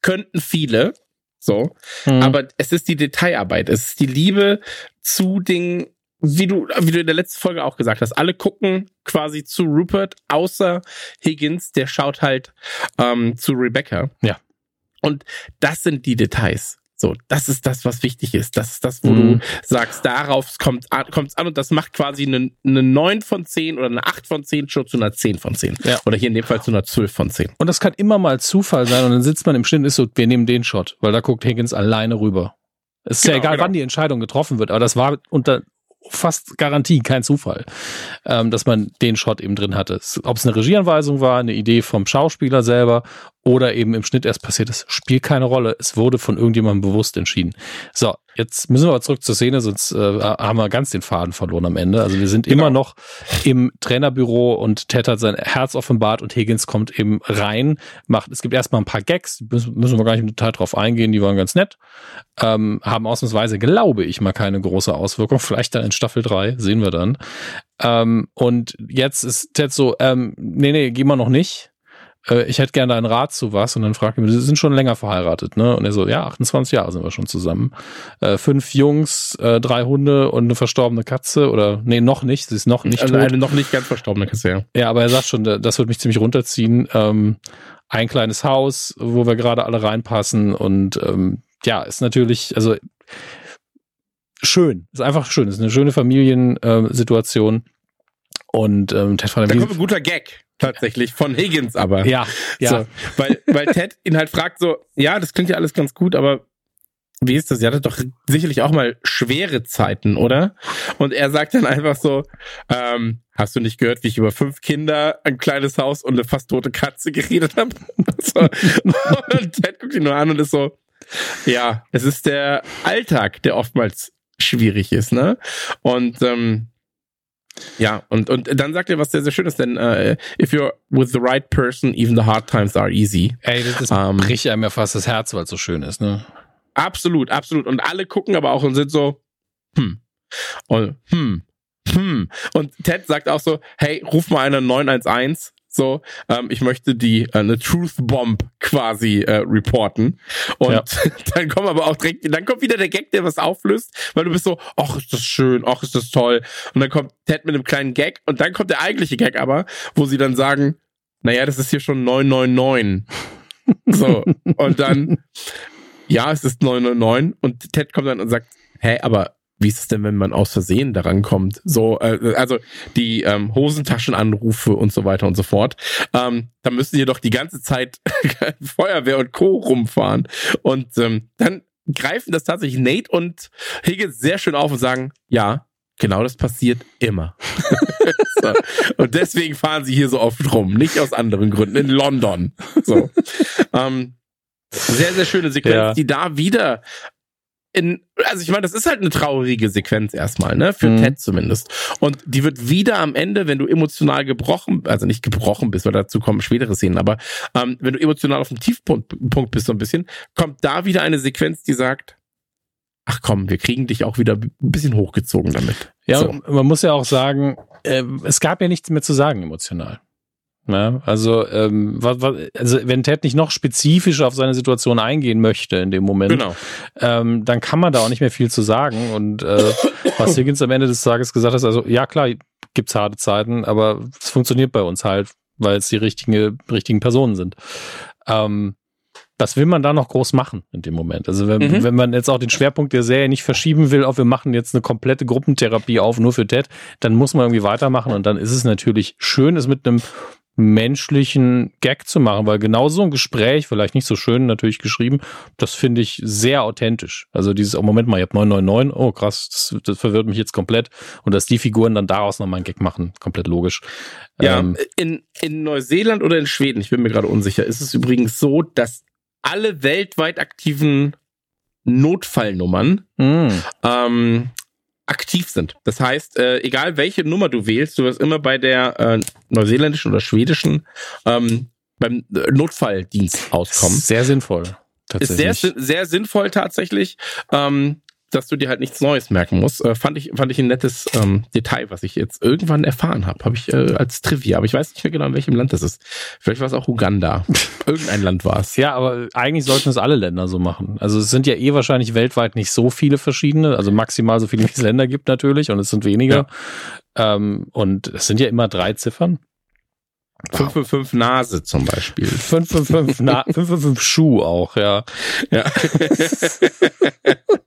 könnten viele. So. Mhm. Aber es ist die Detailarbeit. Es ist die Liebe zu den, wie du, wie du in der letzten Folge auch gesagt hast. Alle gucken quasi zu Rupert, außer Higgins, der schaut halt ähm, zu Rebecca. Ja. Und das sind die Details. So, das ist das, was wichtig ist. Das ist das, wo mhm. du sagst, darauf kommt es an und das macht quasi eine, eine 9 von 10 oder eine 8 von 10 schon zu einer 10 von 10. Ja. Oder hier in dem Fall zu einer 12 von 10. Und das kann immer mal Zufall sein und dann sitzt man im Schnitt und ist so, wir nehmen den Shot, weil da guckt Higgins alleine rüber. Es ist genau, ja egal, genau. wann die Entscheidung getroffen wird, aber das war unter fast Garantie, kein Zufall, ähm, dass man den Shot eben drin hatte. Ob es eine Regieanweisung war, eine Idee vom Schauspieler selber oder eben im Schnitt erst passiert ist, spielt keine Rolle. Es wurde von irgendjemandem bewusst entschieden. So, jetzt müssen wir aber zurück zur Szene, sonst äh, haben wir ganz den Faden verloren am Ende. Also wir sind genau. immer noch im Trainerbüro und Ted hat sein Herz offenbart und Higgins kommt eben rein, macht, es gibt erstmal ein paar Gags, müssen, müssen wir gar nicht im Detail drauf eingehen, die waren ganz nett, ähm, haben ausnahmsweise, glaube ich, mal keine große Auswirkung, vielleicht dann in Staffel 3, sehen wir dann. Ähm, und jetzt ist Ted so, ähm, nee, nee, geh mal noch nicht äh, ich hätte gerne einen Rat zu was. Und dann fragt er mich, Sie sind schon länger verheiratet, ne? Und er so, ja, 28 Jahre sind wir schon zusammen. Äh, fünf Jungs, äh, drei Hunde und eine verstorbene Katze. Oder, nee, noch nicht. Sie ist noch nicht also tot. Eine noch nicht ganz verstorbene Katze, ja. Ja, aber er sagt schon, das wird mich ziemlich runterziehen. Ähm, ein kleines Haus, wo wir gerade alle reinpassen. Und ähm, ja, ist natürlich, also schön. Ist einfach schön. Ist eine schöne Familiensituation. Und ähm, Ted Da kommt ein guter Gag tatsächlich von Higgins aber. Ja, ja. So, weil, weil Ted ihn halt fragt so, ja, das klingt ja alles ganz gut, aber wie ist das? Ihr hattet doch sicherlich auch mal schwere Zeiten, oder? Und er sagt dann einfach so, ähm, hast du nicht gehört, wie ich über fünf Kinder, ein kleines Haus und eine fast tote Katze geredet habe? <laughs> so. Und Ted guckt ihn nur an und ist so, ja, es ist der Alltag, der oftmals schwierig ist, ne? Und ähm, ja, und, und dann sagt er was sehr, sehr Schönes, denn uh, if you're with the right person, even the hard times are easy. Ey, das, das um, ähm, bricht einem ja fast das Herz, weil es so schön ist, ne? Absolut, absolut. Und alle gucken aber auch und sind so, hm, und hm, hm. Und Ted sagt auch so, hey, ruf mal eine 911 so, ähm, ich möchte die äh, eine Truth Bomb quasi äh, reporten. Und ja. <laughs> dann kommt aber auch direkt, dann kommt wieder der Gag, der was auflöst, weil du bist so, ach, ist das schön, ach, ist das toll. Und dann kommt Ted mit einem kleinen Gag und dann kommt der eigentliche Gag aber, wo sie dann sagen, naja, das ist hier schon 999. so, und dann, <laughs> ja, es ist 999 und Ted kommt dann und sagt, hä, aber wie ist es denn, wenn man aus Versehen daran kommt? So, äh, also die ähm, Hosentaschenanrufe und so weiter und so fort. Ähm, da müssen die doch die ganze Zeit <laughs> Feuerwehr und Co. rumfahren. Und ähm, dann greifen das tatsächlich Nate und Higgins sehr schön auf und sagen, ja, genau das passiert immer. <laughs> so. Und deswegen fahren sie hier so oft rum, nicht aus anderen Gründen, in London. So. ähm, sehr, sehr schöne Sequenz, ja. die da wieder in, also ich meine, das ist halt eine traurige Sequenz erstmal, ne? Für mhm. Ted zumindest. Und die wird wieder am Ende, wenn du emotional gebrochen, also nicht gebrochen bist, weil dazu kommen spätere Szenen, aber ähm, wenn du emotional auf dem Tiefpunkt Punkt bist so ein bisschen, kommt da wieder eine Sequenz, die sagt, ach komm, wir kriegen dich auch wieder ein bisschen hochgezogen damit. Ja, so. man muss ja auch sagen, äh, es gab ja nichts mehr zu sagen emotional. Ja, also, ähm, was, was, also wenn Ted nicht noch spezifischer auf seine Situation eingehen möchte in dem Moment, genau. ähm, dann kann man da auch nicht mehr viel zu sagen. Und äh, <laughs> was Higgins am Ende des Tages gesagt hat, also ja klar, gibt's harte Zeiten, aber es funktioniert bei uns halt, weil es die richtigen, richtigen Personen sind. Ähm, was will man da noch groß machen in dem Moment? Also wenn, mhm. wenn man jetzt auch den Schwerpunkt der Serie nicht verschieben will, auf wir machen jetzt eine komplette Gruppentherapie auf, nur für Ted, dann muss man irgendwie weitermachen und dann ist es natürlich schön, es mit einem menschlichen Gag zu machen, weil genau so ein Gespräch, vielleicht nicht so schön natürlich geschrieben, das finde ich sehr authentisch. Also dieses, oh Moment mal, ihr habt 999, oh krass, das, das verwirrt mich jetzt komplett. Und dass die Figuren dann daraus nochmal einen Gag machen, komplett logisch. Ja, ähm, in, in Neuseeland oder in Schweden, ich bin mir gerade unsicher, ist es übrigens so, dass alle weltweit aktiven Notfallnummern mm. ähm, aktiv sind. Das heißt, äh, egal welche Nummer du wählst, du wirst immer bei der äh, neuseeländischen oder schwedischen ähm, beim äh, Notfalldienst auskommen. Sehr sinnvoll. Tatsächlich. Ist sehr, sehr sinnvoll tatsächlich. Ähm, dass du dir halt nichts Neues merken musst, äh, fand ich fand ich ein nettes ähm, Detail, was ich jetzt irgendwann erfahren habe, habe ich äh, als Trivia, aber ich weiß nicht mehr genau, in welchem Land das ist. Vielleicht war es auch Uganda. <laughs> Irgendein Land war es. Ja, aber eigentlich sollten es alle Länder so machen. Also es sind ja eh wahrscheinlich weltweit nicht so viele verschiedene, also maximal so viele, wie es Länder gibt natürlich, und es sind weniger. Ja. Ähm, und es sind ja immer drei Ziffern. 555 Nase zum Beispiel. 555 Na <laughs> 555 Schuh auch, ja. Ja. <laughs>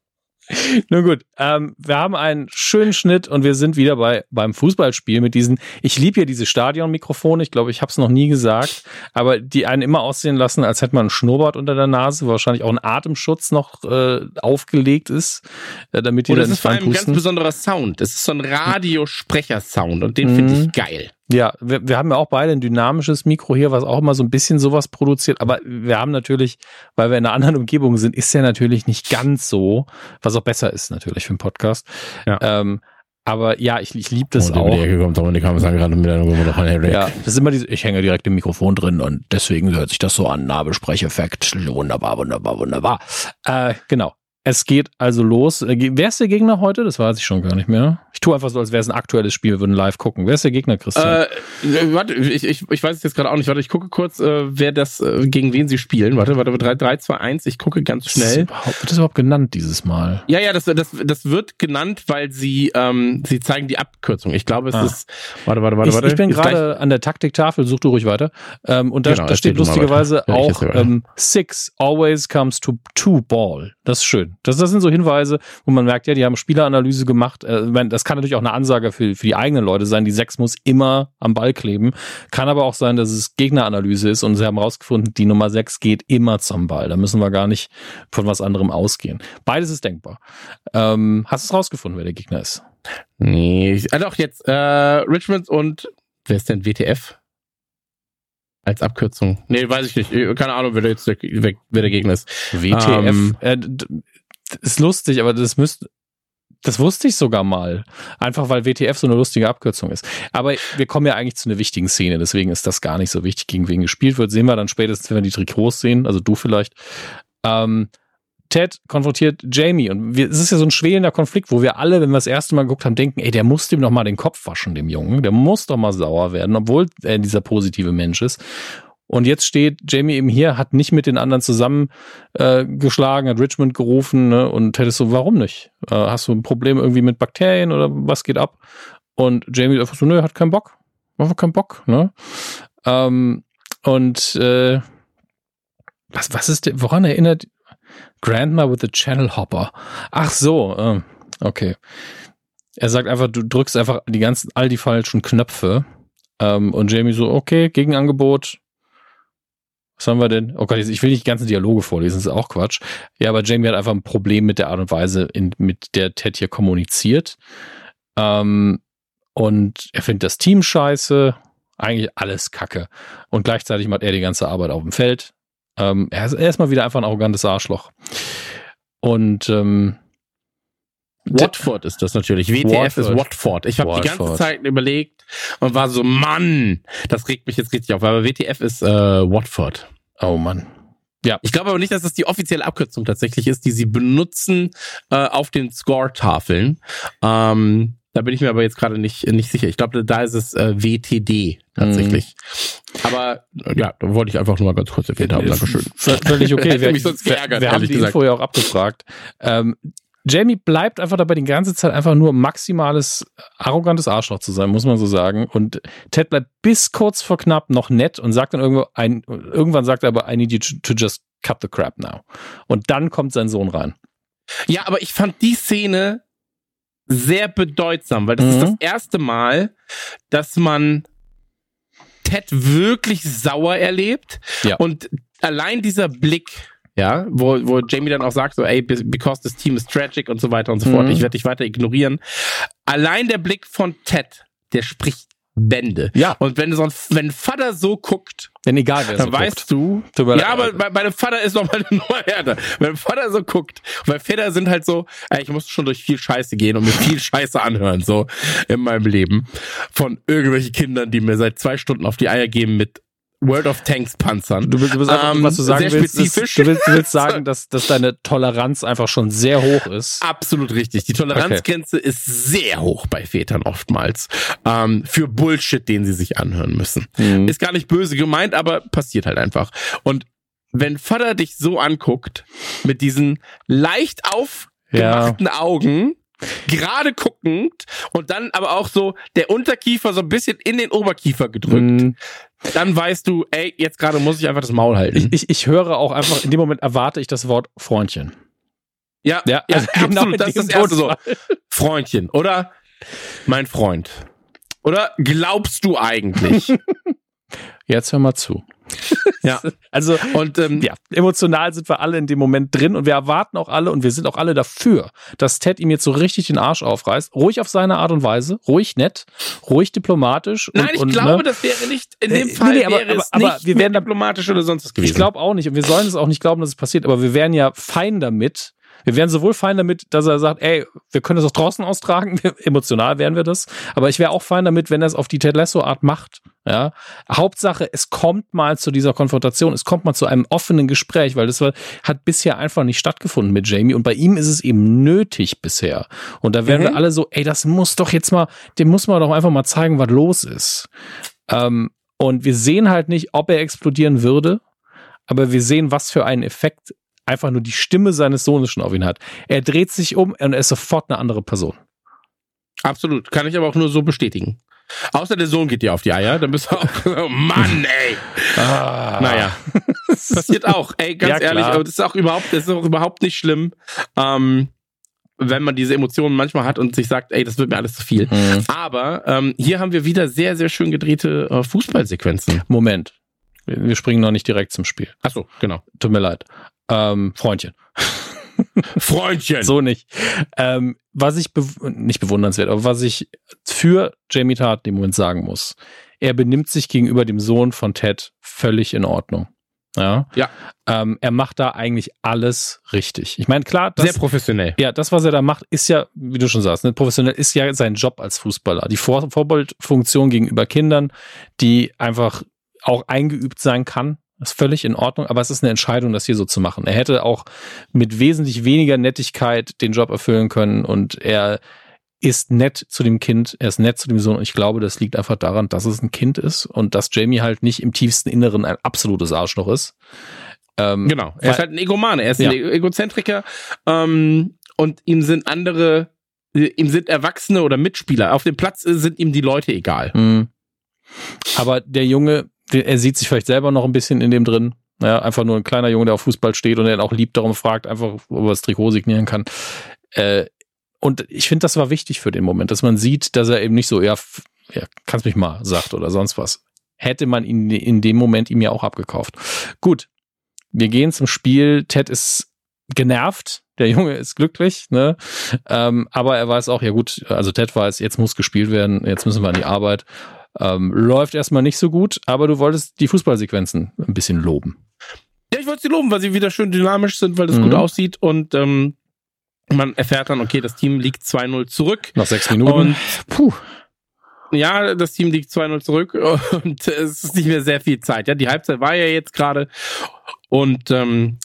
<laughs> Nun gut, ähm, wir haben einen schönen Schnitt und wir sind wieder bei beim Fußballspiel mit diesen. Ich liebe ja diese Stadionmikrofone. Ich glaube, ich habe es noch nie gesagt, aber die einen immer aussehen lassen, als hätte man einen Schnurrbart unter der Nase, wo wahrscheinlich auch ein Atemschutz noch äh, aufgelegt ist, äh, damit die. Und das ist vor allem ein ganz besonderer Sound. Es ist so ein Radiosprecher-Sound und den mhm. finde ich geil. Ja, wir, wir haben ja auch beide ein dynamisches Mikro hier, was auch immer so ein bisschen sowas produziert. Aber wir haben natürlich, weil wir in einer anderen Umgebung sind, ist ja natürlich nicht ganz so, was auch besser ist natürlich für einen Podcast. Ja. Ähm, aber ja, ich, ich liebe das und auch. Die Ecke kommt Dominik gerade mit einer Nummer von Henry. Ja, das ist immer diese, ich hänge direkt im Mikrofon drin und deswegen hört sich das so an. Nabelsprecheffekt. Wunderbar, wunderbar, wunderbar. Äh, genau. Es geht also los. Äh, wer ist der Gegner heute? Das weiß ich schon gar nicht mehr. Ich tue einfach so, als wäre es ein aktuelles Spiel, wir würden live gucken. Wer ist der Gegner, Christian? Äh, warte, ich, ich, ich weiß es jetzt gerade auch nicht. Warte, ich gucke kurz, äh, wer das, äh, gegen wen sie spielen. Warte, warte, 3, 3, 2, 1. Ich gucke ganz schnell. Wird das überhaupt genannt dieses Mal? Ja, ja, das, das, das wird genannt, weil sie, ähm, sie zeigen die Abkürzung. Ich glaube, es ah. ist. Warte, warte, warte, warte. Ich, ich bin gerade an der Taktiktafel, such du ruhig weiter. Ähm, und da, genau, da steht, steht lustigerweise auch ähm, Six always comes to two ball. Das ist schön. Das, das sind so Hinweise, wo man merkt, ja, die haben Spieleranalyse gemacht. Äh, das kann natürlich auch eine Ansage für, für die eigenen Leute sein. Die sechs muss immer am Ball kleben. Kann aber auch sein, dass es Gegneranalyse ist und sie haben rausgefunden, die Nummer sechs geht immer zum Ball. Da müssen wir gar nicht von was anderem ausgehen. Beides ist denkbar. Ähm, hast du es rausgefunden, wer der Gegner ist? Nee, ah, doch, jetzt äh, Richmond und wer ist denn WTF? als Abkürzung. Nee, weiß ich nicht. Keine Ahnung, wer, jetzt der, wer der Gegner ist. WTF. Ähm, äh, ist lustig, aber das müsste. Das wusste ich sogar mal. Einfach weil WTF so eine lustige Abkürzung ist. Aber wir kommen ja eigentlich zu einer wichtigen Szene, deswegen ist das gar nicht so wichtig, gegen wen gespielt wird. Sehen wir dann spätestens, wenn wir die Trikots sehen, also du vielleicht. Ähm, Ted konfrontiert Jamie und wir, es ist ja so ein schwelender Konflikt, wo wir alle, wenn wir das erste Mal geguckt haben, denken, ey, der muss dem doch mal den Kopf waschen, dem Jungen, der muss doch mal sauer werden, obwohl er dieser positive Mensch ist. Und jetzt steht Jamie eben hier, hat nicht mit den anderen zusammen äh, hat Richmond gerufen ne, und hättest so, warum nicht? Äh, hast du ein Problem irgendwie mit Bakterien oder was geht ab? Und Jamie einfach so, nö, hat keinen Bock. Einfach keinen Bock, ne? Ähm, und äh, was, was ist der, woran erinnert Grandma with the Channel Hopper. Ach so, äh, okay. Er sagt einfach, du drückst einfach die ganzen, all die falschen Knöpfe. Ähm, und Jamie so, okay, Gegenangebot. Was haben wir denn? Oh Gott, ich will nicht die ganzen Dialoge vorlesen, das ist auch Quatsch. Ja, aber Jamie hat einfach ein Problem mit der Art und Weise, in, mit der Ted hier kommuniziert. Ähm, und er findet das Team scheiße. Eigentlich alles Kacke. Und gleichzeitig macht er die ganze Arbeit auf dem Feld. Ähm, er, ist, er ist mal wieder einfach ein arrogantes Arschloch. Und ähm, Watford ist das natürlich. WTF Watford. ist Watford. Ich habe die ganze Zeit überlegt und war so, Mann, das regt mich jetzt richtig auf. Aber WTF ist äh, Watford. Oh Mann. Ja. Ich glaube aber nicht, dass das die offizielle Abkürzung tatsächlich ist, die sie benutzen äh, auf den Score-Tafeln. Ähm, da bin ich mir aber jetzt gerade nicht, nicht sicher. Ich glaube, da ist es äh, WTD tatsächlich. Mhm. Aber ja, da wollte ich einfach nur mal ganz kurz erwähnt haben. Dankeschön. Völlig okay. <laughs> wir, mich sonst geärgert, wir haben die gesagt. Info ja auch abgefragt. Ähm, Jamie bleibt einfach dabei, die ganze Zeit einfach nur maximales, arrogantes Arschloch zu sein, muss man so sagen. Und Ted bleibt bis kurz vor knapp noch nett und sagt dann irgendwo, ein, irgendwann sagt er aber, I need you to just cut the crap now. Und dann kommt sein Sohn rein. Ja, aber ich fand die Szene sehr bedeutsam, weil das mhm. ist das erste Mal, dass man Ted wirklich sauer erlebt. Ja. Und allein dieser Blick ja, wo, wo Jamie dann auch sagt, so, ey, because this team is tragic und so weiter und so mhm. fort, ich werde dich weiter ignorieren. Allein der Blick von Ted, der spricht Bände. Ja. Und wenn so ein, wenn Vater so guckt, wenn egal wer dann so weißt guckt. du, ja, aber bei, bei dem Vater ist noch mal <laughs> eine Nummer härter. Wenn Vater so guckt, weil Väter sind halt so, ey, ich muss schon durch viel Scheiße gehen und mir viel <laughs> Scheiße anhören, so in meinem Leben. Von irgendwelchen Kindern, die mir seit zwei Stunden auf die Eier geben mit World of Tanks Panzern. Du, willst, du willst einfach, ähm, was du sagen willst, ist, du willst, du willst sagen, dass, dass deine Toleranz einfach schon sehr hoch ist. Absolut richtig. Die Toleranzgrenze okay. ist sehr hoch bei Vätern oftmals. Ähm, für Bullshit, den sie sich anhören müssen. Mhm. Ist gar nicht böse gemeint, aber passiert halt einfach. Und wenn Vater dich so anguckt, mit diesen leicht aufgemachten ja. Augen, gerade guckend und dann aber auch so der Unterkiefer so ein bisschen in den Oberkiefer gedrückt, mm. dann weißt du, ey, jetzt gerade muss ich einfach das Maul halten. Ich, ich, ich höre auch einfach, in dem Moment erwarte ich das Wort Freundchen. Ja, ja, ja also genau absolut, das ist das erste so. Freundchen, oder? Mein Freund. Oder glaubst du eigentlich? <laughs> Jetzt hör mal zu. <laughs> ja, also und ähm, ja, emotional sind wir alle in dem Moment drin und wir erwarten auch alle und wir sind auch alle dafür, dass Ted ihm jetzt so richtig den Arsch aufreißt, ruhig auf seine Art und Weise, ruhig nett, ruhig diplomatisch. Nein, und, ich und, glaube, ne? das wäre nicht in dem äh, Fall nee, aber, wäre aber, es aber, nicht wir werden diplomatisch oder sonst was gewesen. Ich glaube auch nicht und wir sollen es auch nicht glauben, dass es passiert, aber wir wären ja fein damit, wir wären sowohl fein damit, dass er sagt, ey, wir können das auch draußen austragen, <laughs> emotional wären wir das, aber ich wäre auch fein damit, wenn er es auf die Ted Lasso Art macht. Ja, Hauptsache, es kommt mal zu dieser Konfrontation, es kommt mal zu einem offenen Gespräch, weil das war, hat bisher einfach nicht stattgefunden mit Jamie und bei ihm ist es eben nötig bisher. Und da wären mhm. wir alle so, ey, das muss doch jetzt mal, dem muss man doch einfach mal zeigen, was los ist. Ähm, und wir sehen halt nicht, ob er explodieren würde, aber wir sehen, was für einen Effekt einfach nur die Stimme seines Sohnes schon auf ihn hat. Er dreht sich um und er ist sofort eine andere Person. Absolut. Kann ich aber auch nur so bestätigen. Außer der Sohn geht dir auf die Eier, dann bist du auch, oh Mann, ey. Ah. Naja, <laughs> passiert auch. Ey, ganz ja, ehrlich, aber das ist auch überhaupt, das ist auch überhaupt nicht schlimm. Ähm, wenn man diese Emotionen manchmal hat und sich sagt, ey, das wird mir alles zu viel. Mhm. Aber ähm, hier haben wir wieder sehr, sehr schön gedrehte äh, Fußballsequenzen. Moment. Wir springen noch nicht direkt zum Spiel. Ach so, genau. Tut mir leid. Ähm, Freundchen. <laughs> Freundchen. so nicht. Ähm, was ich be nicht bewundernswert, aber was ich für Jamie Tart im Moment sagen muss, er benimmt sich gegenüber dem Sohn von Ted völlig in Ordnung. Ja. ja. Ähm, er macht da eigentlich alles richtig. Ich meine, klar, das, sehr professionell. Ja, das, was er da macht, ist ja, wie du schon sagst, ne, professionell ist ja sein Job als Fußballer. Die Vor Vorbildfunktion gegenüber Kindern, die einfach auch eingeübt sein kann. Ist völlig in Ordnung, aber es ist eine Entscheidung, das hier so zu machen. Er hätte auch mit wesentlich weniger Nettigkeit den Job erfüllen können und er ist nett zu dem Kind, er ist nett zu dem Sohn und ich glaube, das liegt einfach daran, dass es ein Kind ist und dass Jamie halt nicht im tiefsten Inneren ein absolutes Arschloch ist. Ähm, genau, er ist halt ein Egomane, er ist ja. ein Egozentriker ähm, und ihm sind andere, ihm sind Erwachsene oder Mitspieler, auf dem Platz sind ihm die Leute egal. Mhm. Aber der Junge er sieht sich vielleicht selber noch ein bisschen in dem drin. Ja, einfach nur ein kleiner Junge, der auf Fußball steht und er auch liebt darum fragt, einfach, ob er das Trikot signieren kann. Äh, und ich finde, das war wichtig für den Moment, dass man sieht, dass er eben nicht so, ja, ja kannst mich mal, sagt oder sonst was. Hätte man ihn in dem Moment ihm ja auch abgekauft. Gut, wir gehen zum Spiel. Ted ist genervt. Der Junge ist glücklich, ne? Ähm, aber er weiß auch, ja gut, also Ted weiß, jetzt muss gespielt werden, jetzt müssen wir an die Arbeit. Ähm, läuft erstmal nicht so gut, aber du wolltest die Fußballsequenzen ein bisschen loben. Ja, ich wollte sie loben, weil sie wieder schön dynamisch sind, weil das mhm. gut aussieht und ähm, man erfährt dann, okay, das Team liegt 2-0 zurück. Nach sechs Minuten. Und, puh. Ja, das Team liegt 2-0 zurück <laughs> und es ist nicht mehr sehr viel Zeit. Ja, die Halbzeit war ja jetzt gerade und ähm,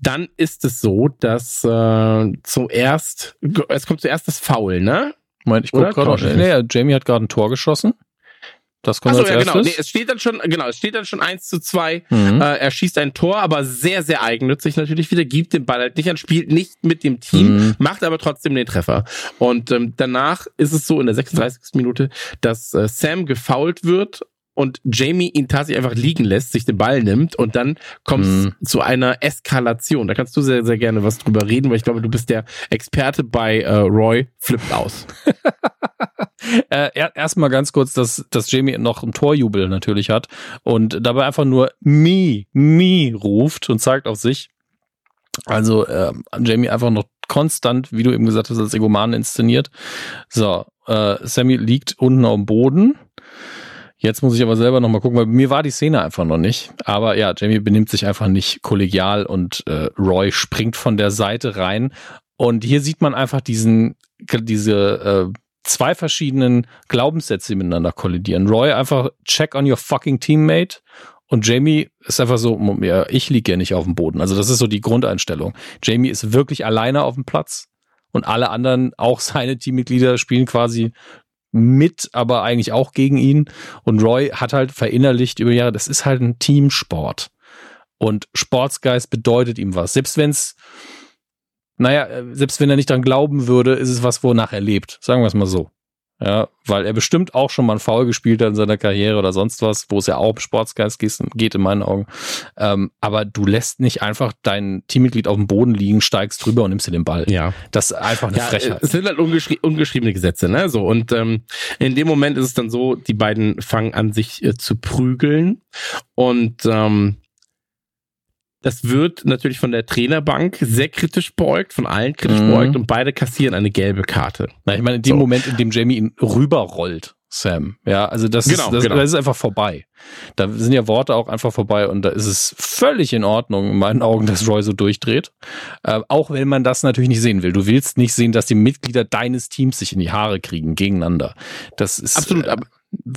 dann ist es so, dass äh, zuerst, es kommt zuerst das Foul, ne? Moment, ich guck gerade. Nee, Jamie hat gerade ein Tor geschossen. Das kommt Achso, ja, genau. Nee, es steht dann schon, genau, es steht dann schon eins zu zwei. Mhm. Äh, er schießt ein Tor, aber sehr, sehr eigennützig natürlich wieder, gibt den Ball halt nicht an, spielt nicht mit dem Team, mhm. macht aber trotzdem den Treffer. Und ähm, danach ist es so in der 36. Minute, dass äh, Sam gefoult wird und Jamie ihn tatsächlich einfach liegen lässt, sich den Ball nimmt und dann kommt es mhm. zu einer Eskalation. Da kannst du sehr, sehr gerne was drüber reden, weil ich glaube, du bist der Experte bei äh, Roy, flippt aus. <laughs> äh, Erstmal ganz kurz, dass, dass Jamie noch einen Torjubel natürlich hat und dabei einfach nur me, me ruft und zeigt auf sich. Also äh, Jamie einfach noch konstant, wie du eben gesagt hast, als Egoman inszeniert. So, äh, Sammy liegt unten dem Boden Jetzt muss ich aber selber nochmal gucken, weil mir war die Szene einfach noch nicht. Aber ja, Jamie benimmt sich einfach nicht kollegial und äh, Roy springt von der Seite rein. Und hier sieht man einfach diesen, diese äh, zwei verschiedenen Glaubenssätze, miteinander kollidieren. Roy einfach check on your fucking teammate und Jamie ist einfach so, ja, ich liege ja nicht auf dem Boden. Also das ist so die Grundeinstellung. Jamie ist wirklich alleine auf dem Platz und alle anderen, auch <laughs> seine Teammitglieder, spielen quasi mit, aber eigentlich auch gegen ihn. Und Roy hat halt verinnerlicht über Jahre, das ist halt ein Teamsport. Und Sportsgeist bedeutet ihm was. Selbst wenn es, naja, selbst wenn er nicht dran glauben würde, ist es was, wonach er lebt. Sagen wir es mal so. Ja, weil er bestimmt auch schon mal ein Foul gespielt hat in seiner Karriere oder sonst was, wo es ja auch um Sportsgeist geht, in meinen Augen. Ähm, aber du lässt nicht einfach dein Teammitglied auf dem Boden liegen, steigst drüber und nimmst dir den Ball. Ja. Das ist einfach eine ja, Frechheit. Es sind halt ungeschri ungeschriebene Gesetze, ne? So. Und ähm, in dem Moment ist es dann so, die beiden fangen an, sich äh, zu prügeln. Und ähm, das wird natürlich von der Trainerbank sehr kritisch beugt, von allen kritisch mhm. beugt und beide kassieren eine gelbe Karte. Na, ich meine, in dem so. Moment, in dem Jamie ihn rüberrollt, Sam, ja, also das, genau, ist, das, genau. das ist einfach vorbei. Da sind ja Worte auch einfach vorbei und da ist es völlig in Ordnung, in meinen Augen, dass Roy so durchdreht. Äh, auch wenn man das natürlich nicht sehen will. Du willst nicht sehen, dass die Mitglieder deines Teams sich in die Haare kriegen gegeneinander. Das ist absolut. Äh,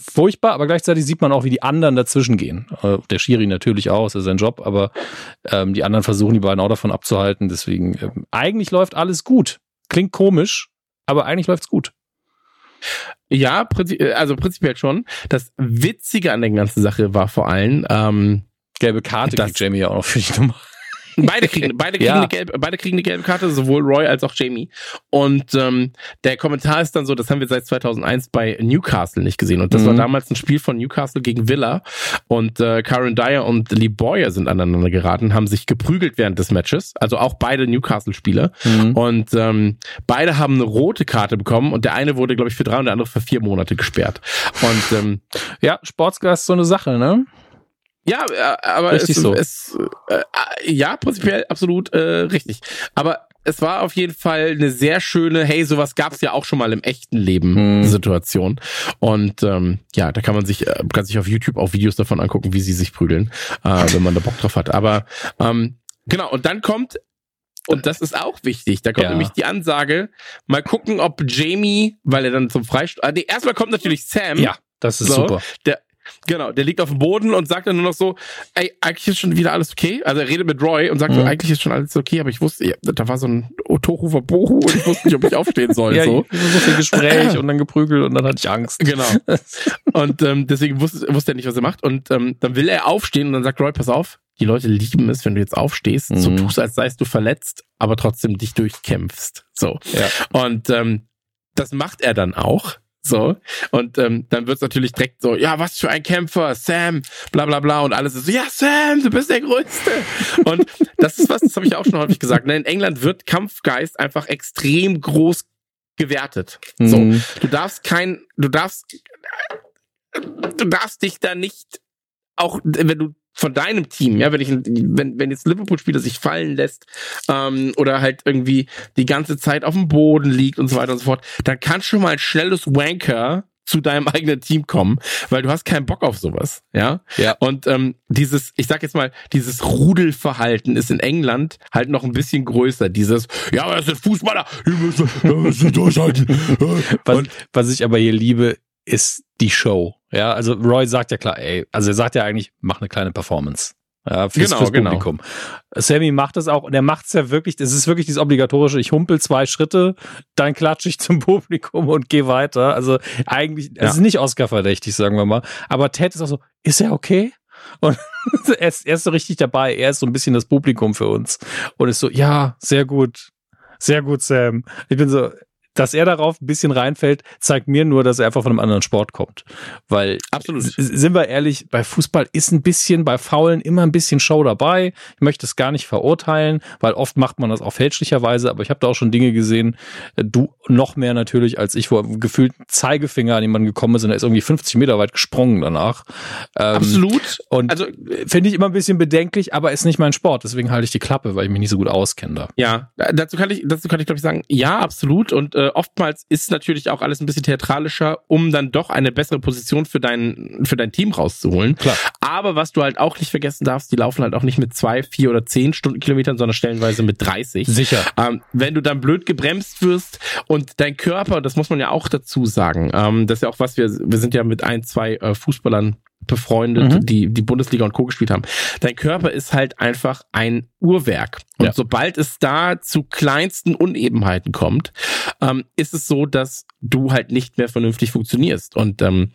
furchtbar, aber gleichzeitig sieht man auch, wie die anderen dazwischen gehen. Äh, der Schiri natürlich auch, ist ja sein Job, aber ähm, die anderen versuchen die beiden auch davon abzuhalten. Deswegen, ähm, eigentlich läuft alles gut. Klingt komisch, aber eigentlich läuft's gut. Ja, äh, also prinzipiell schon. Das Witzige an der ganzen Sache war vor allem, ähm, gelbe Karte das, Jamie ja auch noch für die Nummer. Beide kriegen, <laughs> beide kriegen, ja. eine gelbe, beide kriegen eine gelbe Karte, sowohl Roy als auch Jamie. Und ähm, der Kommentar ist dann so, das haben wir seit 2001 bei Newcastle nicht gesehen. Und das mhm. war damals ein Spiel von Newcastle gegen Villa. Und äh, Karen Dyer und Lee Boyer sind aneinander geraten, haben sich geprügelt während des Matches. Also auch beide Newcastle-Spieler. Mhm. Und ähm, beide haben eine rote Karte bekommen. Und der eine wurde, glaube ich, für drei und der andere für vier Monate gesperrt. Und ähm, ja, Sportsgeist ist so eine Sache, ne? Ja, äh, aber richtig es, so. es äh, ja, prinzipiell absolut äh, richtig. Aber es war auf jeden Fall eine sehr schöne, hey, sowas gab's ja auch schon mal im echten Leben hm. Situation. Und ähm, ja, da kann man sich, äh, kann sich auf YouTube auch Videos davon angucken, wie sie sich prügeln, äh, wenn man da Bock drauf hat. Aber ähm, genau, und dann kommt und das ist auch wichtig. Da kommt ja. nämlich die Ansage, mal gucken, ob Jamie, weil er dann zum Freistoß. Ah, nee, erstmal kommt natürlich Sam. Ja, das ist so, super. Der, Genau, der liegt auf dem Boden und sagt dann nur noch so, ey, eigentlich ist schon wieder alles okay. Also er redet mit Roy und sagt mhm. so, eigentlich ist schon alles okay, aber ich wusste, ja, da war so ein Otorufer Bohu und ich wusste nicht, ob ich aufstehen soll. <laughs> ja, so. so viel Gespräch und dann geprügelt und dann hatte ich Angst. Genau. <laughs> Und ähm, deswegen wusste, wusste er nicht, was er macht. Und ähm, dann will er aufstehen und dann sagt Roy, pass auf, die Leute lieben es, wenn du jetzt aufstehst, mhm. so tust, als seist du verletzt, aber trotzdem dich durchkämpfst. So. Ja. Und ähm, das macht er dann auch. So. Und ähm, dann wird's natürlich direkt so, ja, was für ein Kämpfer, Sam, bla bla bla. Und alles ist so, ja, Sam, du bist der Größte. und das ist was, das habe ich auch schon häufig gesagt. Ne? In England wird Kampfgeist einfach extrem groß gewertet. Mhm. So. Du darfst kein, du darfst, du darfst dich da nicht auch, wenn du von deinem Team, ja, wenn ich, wenn, wenn jetzt Liverpool-Spieler sich fallen lässt ähm, oder halt irgendwie die ganze Zeit auf dem Boden liegt und so weiter und so fort, dann kann schon mal ein schnelles Wanker zu deinem <laughs> eigenen Team kommen, weil du hast keinen Bock auf sowas, ja. Ja. Und ähm, dieses, ich sag jetzt mal, dieses Rudelverhalten ist in England halt noch ein bisschen größer. Dieses, ja, aber das sind Fußballer, die müssen, die müssen durchhalten. Was, was ich aber hier liebe, ist die Show. Ja, also Roy sagt ja klar, ey, also er sagt ja eigentlich, mach eine kleine Performance. Ja, fürs, Genau, fürs genau. Publikum. Sammy macht das auch und er macht es ja wirklich, das ist wirklich dieses obligatorische, ich humpel zwei Schritte, dann klatsche ich <laughs> zum Publikum und gehe weiter. Also eigentlich, es Ja. ist nicht Oscar-verdächtig, sagen wir mal. Aber Ted ist auch so, ist er okay? <laughs> Und <laughs> er ist, er ist so richtig dabei, er ist so ein bisschen das Publikum für uns. Und ist so, ja, sehr gut. Sehr gut, Sam. Ich bin so, dass er darauf ein bisschen reinfällt, zeigt mir nur, dass er einfach von einem anderen Sport kommt. Weil, Absolut. sind wir ehrlich, bei Fußball ist ein bisschen, bei Faulen immer ein bisschen Show dabei. Ich möchte es gar nicht verurteilen, weil oft macht man das auch fälschlicherweise, aber ich habe da auch schon Dinge gesehen, äh, du noch mehr natürlich als ich, wo gefühlt Zeigefinger an jemanden gekommen ist und er ist irgendwie 50 Meter weit gesprungen danach. Ähm, Absolut. Und Also, finde ich immer ein bisschen bedenklich, aber ist nicht mein Sport. Deswegen halte ich die Klappe, weil ich mich nicht so gut auskenne da. Ja, dazu kann ich, dazu kann ich glaube ich sagen, ja, absolut. Und äh, oftmals ist natürlich auch alles ein bisschen theatralischer, um dann doch eine bessere Position für dein für dein Team rauszuholen. Klar. Aber was du halt auch nicht vergessen darfst, die laufen halt auch nicht mit zwei, vier oder zehn Stundenkilometern, sondern stellenweise mit 30. Sicher. Ähm, wenn du dann blöd gebremst wirst und dein Körper, das muss man ja auch dazu sagen, ähm, das ist ja auch was, wir, wir sind ja mit ein, zwei äh, Fußballern befreundet, Mhm. die die Bundesliga und Co. gespielt haben. Dein Körper ist halt einfach ein Uhrwerk. Und Ja. sobald es da zu kleinsten Unebenheiten kommt, ähm, ist es so, dass du halt nicht mehr vernünftig funktionierst. Und ähm,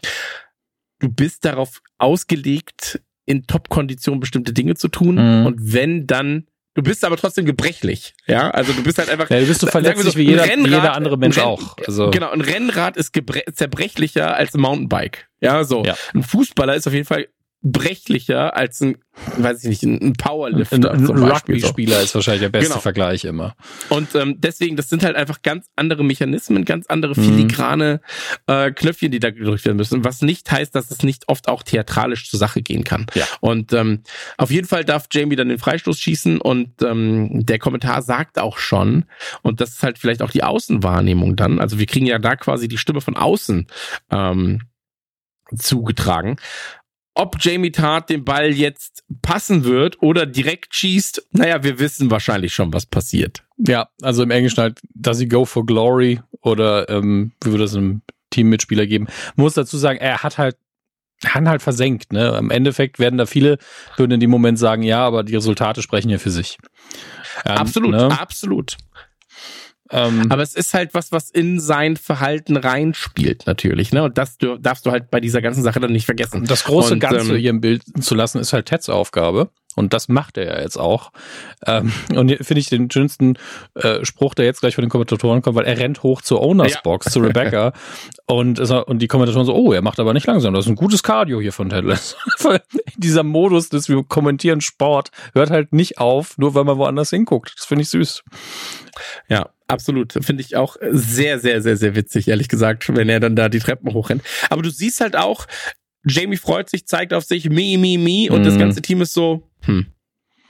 du bist darauf ausgelegt, in Top-Kondition bestimmte Dinge zu tun. Mhm. Und wenn dann Du bist aber trotzdem gebrechlich, ja. Also du bist halt einfach. Ja, du bist so verletzlich so, wie jeder, Rennrad- jeder andere Mensch Renn- auch. Also, Genau, ein Rennrad ist zerbrechlicher als ein Mountainbike. Ja, so. Ja. Ein Fußballer ist auf jeden Fall brechlicher als ein, weiß ich nicht, ein Powerlifter. ein, ein zum Beispiel, so. Rugby-Spieler ist wahrscheinlich der beste Genau. Vergleich immer. Und ähm, deswegen, das sind halt einfach ganz andere Mechanismen, ganz andere Mhm. filigrane äh, Knöpfchen, die da gedrückt werden müssen. Was nicht heißt, dass es nicht oft auch theatralisch zur Sache gehen kann. Ja. Und ähm, auf jeden Fall darf Jamie dann den Freistoß schießen und ähm, der Kommentar sagt auch schon, und das ist halt vielleicht auch die Außenwahrnehmung dann, also wir kriegen ja da quasi die Stimme von außen ähm, zugetragen. Ob Jamie Tart den Ball jetzt passen wird oder direkt schießt, naja, wir wissen wahrscheinlich schon, was passiert. Ja, also im Englischen halt, does he go for glory oder ähm, wie würde das einem Teammitspieler geben? Muss dazu sagen, er hat halt Han halt versenkt, ne? Im Endeffekt werden da viele, würden in dem Moment sagen, ja, aber die Resultate sprechen ja für sich. Ähm, absolut, Ne? absolut. Ähm, Aber es ist halt was, was in sein Verhalten reinspielt, natürlich. Ne? Und das darfst du halt bei dieser ganzen Sache dann nicht vergessen. das große Und, Ganze ähm, hier im Bild zu lassen, ist halt Teds Aufgabe. Und das macht er ja jetzt auch. Ähm, und hier finde ich den schönsten äh, Spruch, der jetzt gleich von den Kommentatoren kommt, weil er rennt hoch zur Owners Ja. Box, zu Rebecca. <laughs> und, und die Kommentatoren so, oh, er macht aber nicht langsam. Das ist ein gutes Cardio hier von Ted <laughs> Dieser Modus, dass wir kommentieren Sport, hört halt nicht auf, nur weil man woanders hinguckt. Das finde ich süß. Ja, absolut. Finde ich auch sehr, sehr, sehr, sehr witzig, ehrlich gesagt, wenn er dann da die Treppen hochrennt. Aber du siehst halt auch, Jamie freut sich, zeigt auf sich, me, me, me, und das Mhm. ganze Team ist so, hm.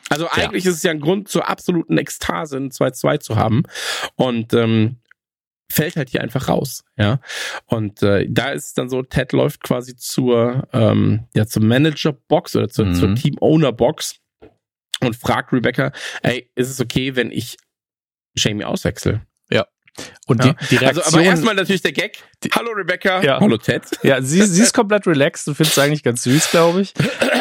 Also eigentlich ist es ja ein Grund zur absoluten Ekstase, ein 2-2 zu haben. Und ähm, fällt halt hier einfach raus, ja. Und äh, da ist es dann so, Ted läuft quasi zur, ähm, ja, zur Manager-Box oder zur, Mhm. zur Team-Owner-Box und fragt Rebecca, ey, ist es okay, wenn ich Jamie auswechsel? Und Ja. die, die Reaktion, Also, aber erstmal natürlich der Gag. Die- Hallo Rebecca. Ja. Hallo Ted. Ja, sie, sie ist komplett relaxed und findet es eigentlich ganz süß, glaube ich.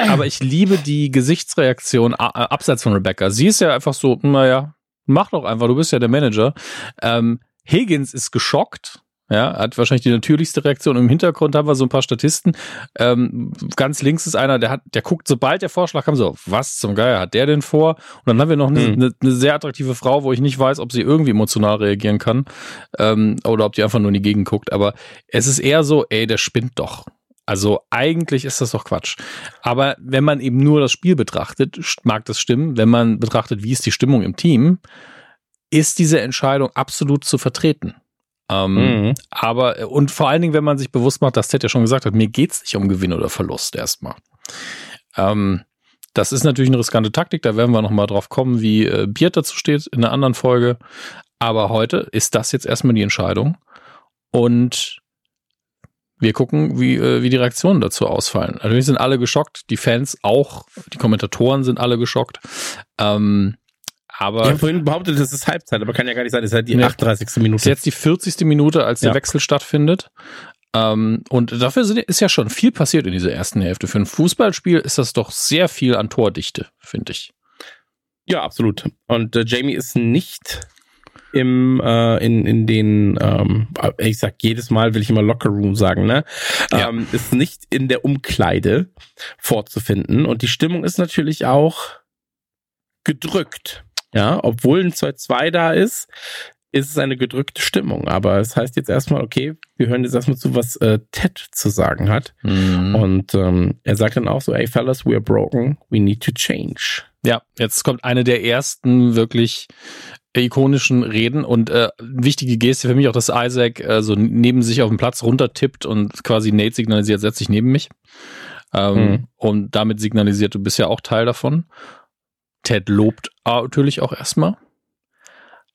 Aber ich liebe die Gesichtsreaktion a- abseits von Rebecca. Sie ist ja einfach so, naja, mach doch einfach, du bist ja der Manager. Ähm, Higgins ist geschockt. Ja, hat wahrscheinlich die natürlichste Reaktion. Im Hintergrund haben wir so ein paar Statisten. Ähm, ganz links ist einer, der hat, der guckt, sobald der Vorschlag kam, so, was zum Geier hat der denn vor? Und dann haben wir noch eine, Hm. eine, eine sehr attraktive Frau, wo ich nicht weiß, ob sie irgendwie emotional reagieren kann. Ähm, oder ob die einfach nur in die Gegend guckt. Aber es ist eher so, ey, der spinnt doch. Also eigentlich ist das doch Quatsch. Aber wenn man eben nur das Spiel betrachtet, mag das stimmen. Wenn man betrachtet, wie ist die Stimmung im Team, ist diese Entscheidung absolut zu vertreten. Ähm, Mhm. aber, und vor allen Dingen, wenn man sich bewusst macht, dass Ted ja schon gesagt hat, mir geht's nicht um Gewinn oder Verlust erstmal. Ähm, das ist natürlich eine riskante Taktik, da werden wir nochmal drauf kommen, wie äh, Biert dazu steht in einer anderen Folge. Aber heute ist das jetzt erstmal die Entscheidung. Und wir gucken, wie, äh, wie die Reaktionen dazu ausfallen. Natürlich sind alle geschockt, die Fans auch, die Kommentatoren sind alle geschockt. Ähm, aber. Ich habe vorhin behauptet, das ist Halbzeit, aber kann ja gar nicht sein, das ist halt die nee, 38. Minute. Das ist jetzt die 40. Minute, als der Wechsel stattfindet. Ähm, und dafür ist ja schon viel passiert in dieser ersten Hälfte. Für ein Fußballspiel ist das doch sehr viel an Tordichte, finde ich. Ja, absolut. Und äh, Jamie ist nicht im äh, in in den ähm, ich sag jedes Mal will ich immer Locker Room sagen ne ja. ähm, ist nicht in der Umkleide vorzufinden und die Stimmung ist natürlich auch gedrückt ja obwohl ein 2-2 da ist ist es eine gedrückte Stimmung aber es heißt jetzt erstmal okay wir hören jetzt erstmal zu was äh, Ted zu sagen hat mhm. und ähm, er sagt dann auch so hey fellas we are broken we need to change ja, jetzt kommt eine der ersten wirklich ikonischen Reden und äh, wichtige Geste für mich auch, dass Isaac äh, so neben sich auf dem Platz runtertippt und quasi Nate signalisiert, setz dich neben mich. Ähm, mhm. Und damit signalisiert, du bist ja auch Teil davon. Ted lobt natürlich auch erstmal.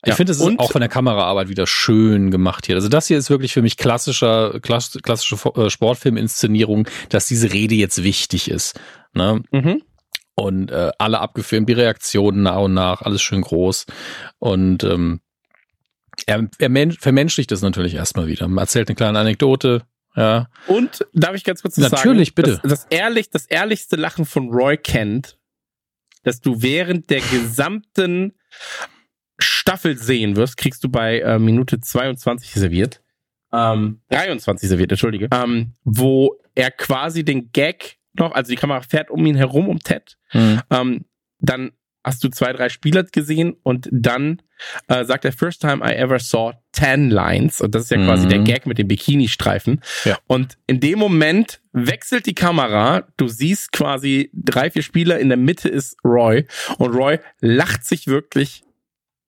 Ich ja, finde, es ist auch von der Kameraarbeit wieder schön gemacht hier. Also das hier ist wirklich für mich klassischer, klass, klassische äh, Sportfilminszenierung, dass diese Rede jetzt wichtig ist. Ne? Mhm und äh, alle abgefilmt, die Reaktionen nach und nach, alles schön groß. Und ähm, er, er vermenschlicht das natürlich erstmal wieder. Man erzählt eine kleine Anekdote. Ja. Und darf ich ganz kurz natürlich, sagen? bitte. Das, das, ehrlich, das ehrlichste Lachen von Roy Kent, dass du während der gesamten Staffel sehen wirst, kriegst du bei äh, Minute 22 serviert. Ähm, 23 serviert, entschuldige. Ähm, wo er quasi den Gag noch, also die Kamera fährt um ihn herum, um Ted. Mhm. Ähm, dann hast du zwei, drei Spieler gesehen und dann äh, sagt er, first time I ever saw ten lines. Und das ist ja mhm. quasi der Gag mit dem Bikini-Streifen. Ja. Und in dem Moment wechselt die Kamera. Du siehst quasi drei, vier Spieler. In der Mitte ist Roy. Und Roy lacht sich wirklich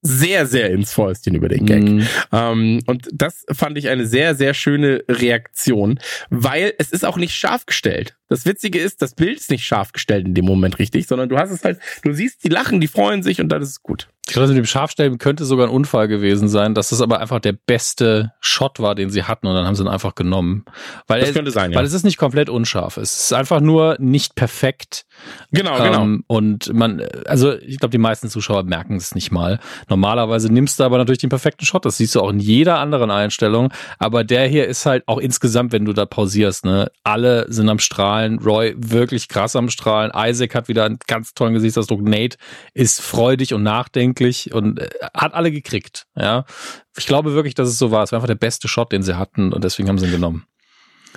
sehr, sehr ins Fäustchen über den Gag. Mm. Ähm, und das fand ich eine sehr, sehr schöne Reaktion, weil es ist auch nicht scharf gestellt. Das Witzige ist, das Bild ist nicht scharf gestellt in dem Moment richtig, sondern du hast es halt, du siehst, die lachen, die freuen sich und dann ist es gut. Ich glaube, mit dem Scharfstellen könnte sogar ein Unfall gewesen sein, dass das aber einfach der beste Shot war, den sie hatten und dann haben sie ihn einfach genommen. Weil das könnte sein, ja. Weil es ist nicht komplett unscharf. Es ist einfach nur nicht perfekt. Genau, genau. ähm, genau. Und man, also ich glaube, die meisten Zuschauer merken es nicht mal. Normalerweise nimmst du aber natürlich den perfekten Shot. Das siehst du auch in jeder anderen Einstellung. Aber der hier ist halt auch insgesamt, wenn du da pausierst, ne, alle sind am Strahlen. Roy wirklich krass am Strahlen. Isaac hat wieder einen ganz tollen Gesichtsausdruck. Nate ist freudig und nachdenklich wirklich und äh, hat alle gekriegt. Ja, ich glaube wirklich, dass es so war. Es war einfach der beste Shot, den sie hatten und deswegen haben sie ihn genommen.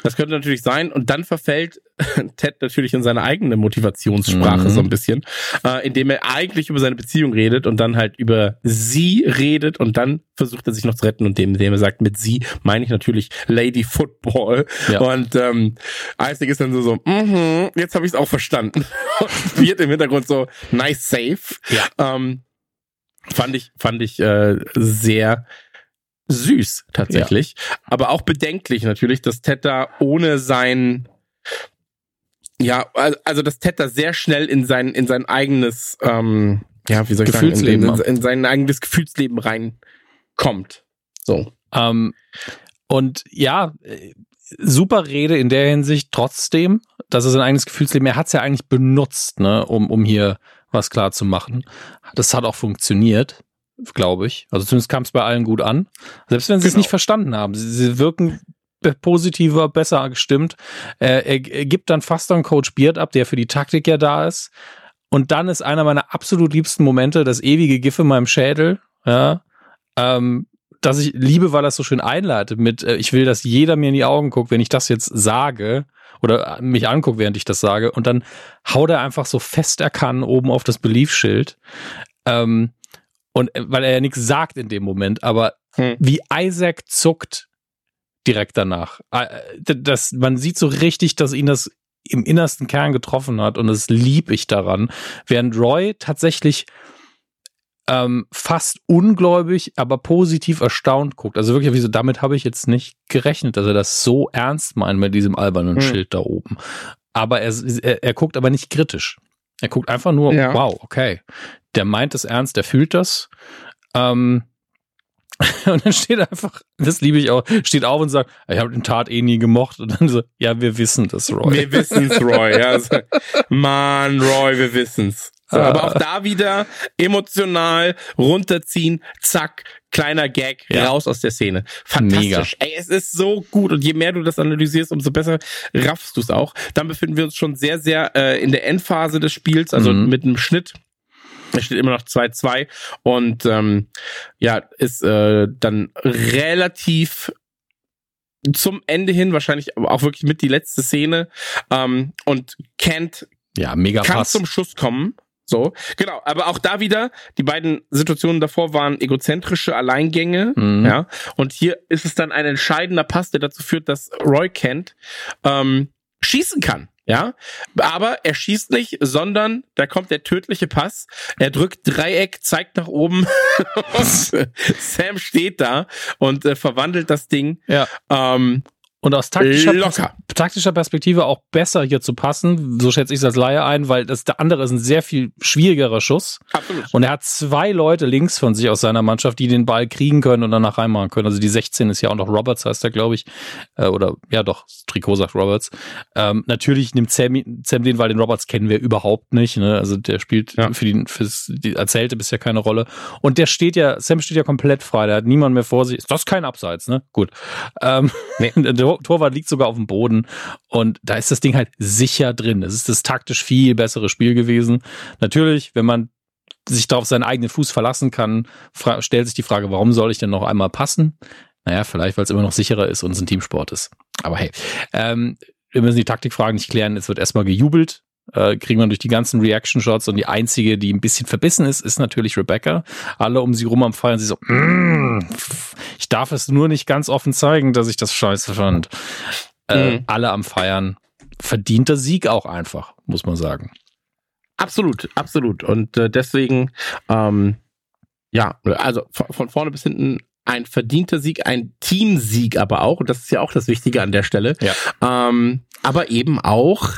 Das könnte natürlich sein. Und dann verfällt <laughs> Ted natürlich in seine eigene Motivationssprache mhm. so ein bisschen, äh, indem er eigentlich über seine Beziehung redet und dann halt über sie redet und dann versucht er sich noch zu retten und dem, indem er sagt, mit sie meine ich natürlich Lady Football. Ja. Und ähm, Isaac ist dann so, so mm jetzt habe ich es auch verstanden. <laughs> und wird im Hintergrund so, nice save. Ja. Ähm, Fand ich, fand ich äh, sehr süß tatsächlich, ja. aber auch bedenklich natürlich, dass Ted da ohne sein ja, also dass Ted da sehr schnell in sein in sein eigenes ähm, ja, wie soll ich sagen, in, in, in sein eigenes Gefühlsleben reinkommt. So. Ähm, und ja, super Rede in der Hinsicht trotzdem, dass er sein eigenes Gefühlsleben, er hat es ja eigentlich benutzt, ne, um, um hier was klar zu machen. Das hat auch funktioniert, glaube ich. Also zumindest kam es bei allen gut an. Selbst wenn sie genau. es nicht verstanden haben. Sie, sie wirken positiver, besser gestimmt. Äh, er, er gibt dann fast dann Coach Beard ab, der für die Taktik ja da ist. Und dann ist einer meiner absolut liebsten Momente das ewige GIF in meinem Schädel. Ja, ähm, dass ich liebe, weil das so schön einleitet mit, äh, ich will, dass jeder mir in die Augen guckt, wenn ich das jetzt sage oder mich anguckt, während ich das sage. Und dann haut er einfach so fest er kann oben auf das Beliefschild. Ähm, und äh, weil er ja nichts sagt in dem Moment, aber hm. wie Isaac zuckt direkt danach. Äh, das, man sieht so richtig, dass ihn das im innersten Kern getroffen hat und das lieb ich daran. Während Roy tatsächlich ähm, fast ungläubig, aber positiv erstaunt guckt. Also wirklich, wie so, damit habe ich jetzt nicht gerechnet, dass er das so ernst meint mit diesem albernen hm. Schild da oben. Aber er, er, er guckt aber nicht kritisch. Er guckt einfach nur, ja. wow, okay. Der meint es ernst, der fühlt das. Ähm, <laughs> Und dann steht einfach, das liebe ich auch, steht auf und sagt, ich habe den Tat eh nie gemocht. Und dann so, ja, wir wissen das, Roy. Wir wissen's, Roy. Ja. Also, Mann, Roy, wir wissen's. So, Ah. aber auch da wieder emotional runterziehen, zack, kleiner Gag, Ja. raus aus der Szene. Fantastisch. Ey, es ist so gut und je mehr du das analysierst, umso besser raffst du es auch. Dann befinden wir uns schon sehr, sehr äh, in der Endphase des Spiels, also Mhm. mit einem Schnitt. Es steht immer noch 2-2 und ähm, ja, ist äh, dann relativ zum Ende hin, wahrscheinlich auch wirklich mit die letzte Szene. Ähm, und Kent Ja, mega kann Pass. zum Schuss kommen. So, genau. Aber auch da wieder, die beiden Situationen davor waren egozentrische Alleingänge. Mhm. Ja. Und hier ist es dann ein entscheidender Pass, der dazu führt, dass Roy Kent ähm, schießen kann. Ja, aber er schießt nicht, sondern da kommt der tödliche Pass. Er drückt Dreieck, zeigt nach oben <laughs> Sam steht da und äh, verwandelt das Ding Ja. ähm, Und aus taktischer, locker. taktischer Perspektive auch besser hier zu passen, so schätze ich es als Laie ein, weil das der andere ist ein sehr viel schwierigerer Schuss. Absolut. Und er hat zwei Leute links von sich aus seiner Mannschaft, die den Ball kriegen können und danach reinmachen können. Also die 16 ist ja auch noch Roberts, heißt er, glaube ich. Äh, oder ja doch, das Trikot sagt Roberts. Ähm, natürlich nimmt Sam, Sam den, weil den Roberts kennen wir überhaupt nicht. Ne? Also der spielt Ja. für die, fürs, die Erzählte bisher keine Rolle. Und der steht ja, Sam steht ja komplett frei, der hat niemand mehr vor sich. Ist das kein Abseits, ne? Gut. Ähm, Nee. <laughs> Tor- Torwart liegt sogar auf dem Boden und da ist das Ding halt sicher drin. Es ist das taktisch viel bessere Spiel gewesen. Natürlich, wenn man sich da auf seinen eigenen Fuß verlassen kann, stellt sich die Frage, warum soll ich denn noch einmal passen? Naja, vielleicht, weil es immer noch sicherer ist und es ein Teamsport ist. Aber hey, ähm, wir müssen die Taktikfragen nicht klären. Es wird erstmal gejubelt. Äh, kriegen wir durch die ganzen Reaction-Shots und die einzige, die ein bisschen verbissen ist, ist natürlich Rebecca. Alle um sie rum am Feiern. Sie so, mm, ich darf es nur nicht ganz offen zeigen, dass ich das scheiße fand. Äh, Mhm. Alle am Feiern. Verdienter Sieg auch einfach, muss man sagen. Absolut, absolut. Und äh, deswegen, ähm, ja, also von, von vorne bis hinten ein verdienter Sieg, ein Teamsieg aber auch. Und das ist ja auch das Wichtige an der Stelle. Ja. Ähm, aber eben auch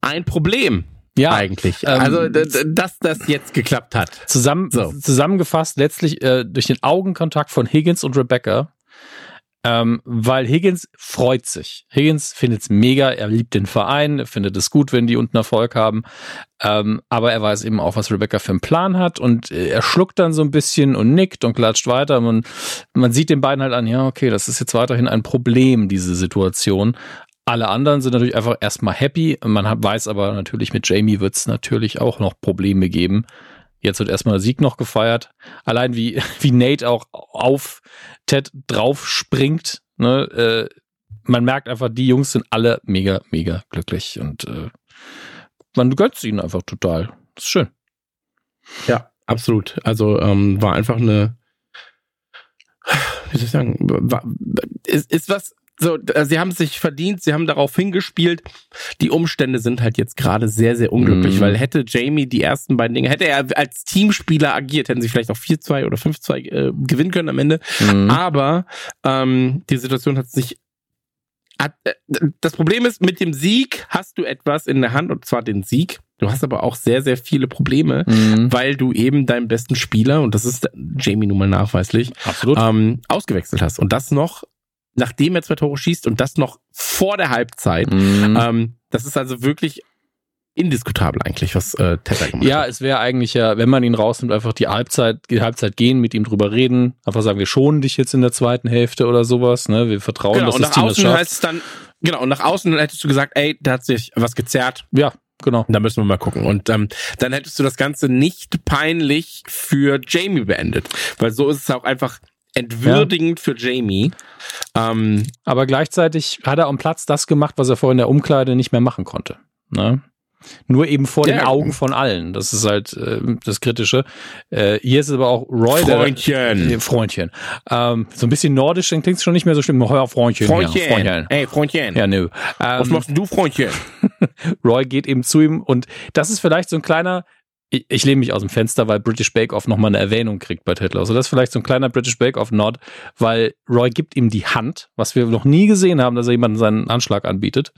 ein Problem Ja, eigentlich. ähm, also, dass das jetzt geklappt hat. Zusammen, So. Zusammengefasst letztlich äh, durch den Augenkontakt von Higgins und Rebecca, ähm, weil Higgins freut sich. Higgins findet es mega, er liebt den Verein, er findet es gut, wenn die unten Erfolg haben, ähm, aber er weiß eben auch, was Rebecca für einen Plan hat und äh, er schluckt dann so ein bisschen und nickt und klatscht weiter. Man, man sieht den beiden halt an, ja, okay, das ist jetzt weiterhin ein Problem, diese Situation. Alle anderen sind natürlich einfach erstmal happy. Man hat, weiß aber natürlich, mit Jamie wird es natürlich auch noch Probleme geben. Jetzt wird erstmal der Sieg noch gefeiert. Allein wie, <laughs> wie Nate auch auf Ted drauf springt. Ne? Äh, man merkt einfach, die Jungs sind alle mega, mega glücklich und äh, man gönnt ihnen einfach total. Das ist schön. Ja, absolut. Also ähm, war einfach eine, wie soll ich sagen, ist, ist was, so, äh, sie haben sich verdient, sie haben darauf hingespielt. Die Umstände sind halt jetzt gerade sehr, sehr unglücklich, Mhm. weil hätte Jamie die ersten beiden Dinge, hätte er als Teamspieler agiert, hätten sie vielleicht auch 4-2 oder 5-2 äh, gewinnen können am Ende. Mhm. Aber ähm, die Situation hat sich. Hat, äh, das Problem ist, mit dem Sieg hast du etwas in der Hand, und zwar den Sieg. Du hast aber auch sehr, sehr viele Probleme, Mhm. weil du eben deinen besten Spieler, und das ist Jamie nun mal nachweislich, Absolut. ähm, ausgewechselt hast. Und das noch, nachdem er zwei Tore schießt und das noch vor der Halbzeit. Mhm. Ähm, das ist also wirklich indiskutabel eigentlich, was äh, Teta gemacht Ja, hat. es wäre eigentlich ja, wenn man ihn rausnimmt, einfach die Halbzeit, die Halbzeit gehen, mit ihm drüber reden, einfach sagen, wir schonen dich jetzt in der zweiten Hälfte oder sowas, ne? Wir vertrauen, Genau, dass und das nach Team das außen schafft. heißt es dann, genau, und nach außen hättest du gesagt, ey, da hat sich was gezerrt, Ja, genau. Da müssen wir mal gucken. Und ähm, dann hättest du das Ganze nicht peinlich für Jamie beendet. Weil so ist es auch einfach entwürdigend für Jamie. Ähm, Aber gleichzeitig hat er am Platz das gemacht, was er vorhin in der Umkleide nicht mehr machen konnte. Ne? Nur eben vor den Ja. Augen von allen. Das ist halt äh, das Kritische. Äh, hier ist es aber auch Roy, Freundchen. der äh, Freundchen. Ähm, so ein bisschen nordisch, dann klingt es schon nicht mehr so schlimm. Heuer Freundchen. Freundchen. Ja, Freundchen. Ey, Freundchen. Ja, nö. Was Ähm, machst denn du, Freundchen? <laughs> Roy geht eben zu ihm und das ist vielleicht so ein kleiner, ich, ich lehne mich aus dem Fenster, weil British Bake Off nochmal eine Erwähnung kriegt bei Ted Lasso. Das ist vielleicht so ein kleiner British Bake Off Nod, weil Roy gibt ihm die Hand, was wir noch nie gesehen haben, dass er jemanden seinen Anschlag anbietet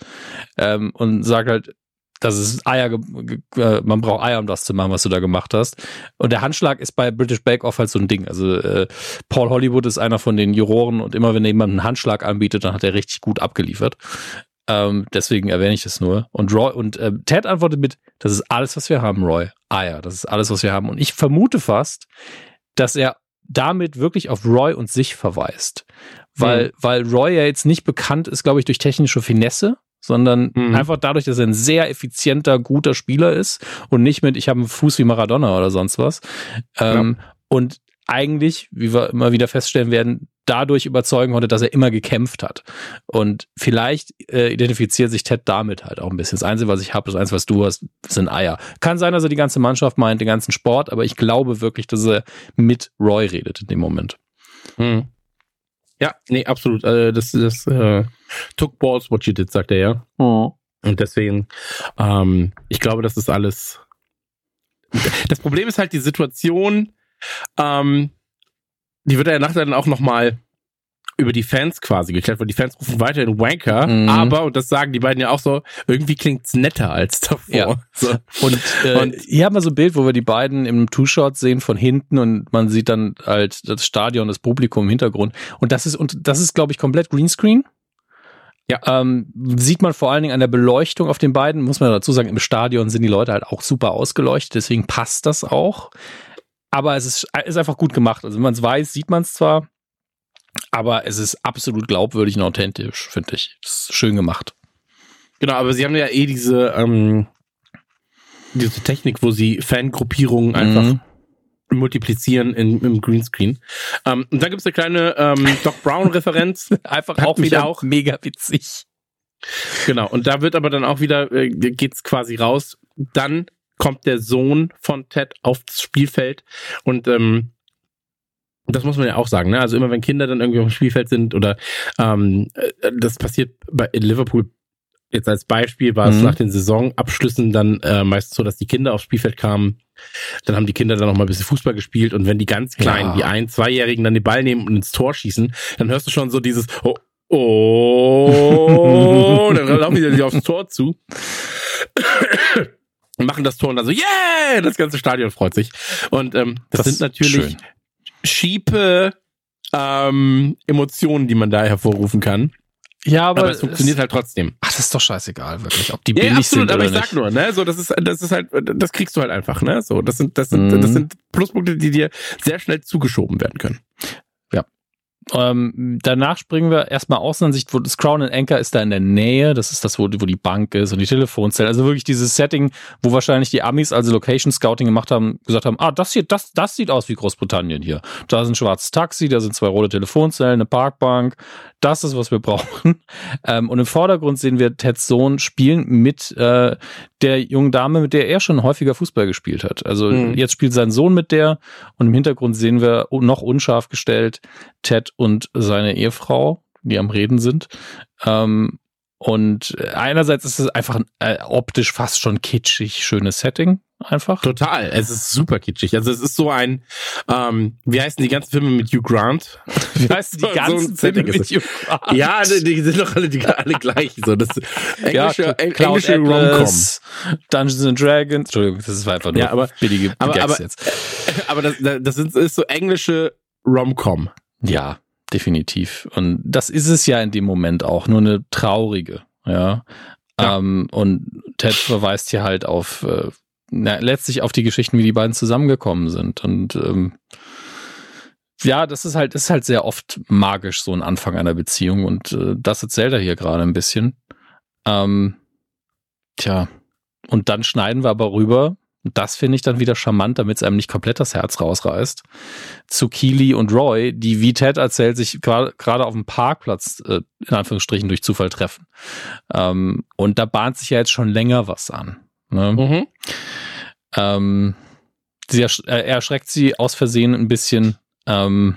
ähm, und sagt halt, das ist Eier, äh, man braucht Eier, um das zu machen, was du da gemacht hast. Und der Handschlag ist bei British Bake Off halt so ein Ding. Also äh, Paul Hollywood ist einer von den Juroren und immer wenn jemand einen Handschlag anbietet, dann hat er richtig gut abgeliefert. Ähm, deswegen erwähne ich das nur. Und Roy und äh, Ted antwortet mit, das ist alles, was wir haben, Roy. Eier, das ist alles, was wir haben. Und ich vermute fast, dass er damit wirklich auf Roy und sich verweist. Weil, mhm. weil Roy ja jetzt nicht bekannt ist, glaube ich, durch technische Finesse, sondern mhm. einfach dadurch, dass er ein sehr effizienter, guter Spieler ist und nicht mit, ich habe einen Fuß wie Maradona oder sonst was. Ähm, ja. Und eigentlich, wie wir immer wieder feststellen werden, dadurch überzeugen konnte, dass er immer gekämpft hat. Und vielleicht äh, identifiziert sich Ted damit halt auch ein bisschen. Das Einzige, was ich habe, das Einzige, was du hast, sind Eier. Kann sein, dass er die ganze Mannschaft meint, den ganzen Sport, aber ich glaube wirklich, dass er mit Roy redet in dem Moment. Mhm. Ja, nee, absolut. Also das das äh, took balls what you did, sagt er ja. Oh. Und deswegen, ähm, ich glaube, das ist alles. Das Problem ist halt die Situation, ähm, die wird er ja nachher dann auch nochmal über die Fans quasi geklärt, weil die Fans rufen weiterhin Wanker, mhm. aber, und das sagen die beiden ja auch so, irgendwie klingt's netter als davor. Ja. <laughs> So. Und, äh, und hier haben wir so ein Bild, wo wir die beiden im Two-Shot sehen von hinten und man sieht dann halt das Stadion, das Publikum im Hintergrund. Und das ist, und das ist, glaube ich, komplett Greenscreen. Ja. Ähm, sieht man vor allen Dingen an der Beleuchtung auf den beiden, muss man dazu sagen, im Stadion sind die Leute halt auch super ausgeleuchtet, deswegen passt das auch. Aber es ist, ist einfach gut gemacht. Also wenn man es weiß, sieht man es zwar, aber es ist absolut glaubwürdig und authentisch, finde ich. Das ist schön gemacht. Genau, aber sie haben ja eh diese, ähm, diese Technik, wo sie Fangruppierungen einfach mhm. multiplizieren in, im Greenscreen. Ähm, und dann gibt es eine kleine ähm, Doc Brown-Referenz. <laughs> einfach auch wieder auch mega witzig. Genau, und da wird aber dann auch wieder, äh, geht's quasi raus. Dann kommt der Sohn von Ted aufs Spielfeld und ähm, das muss man ja auch sagen, ne? Also immer wenn Kinder dann irgendwie auf dem Spielfeld sind oder ähm, äh, das passiert bei in Liverpool jetzt als Beispiel war es mhm. nach den Saisonabschlüssen dann äh, meistens so, dass die Kinder aufs Spielfeld kamen. Dann haben die Kinder dann noch mal ein bisschen Fußball gespielt und wenn die ganz kleinen, ja. die ein, zweijährigen dann den Ball nehmen und ins Tor schießen, dann hörst du schon so dieses oh, oh <laughs> dann laufen die aufs Tor zu machen das Tor und dann so yeah, das ganze Stadion freut sich und ähm, das, das sind natürlich schön schiepe ähm, Emotionen, die man da hervorrufen kann. Ja, aber, aber es funktioniert es, halt trotzdem. Ach, das ist doch scheißegal, wirklich, ob die ja, billig absolut, sind oder aber ich sag nur, ne, so das ist das ist halt das kriegst du halt einfach, ne? So, das sind das sind mhm. das sind Pluspunkte, die dir sehr schnell zugeschoben werden können. Ähm, danach springen wir erstmal Außenansicht, wo das Crown and Anchor ist da in der Nähe. Das ist das, wo, wo die Bank ist und die Telefonzelle. Also wirklich dieses Setting, wo wahrscheinlich die Amis, also Location Scouting gemacht haben, gesagt haben, ah, das hier, das, das sieht aus wie Großbritannien hier. Da ist ein schwarzes Taxi, da sind zwei rote Telefonzellen, eine Parkbank. Das ist, was wir brauchen. <laughs> Ähm, und im Vordergrund sehen wir Teds Sohn spielen mit äh, der jungen Dame, mit der er schon häufiger Fußball gespielt hat. Also mhm. jetzt spielt sein Sohn mit der und im Hintergrund sehen wir noch unscharf gestellt Ted und seine Ehefrau, die am Reden sind. Ähm, und einerseits ist es einfach äh, optisch fast schon kitschig, schönes Setting einfach. Total, es ist super kitschig. Also es ist so ein, ähm, wie heißen die ganzen Filme mit Hugh Grant? <laughs> Wie heißen die ganzen so Filme mit Hugh Grant? Ja, die, die sind doch alle, die, alle gleich. So, das englische, <laughs> ja, englische Rom-Com. Dungeons and Dragons. Entschuldigung, das ist einfach nur ja, aber, billige aber, Gags aber, jetzt. <laughs> Aber das, das ist so englische Rom-Com. Ja, definitiv. Und das ist es ja in dem Moment auch, nur eine traurige, ja. ja. Ähm, und Ted verweist hier halt auf, äh, na, letztlich auf die Geschichten, wie die beiden zusammengekommen sind. Und ähm, ja, das ist halt, ist halt sehr oft magisch, so ein Anfang einer Beziehung. Und äh, das erzählt er hier gerade ein bisschen. Ähm, tja, und dann schneiden wir aber rüber und das finde ich dann wieder charmant, damit es einem nicht komplett das Herz rausreißt, zu Keely und Roy, die, wie Ted erzählt, sich gerade auf dem Parkplatz äh, in Anführungsstrichen durch Zufall treffen. Ähm, und da bahnt sich ja jetzt schon länger was an. Ne? Mhm. Ähm, sie ersch er erschreckt sie aus Versehen ein bisschen. Ähm,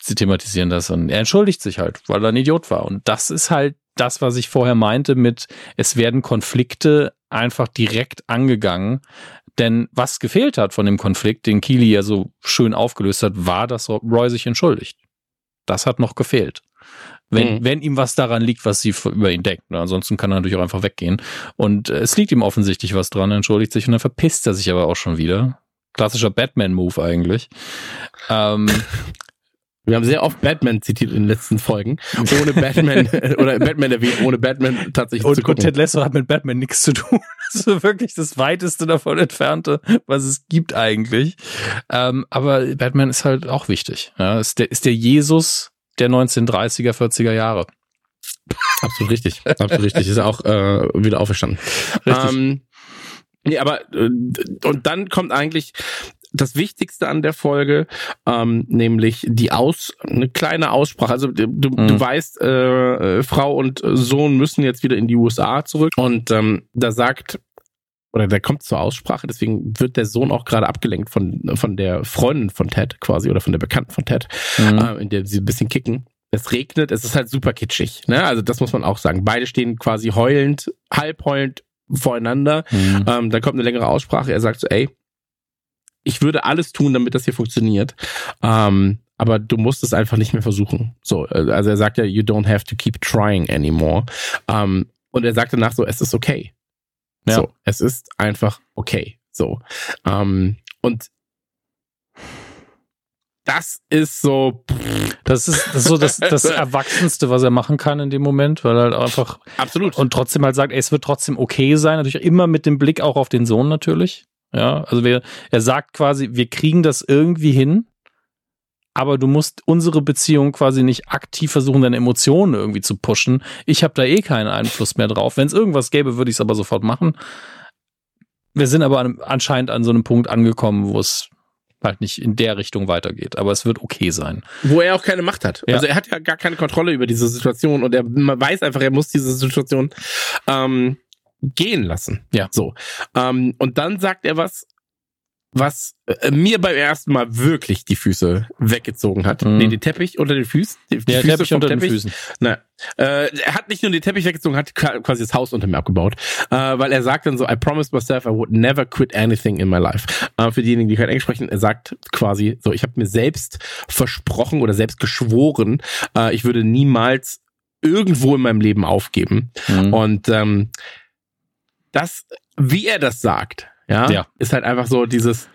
sie thematisieren das und er entschuldigt sich halt, weil er ein Idiot war. Und das ist halt das, was ich vorher meinte mit, es werden Konflikte einfach direkt angegangen. Denn was gefehlt hat von dem Konflikt, den Keely ja so schön aufgelöst hat, war, dass Roy sich entschuldigt. Das hat noch gefehlt. Wenn, mhm. wenn ihm was daran liegt, was sie über ihn denkt. Ne? Ansonsten kann er natürlich auch einfach weggehen. Und äh, es liegt ihm offensichtlich was dran, entschuldigt sich und dann verpisst er sich aber auch schon wieder. Klassischer Batman-Move eigentlich. Ähm, <laughs> Wir haben sehr oft Batman zitiert in den letzten Folgen. Ohne Batman, <laughs> oder Batman erwähnt, ohne Batman tatsächlich und, zu gucken. Und Ted Lasso hat mit Batman nichts zu tun. <laughs> Das ist wirklich das weiteste davon entfernte, was es gibt eigentlich. Ähm, aber Batman ist halt auch wichtig. Ja, ist der, ist der Jesus der 1930er, 40er Jahre. Absolut richtig. Absolut richtig. Ist auch äh, wieder auferstanden. Richtig. Ähm, nee, aber äh, und dann kommt eigentlich das Wichtigste an der Folge, ähm, nämlich die Aus, eine kleine Aussprache. Also du, mhm. du weißt, äh, Frau und Sohn müssen jetzt wieder in die USA zurück und ähm, da sagt oder der kommt zur Aussprache, deswegen wird der Sohn auch gerade abgelenkt von von der Freundin von Ted quasi oder von der Bekannten von Ted, mhm. äh, in der sie ein bisschen kicken. Es regnet, es ist halt super kitschig, ne? Also das muss man auch sagen. Beide stehen quasi heulend, halb heulend voreinander. Mhm. Ähm, dann kommt eine längere Aussprache. Er sagt so, ey, ich würde alles tun, damit das hier funktioniert. Ähm, aber du musst es einfach nicht mehr versuchen. So, also er sagt ja, you don't have to keep trying anymore. Ähm, und er sagt danach so, es ist okay. Ja. So, es ist einfach okay. So. Ähm, und das ist so. Das ist, das ist so das, das <laughs> Erwachsenste, was er machen kann in dem Moment, weil er halt einfach. Absolut. Und trotzdem halt sagt, ey, es wird trotzdem okay sein. Natürlich immer mit dem Blick auch auf den Sohn natürlich. Ja, also wir, er sagt quasi, wir kriegen das irgendwie hin, aber du musst unsere Beziehung quasi nicht aktiv versuchen, deine Emotionen irgendwie zu pushen. Ich habe da eh keinen Einfluss mehr drauf. Wenn es irgendwas gäbe, würde ich es aber sofort machen. Wir sind aber an, anscheinend an so einem Punkt angekommen, wo es halt nicht in der Richtung weitergeht. Aber es wird okay sein. Wo er auch keine Macht hat. Ja. Also er hat ja gar keine Kontrolle über diese Situation und er weiß einfach, er muss diese Situation ähm, gehen lassen. Ja. So. Ähm, und dann sagt er was, was äh, mir beim ersten Mal wirklich die Füße weggezogen hat. Mhm. Nee, den Teppich unter den Füßen. Die, die ja, Füße Teppich unter Teppich. den Füßen. Na, äh, er hat nicht nur den Teppich weggezogen, hat quasi das Haus unter mir abgebaut. Äh, weil er sagt dann so, I promised myself I would never quit anything in my life. Äh, für diejenigen, die kein Englisch sprechen, er sagt quasi so, ich habe mir selbst versprochen oder selbst geschworen, äh, ich würde niemals irgendwo in meinem Leben aufgeben. Mhm. Und ähm, das, wie er das sagt, ja, ja. ist halt einfach so dieses,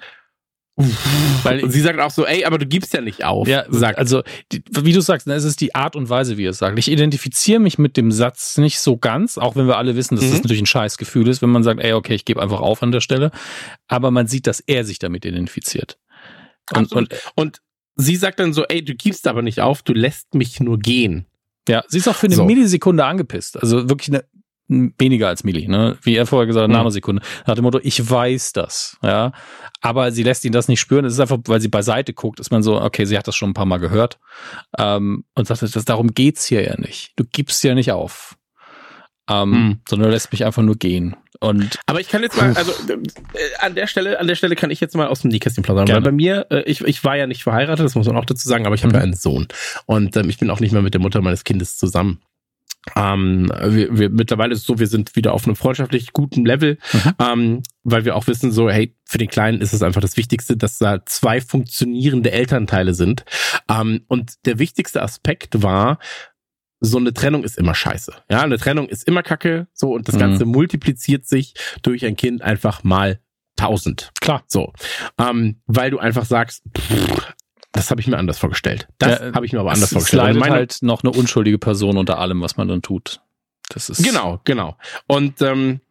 weil und sie sagt auch so, ey, aber du gibst ja nicht auf. Ja, sagt. also die, wie du sagst, ne, es ist die Art und Weise, wie er es sagt. Ich identifiziere mich mit dem Satz nicht so ganz, auch wenn wir alle wissen, dass mhm. das natürlich ein scheiß Gefühl ist, wenn man sagt, ey, okay, ich gebe einfach auf an der Stelle. Aber man sieht, dass er sich damit identifiziert. Und, und, und sie sagt dann so, ey, du gibst aber nicht auf, du lässt mich nur gehen. Ja, sie ist auch für eine so. Millisekunde angepisst. Also wirklich eine weniger als Milli, ne? Wie er vorher gesagt hat, mhm. Nanosekunde. Nach dem Motto, ich weiß das, ja. Aber sie lässt ihn das nicht spüren. Es ist einfach, weil sie beiseite guckt, ist man so, okay, sie hat das schon ein paar Mal gehört. Ähm, und sagt, das, darum geht's hier ja nicht. Du gibst ja nicht auf. Ähm, mhm. sondern lässt mich einfach nur gehen. Und aber ich kann jetzt mal, also äh, an der Stelle, an der Stelle kann ich jetzt mal aus dem Nähkästchen plaudern, weil bei mir, äh, ich, ich war ja nicht verheiratet, das muss man auch dazu sagen, aber ich habe mhm. ja einen Sohn und ähm, ich bin auch nicht mehr mit der Mutter meines Kindes zusammen. Ähm, wir, wir, mittlerweile ist es so, wir sind wieder auf einem freundschaftlich guten Level, mhm. ähm, weil wir auch wissen, so, hey, für den Kleinen ist es einfach das Wichtigste, dass da zwei funktionierende Elternteile sind. Ähm, und der wichtigste Aspekt war, so eine Trennung ist immer scheiße. Ja, eine Trennung ist immer kacke, so, und das mhm. Ganze multipliziert sich durch ein Kind einfach mal tausend. Klar. So. Ähm, weil du einfach sagst, pff, das habe ich mir anders vorgestellt. Das ja, habe ich mir aber anders es, vorgestellt. Es leidet meine, halt noch eine unschuldige Person unter allem, was man dann tut. Das ist genau, genau. Und ähm,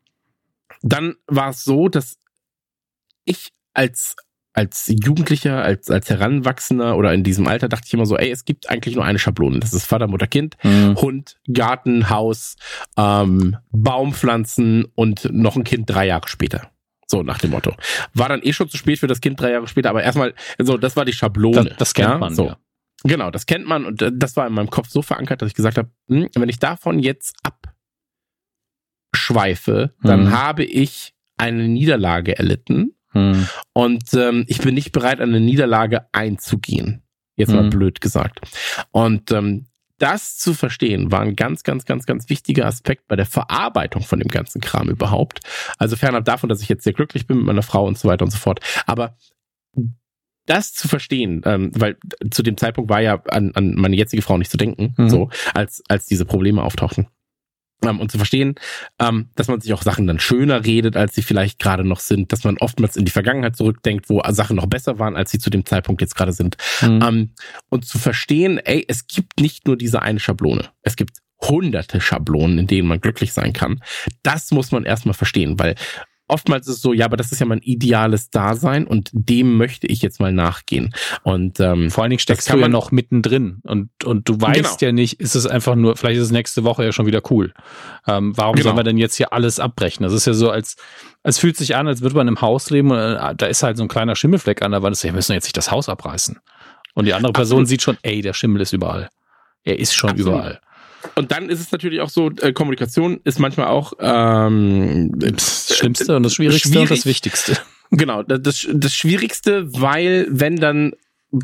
dann war es so, dass ich als als Jugendlicher, als als Heranwachsender oder in diesem Alter dachte ich immer so, ey, es gibt eigentlich nur eine Schablone. Das ist Vater, Mutter, Kind, mhm. Hund, Garten, Haus, ähm, Baumpflanzen und noch ein Kind drei Jahre später. So nach dem Motto. War dann eh schon zu spät für das Kind drei Jahre später, aber erstmal, so, das war die Schablone. Das, das kennt ja? man, so. Ja. Genau, das kennt man und äh, das war in meinem Kopf so verankert, dass ich gesagt habe, hm, wenn ich davon jetzt abschweife, dann hm. habe ich eine Niederlage erlitten hm. und ähm, ich bin nicht bereit, eine Niederlage einzugehen. Jetzt mal hm. blöd gesagt. Und ähm, das zu verstehen, war ein ganz, ganz, ganz, ganz wichtiger Aspekt bei der Verarbeitung von dem ganzen Kram überhaupt. Also fernab davon, dass ich jetzt sehr glücklich bin mit meiner Frau und so weiter und so fort. Aber das zu verstehen, ähm, weil zu dem Zeitpunkt war ja an, an meine jetzige Frau nicht zu denken, mhm. so als als diese Probleme auftauchten. Ähm, und zu verstehen, ähm, dass man sich auch Sachen dann schöner redet, als sie vielleicht gerade noch sind, dass man oftmals in die Vergangenheit zurückdenkt, wo Sachen noch besser waren, als sie zu dem Zeitpunkt jetzt gerade sind. Mhm. Ähm, und zu verstehen, ey, es gibt nicht nur diese eine Schablone. Es gibt hunderte Schablonen, in denen man glücklich sein kann. Das muss man erstmal verstehen, weil oftmals ist es so, ja, aber das ist ja mein ideales Dasein und dem möchte ich jetzt mal nachgehen. Und ähm, vor allen Dingen steckst du ja noch mittendrin und und du weißt genau. ja nicht, ist es einfach nur, vielleicht ist es nächste Woche ja schon wieder cool. Ähm, warum genau. sollen wir denn jetzt hier alles abbrechen? Das ist ja so, als es fühlt sich an, als würde man im Haus leben und äh, da ist halt so ein kleiner Schimmelfleck an der Wand. Wir müssen jetzt nicht das Haus abreißen. Und die andere Person Absolut. sieht schon, ey, der Schimmel ist überall. Er ist schon Absolut. überall. Und dann ist es natürlich auch so, äh, Kommunikation ist manchmal auch ähm, das Schlimmste und das Schwierigste schwierig. und das Wichtigste. Genau, das, das Schwierigste, weil wenn dann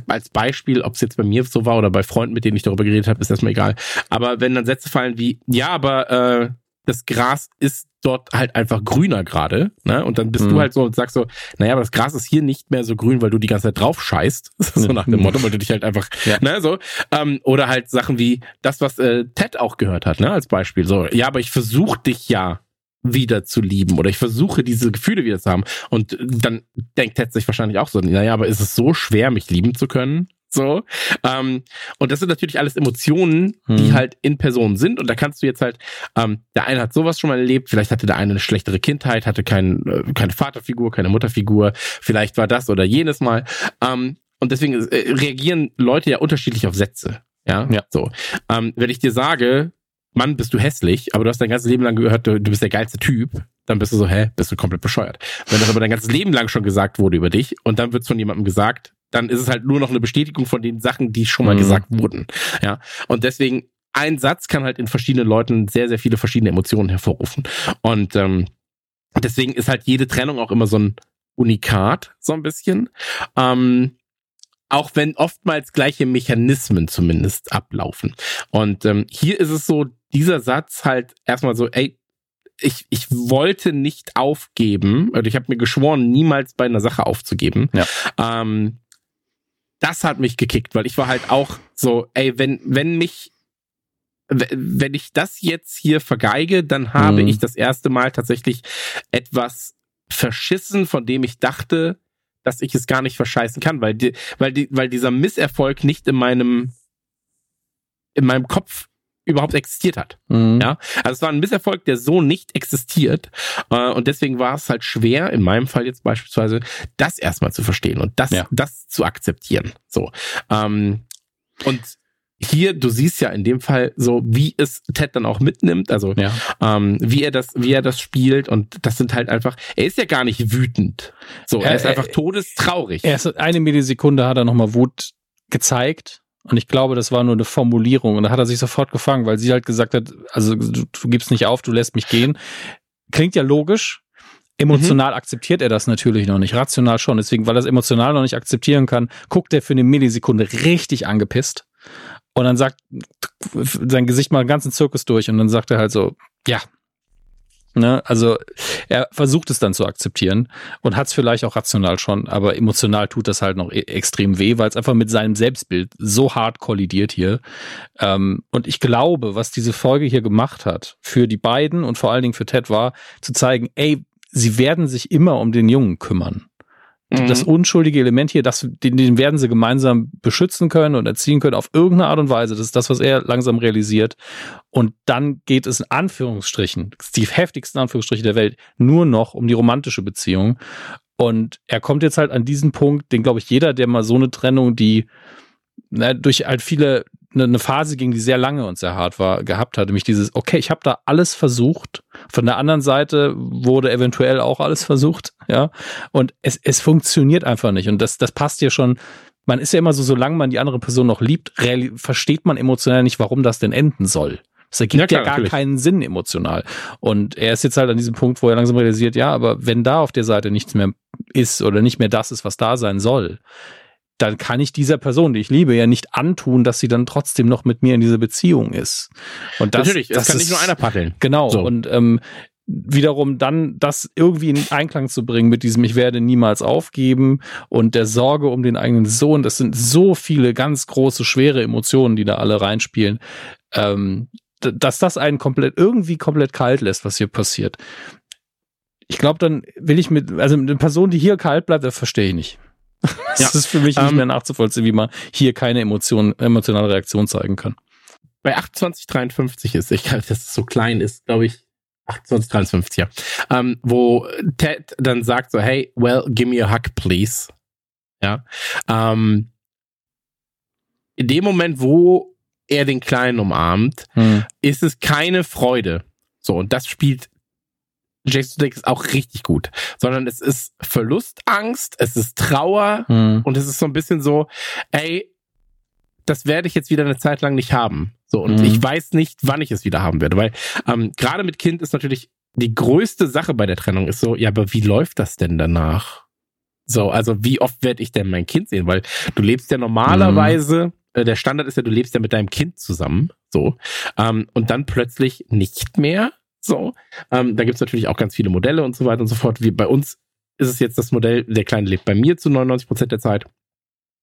als Beispiel, ob es jetzt bei mir so war oder bei Freunden, mit denen ich darüber geredet habe, ist erstmal egal. Aber wenn dann Sätze fallen wie, ja, aber äh, das Gras ist dort halt einfach grüner gerade, ne? Und dann bist mhm. du halt so und sagst so, naja, aber das Gras ist hier nicht mehr so grün, weil du die ganze Zeit drauf scheißt. <laughs> so nach dem Motto, weil du dich halt einfach, ja. ne, so. Ähm, oder halt Sachen wie das, was äh, Ted auch gehört hat, ne, als Beispiel. So, ja, aber ich versuche dich ja wieder zu lieben oder ich versuche diese Gefühle wieder zu haben. Und dann denkt Ted sich wahrscheinlich auch so, naja, aber ist es so schwer, mich lieben zu können? So. Ähm, und das sind natürlich alles Emotionen, die hm. halt in Person sind. Und da kannst du jetzt halt, ähm, der eine hat sowas schon mal erlebt, vielleicht hatte der eine eine schlechtere Kindheit, hatte kein, äh, keine Vaterfigur, keine Mutterfigur, vielleicht war das oder jenes Mal. Ähm, und deswegen äh, reagieren Leute ja unterschiedlich auf Sätze. Ja, ja. so. Ähm, wenn ich dir sage, Mann, bist du hässlich, aber du hast dein ganzes Leben lang gehört, du, du bist der geilste Typ, dann bist du so, hä, bist du komplett bescheuert. Wenn das aber dein ganzes Leben lang schon gesagt wurde über dich und dann wird es von jemandem gesagt, dann ist es halt nur noch eine Bestätigung von den Sachen, die schon mal mhm. gesagt wurden. Ja. Und deswegen, ein Satz kann halt in verschiedenen Leuten sehr, sehr viele verschiedene Emotionen hervorrufen. Und ähm, deswegen ist halt jede Trennung auch immer so ein Unikat, so ein bisschen. Ähm, auch wenn oftmals gleiche Mechanismen zumindest ablaufen. Und ähm, hier ist es so, dieser Satz halt erstmal so, ey, ich, ich wollte nicht aufgeben, oder ich habe mir geschworen, niemals bei einer Sache aufzugeben. Ja. Ähm, das hat mich gekickt, weil ich war halt auch so, ey, wenn, wenn mich, wenn ich das jetzt hier vergeige, dann habe mhm. ich das erste Mal tatsächlich etwas verschissen, von dem ich dachte, dass ich es gar nicht verscheißen kann, weil die, weil die, weil dieser Misserfolg nicht in meinem, in meinem Kopf überhaupt existiert hat. Mhm. Ja, also es war ein Misserfolg, der so nicht existiert äh, und deswegen war es halt schwer, in meinem Fall jetzt beispielsweise, das erstmal zu verstehen und das, ja. das zu akzeptieren. So ähm, und hier, du siehst ja in dem Fall so, wie es Ted dann auch mitnimmt, also ja. ähm, wie er das, wie er das spielt und das sind halt einfach, er ist ja gar nicht wütend. So, er, er ist einfach er, todestraurig. Er ist eine Millisekunde hat er nochmal Wut gezeigt und ich glaube, das war nur eine Formulierung. Und da hat er sich sofort gefangen, weil sie halt gesagt hat, also du, du gibst nicht auf, du lässt mich gehen. Klingt ja logisch. Emotional mhm. akzeptiert er das natürlich noch nicht, rational schon. Deswegen, weil er es emotional noch nicht akzeptieren kann, guckt er für eine Millisekunde richtig angepisst. Und dann sagt sein Gesicht mal einen ganzen Zirkus durch und dann sagt er halt so, ja, Ne? Also er versucht es dann zu akzeptieren und hat es vielleicht auch rational schon, aber emotional tut das halt noch e extrem weh, weil es einfach mit seinem Selbstbild so hart kollidiert hier. Ähm, und ich glaube, was diese Folge hier gemacht hat für die beiden und vor allen Dingen für Ted war, zu zeigen, ey, sie werden sich immer um den Jungen kümmern. Mhm. Das unschuldige Element hier, das, den, den werden sie gemeinsam beschützen können und erziehen können auf irgendeine Art und Weise. Das ist das, was er langsam realisiert. Und dann geht es in Anführungsstrichen, die heftigsten Anführungsstriche der Welt, nur noch um die romantische Beziehung. Und er kommt jetzt halt an diesen Punkt, den glaube ich jeder, der mal so eine Trennung, die na, durch halt viele eine, eine Phase ging, die sehr lange und sehr hart war, gehabt hat. Nämlich dieses, okay, ich habe da alles versucht. Von der anderen Seite wurde eventuell auch alles versucht, ja. Und es, es funktioniert einfach nicht. Und das, das passt ja schon. Man ist ja immer so, solange man die andere Person noch liebt, versteht man emotional nicht, warum das denn enden soll. Das ergibt ja, klar, ja gar natürlich. keinen Sinn emotional. Und er ist jetzt halt an diesem Punkt, wo er langsam realisiert, ja, aber wenn da auf der Seite nichts mehr ist oder nicht mehr das ist, was da sein soll, dann kann ich dieser Person, die ich liebe, ja nicht antun, dass sie dann trotzdem noch mit mir in dieser Beziehung ist. Und das, Natürlich, das, das kann ist, nicht nur einer paddeln. Genau. So. Und ähm, wiederum dann das irgendwie in Einklang zu bringen mit diesem Ich werde niemals aufgeben und der Sorge um den eigenen Sohn, das sind so viele ganz große, schwere Emotionen, die da alle reinspielen, ähm, dass das einen komplett, irgendwie komplett kalt lässt, was hier passiert. Ich glaube, dann will ich mit, also eine Person, die hier kalt bleibt, das verstehe ich nicht. <laughs> Das ja. ist für mich nicht um, mehr nachzuvollziehen, wie man hier keine Emotion, emotionale Reaktion zeigen kann. Bei 2853 ist, ich glaube, dass es so klein ist, glaube ich, 2853, ja. Ähm, wo Ted dann sagt so, hey, well, give me a hug, please. Ja. Ähm, in dem Moment, wo er den Kleinen umarmt, hm. ist es keine Freude. So, und das spielt Jason Sudeikis auch richtig gut. Sondern es ist Verlustangst, es ist Trauer hm. und es ist so ein bisschen so, ey, das werde ich jetzt wieder eine Zeit lang nicht haben. So, und mhm. ich weiß nicht, wann ich es wieder haben werde. Weil ähm, gerade mit Kind ist natürlich die größte Sache bei der Trennung ist so, ja, aber wie läuft das denn danach? So, also wie oft werde ich denn mein Kind sehen? Weil du lebst ja normalerweise, mhm. äh, der Standard ist ja, du lebst ja mit deinem Kind zusammen. So. Ähm, und dann plötzlich nicht mehr. So. Ähm, da gibt's natürlich auch ganz viele Modelle und so weiter und so fort. Wie bei uns ist es jetzt das Modell, der Kleine lebt bei mir zu 99 Prozent der Zeit.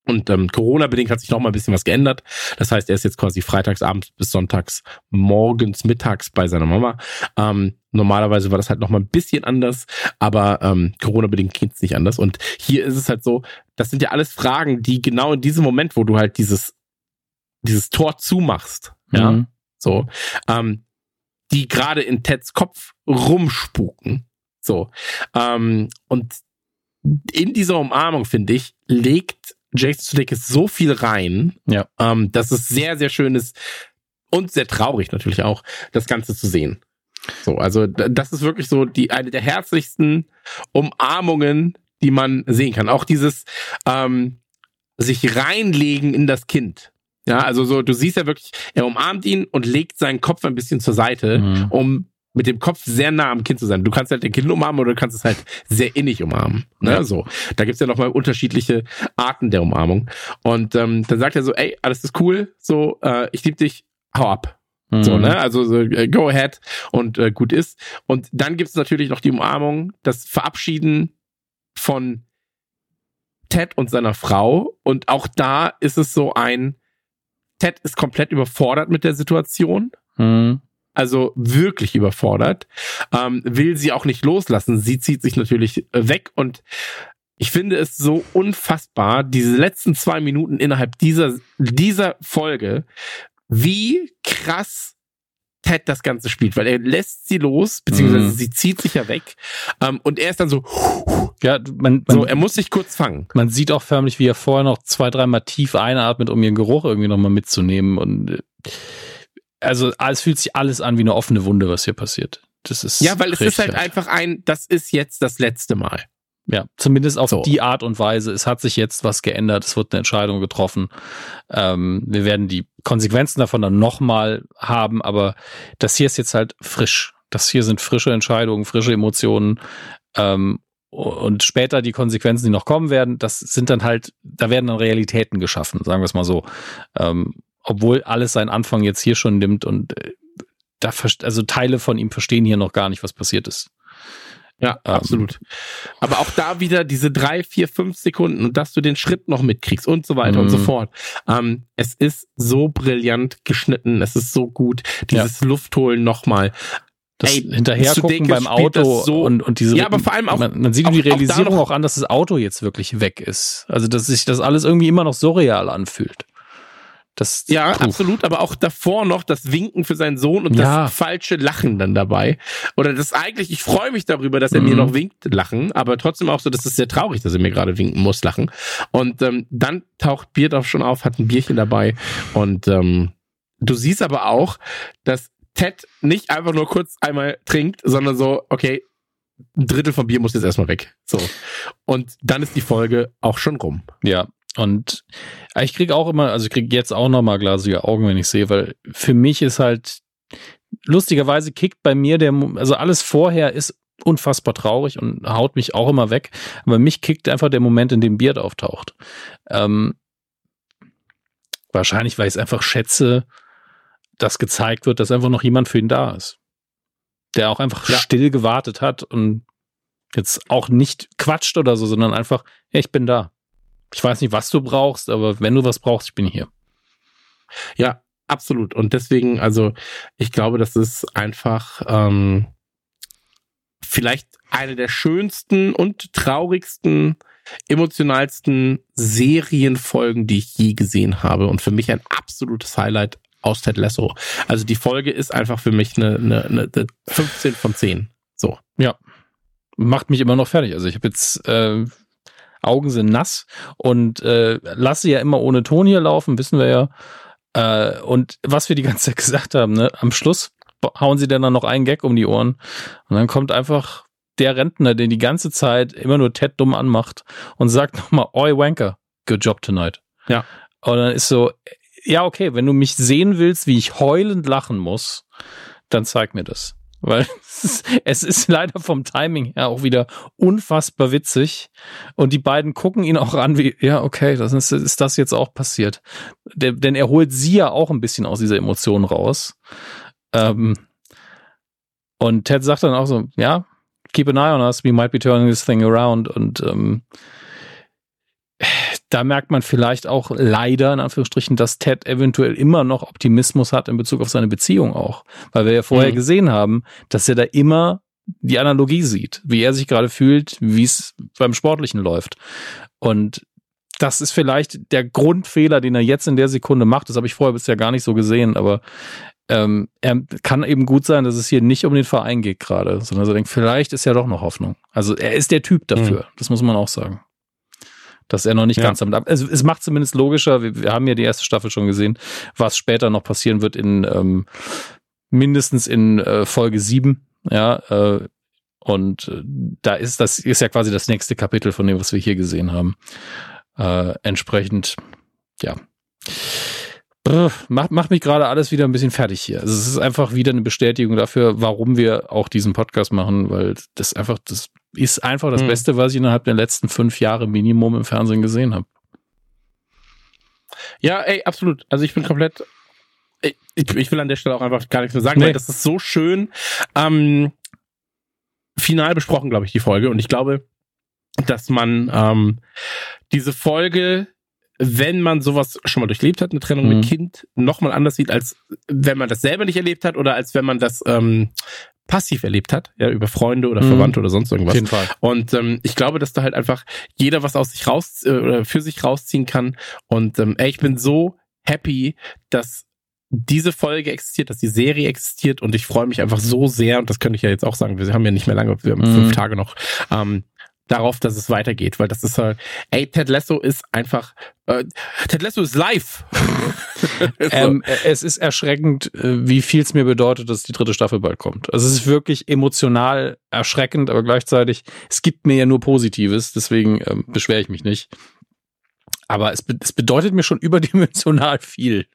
Und ähm, Corona-bedingt hat sich noch mal ein bisschen was geändert. Das heißt, er ist jetzt quasi freitagsabends bis sonntags morgens, mittags bei seiner Mama. Ähm, normalerweise war das halt noch mal ein bisschen anders, aber ähm, Corona-bedingt geht's nicht anders. Und hier ist es halt so, das sind ja alles Fragen, die genau in diesem Moment, wo du halt dieses, dieses Tor zumachst, ja, mhm. so, ähm, die gerade in Teds Kopf rumspuken. So. Ähm, und in dieser Umarmung, finde ich, legt Jason Sudeikis so viel rein, ja. ähm, dass es sehr, sehr schön ist und sehr traurig natürlich auch, das Ganze zu sehen. So, also das ist wirklich so die eine der herzlichsten Umarmungen, die man sehen kann. Auch dieses ähm, sich reinlegen in das Kind. Ja, also so, du siehst ja wirklich, er umarmt ihn und legt seinen Kopf ein bisschen zur Seite, mhm. um mit dem Kopf sehr nah am Kind zu sein. Du kannst halt den Kind umarmen oder du kannst es halt sehr innig umarmen. Ne? Ja. So, da gibt's ja nochmal unterschiedliche Arten der Umarmung. Und ähm, dann sagt er so, ey, alles ist cool, so, äh, ich liebe dich, hau ab. Mhm. So, ne? Also so, äh, go ahead und äh, gut ist. Und dann gibt's natürlich noch die Umarmung, das Verabschieden von Ted und seiner Frau. Und auch da ist es so ein, Ted ist komplett überfordert mit der Situation. Mhm also wirklich überfordert, ähm, will sie auch nicht loslassen. Sie zieht sich natürlich äh, weg und ich finde es so unfassbar, diese letzten zwei Minuten innerhalb dieser, dieser Folge, wie krass Ted das Ganze spielt, weil er lässt sie los, beziehungsweise mm. sie zieht sich ja weg ähm, und er ist dann so, ja, man, man, so, er muss sich kurz fangen. Man sieht auch förmlich, wie er vorher noch zwei, dreimal tief einatmet, um ihren Geruch irgendwie nochmal mitzunehmen und äh, also es fühlt sich alles an wie eine offene Wunde, was hier passiert. Das ist ja, weil es ist halt einfach ein, das ist jetzt das letzte Mal. Ja, zumindest auf so. die Art und Weise. Es hat sich jetzt was geändert. Es wird eine Entscheidung getroffen. Ähm, wir werden die Konsequenzen davon dann nochmal haben, aber das hier ist jetzt halt frisch. Das hier sind frische Entscheidungen, frische Emotionen. Ähm, und später die Konsequenzen, die noch kommen werden, das sind dann halt, da werden dann Realitäten geschaffen, sagen wir es mal so. Ähm, obwohl alles seinen Anfang jetzt hier schon nimmt und äh, da also Teile von ihm verstehen hier noch gar nicht, was passiert ist. Ja, ähm, absolut. Aber auch da wieder diese drei, vier, fünf Sekunden und dass du den Schritt noch mitkriegst und so weiter und so mhm. fort. Ähm, es ist so brillant geschnitten, es ist so gut. Dieses ja. Luftholen nochmal. Das Ey, hinterhergucken beim Auto so, und, und diese. Ja, aber vor allem auch. Man, man sieht auch, die Realisierung auch, auch an, dass das Auto jetzt wirklich weg ist. Also, dass sich das alles irgendwie immer noch surreal anfühlt. Das, ja, puh. absolut, aber auch davor noch das Winken für seinen Sohn und ja. das falsche Lachen dann dabei. Oder das eigentlich, ich freue mich darüber, dass er mhm. mir noch winkt, lachen, aber trotzdem auch so, das ist sehr traurig, dass er mir gerade winken muss, lachen. Und ähm, dann taucht Bierdorf schon auf, hat ein Bierchen dabei und ähm, du siehst aber auch, dass Ted nicht einfach nur kurz einmal trinkt, sondern so, okay, ein Drittel vom Bier muss jetzt erstmal weg. So. Und dann ist die Folge auch schon rum. Ja, und ich kriege auch immer, also ich kriege jetzt auch nochmal glasige Augen, wenn ich sehe, weil für mich ist halt, lustigerweise kickt bei mir der, also alles vorher ist unfassbar traurig und haut mich auch immer weg. Aber mich kickt einfach der Moment, in dem Beard auftaucht. Ähm, wahrscheinlich, weil ich es einfach schätze, dass gezeigt wird, dass einfach noch jemand für ihn da ist. der auch einfach ja. still gewartet hat und jetzt auch nicht quatscht oder so, sondern einfach, ja, ich bin da. Ich weiß nicht, was du brauchst, aber wenn du was brauchst, ich bin hier. Ja, absolut. Und deswegen, also ich glaube, das ist einfach ähm, vielleicht eine der schönsten und traurigsten, emotionalsten Serienfolgen, die ich je gesehen habe. Und für mich ein absolutes Highlight aus Ted Lasso. Also die Folge ist einfach für mich eine, eine, eine 15 von 10. So. Ja. Macht mich immer noch fertig. Also ich habe jetzt äh, Augen sind nass und äh, lasse ja immer ohne Ton hier laufen, wissen wir ja. Äh, und was wir die ganze Zeit <laughs> gesagt haben, ne, am Schluss hauen sie dann noch einen Gag um die Ohren und dann kommt einfach der Rentner, den die ganze Zeit immer nur Ted dumm anmacht und sagt nochmal, oi Wanker, good job tonight. Ja. Und dann ist so, ja, okay, wenn du mich sehen willst, wie ich heulend lachen muss, dann zeig mir das. Weil <laughs> es ist, leider vom Timing her auch wieder unfassbar witzig. Und die beiden gucken ihn auch an, wie, ja, okay, das ist, ist das jetzt auch passiert. Der, denn er holt sie ja auch ein bisschen aus dieser Emotion raus. Ähm, und Ted sagt dann auch so, ja, keep an eye on us, we might be turning this thing around. Und ähm, da merkt man vielleicht auch leider, in Anführungsstrichen, dass Ted eventuell immer noch Optimismus hat in Bezug auf seine Beziehung auch. Weil wir ja vorher mhm. gesehen haben, dass er da immer die Analogie sieht, wie er sich gerade fühlt, wie es beim Sportlichen läuft. Und das ist vielleicht der Grundfehler, den er jetzt in der Sekunde macht. Das habe ich vorher bisher gar nicht so gesehen, aber ähm, er kann eben gut sein, dass es hier nicht um den Verein geht gerade, sondern er denkt, vielleicht ist ja doch noch Hoffnung. Also er ist der Typ dafür, mhm. das muss man auch sagen dass er noch nicht ja. ganz damit ab. Also es macht zumindest logischer, wir, wir, haben ja die erste Staffel schon gesehen, was später noch passieren wird in ähm, mindestens in äh, Folge 7, ja, äh, und äh, da ist das ist ja quasi das nächste Kapitel von dem, was wir hier gesehen haben. Äh, entsprechend, ja. Brr, macht, macht mich gerade alles wieder ein bisschen fertig hier. Also es ist einfach wieder eine Bestätigung dafür, warum wir auch diesen Podcast machen, weil das einfach das ist einfach das hm. Beste, was ich innerhalb der letzten fünf Jahre Minimum im Fernsehen gesehen habe. Ja, ey, absolut. Also ich bin komplett. Ich, ich will an der Stelle auch einfach gar nichts mehr sagen, nee. weil das ist so schön ähm, final besprochen, glaube ich, die Folge. Und ich glaube, dass man ähm, diese Folge wenn man sowas schon mal durchlebt hat, eine Trennung mhm. mit Kind, nochmal anders sieht, als wenn man das selber nicht erlebt hat oder als wenn man das ähm, passiv erlebt hat, ja, über Freunde oder mhm. Verwandte oder sonst irgendwas. Auf jeden Fall. Und ähm, ich glaube, dass da halt einfach jeder was aus sich raus äh, oder für sich rausziehen kann. Und ähm, ey, ich bin so happy, dass diese Folge existiert, dass die Serie existiert und ich freue mich einfach so sehr, und das könnte ich ja jetzt auch sagen, wir haben ja nicht mehr lange, wir haben mhm. fünf Tage noch, ähm, darauf, dass es weitergeht, weil das ist halt, ey, Ted Lasso ist einfach, äh, Ted Lasso ist live. <laughs> ähm, es ist erschreckend, äh, wie viel es mir bedeutet, dass die dritte Staffel bald kommt. Also es ist wirklich emotional erschreckend, aber gleichzeitig, es gibt mir ja nur Positives, deswegen ähm, beschwere ich mich nicht. Aber es, es bedeutet mir schon <laughs> überdimensional viel.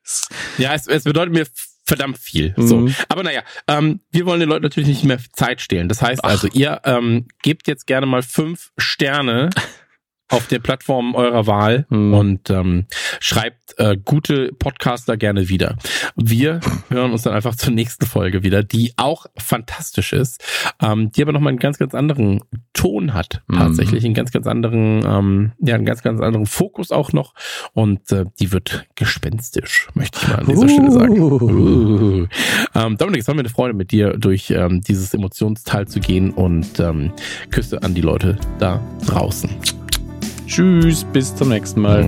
Ja, es, es bedeutet mir verdammt viel. Mhm. So. Aber naja, ähm, wir wollen den Leuten natürlich nicht mehr Zeit stehlen. Das heißt Ach. also, ihr ähm, gebt jetzt gerne mal fünf Sterne <laughs> auf der Plattform eurer Wahl mhm. und ähm, schreibt äh, gute Podcaster gerne wieder. Wir hören uns dann einfach zur nächsten Folge wieder, die auch fantastisch ist, ähm, die aber nochmal einen ganz, ganz anderen Ton hat, mhm. tatsächlich, einen ganz, ganz anderen, ähm, ja, einen ganz, ganz anderen Fokus auch noch und äh, die wird gespenstisch, möchte ich mal an dieser uh. Stelle sagen. Uh. Ähm, Dominik, es war mir eine Freude, mit dir durch ähm, dieses Emotionsteil zu gehen und ähm, Küsse an die Leute da draußen. Tschüss, bis zum nächsten Mal.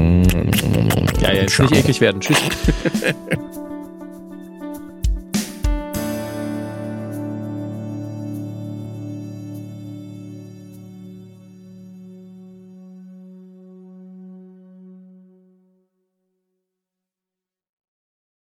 Ja, jetzt nicht eklig werden. Tschüss. <laughs>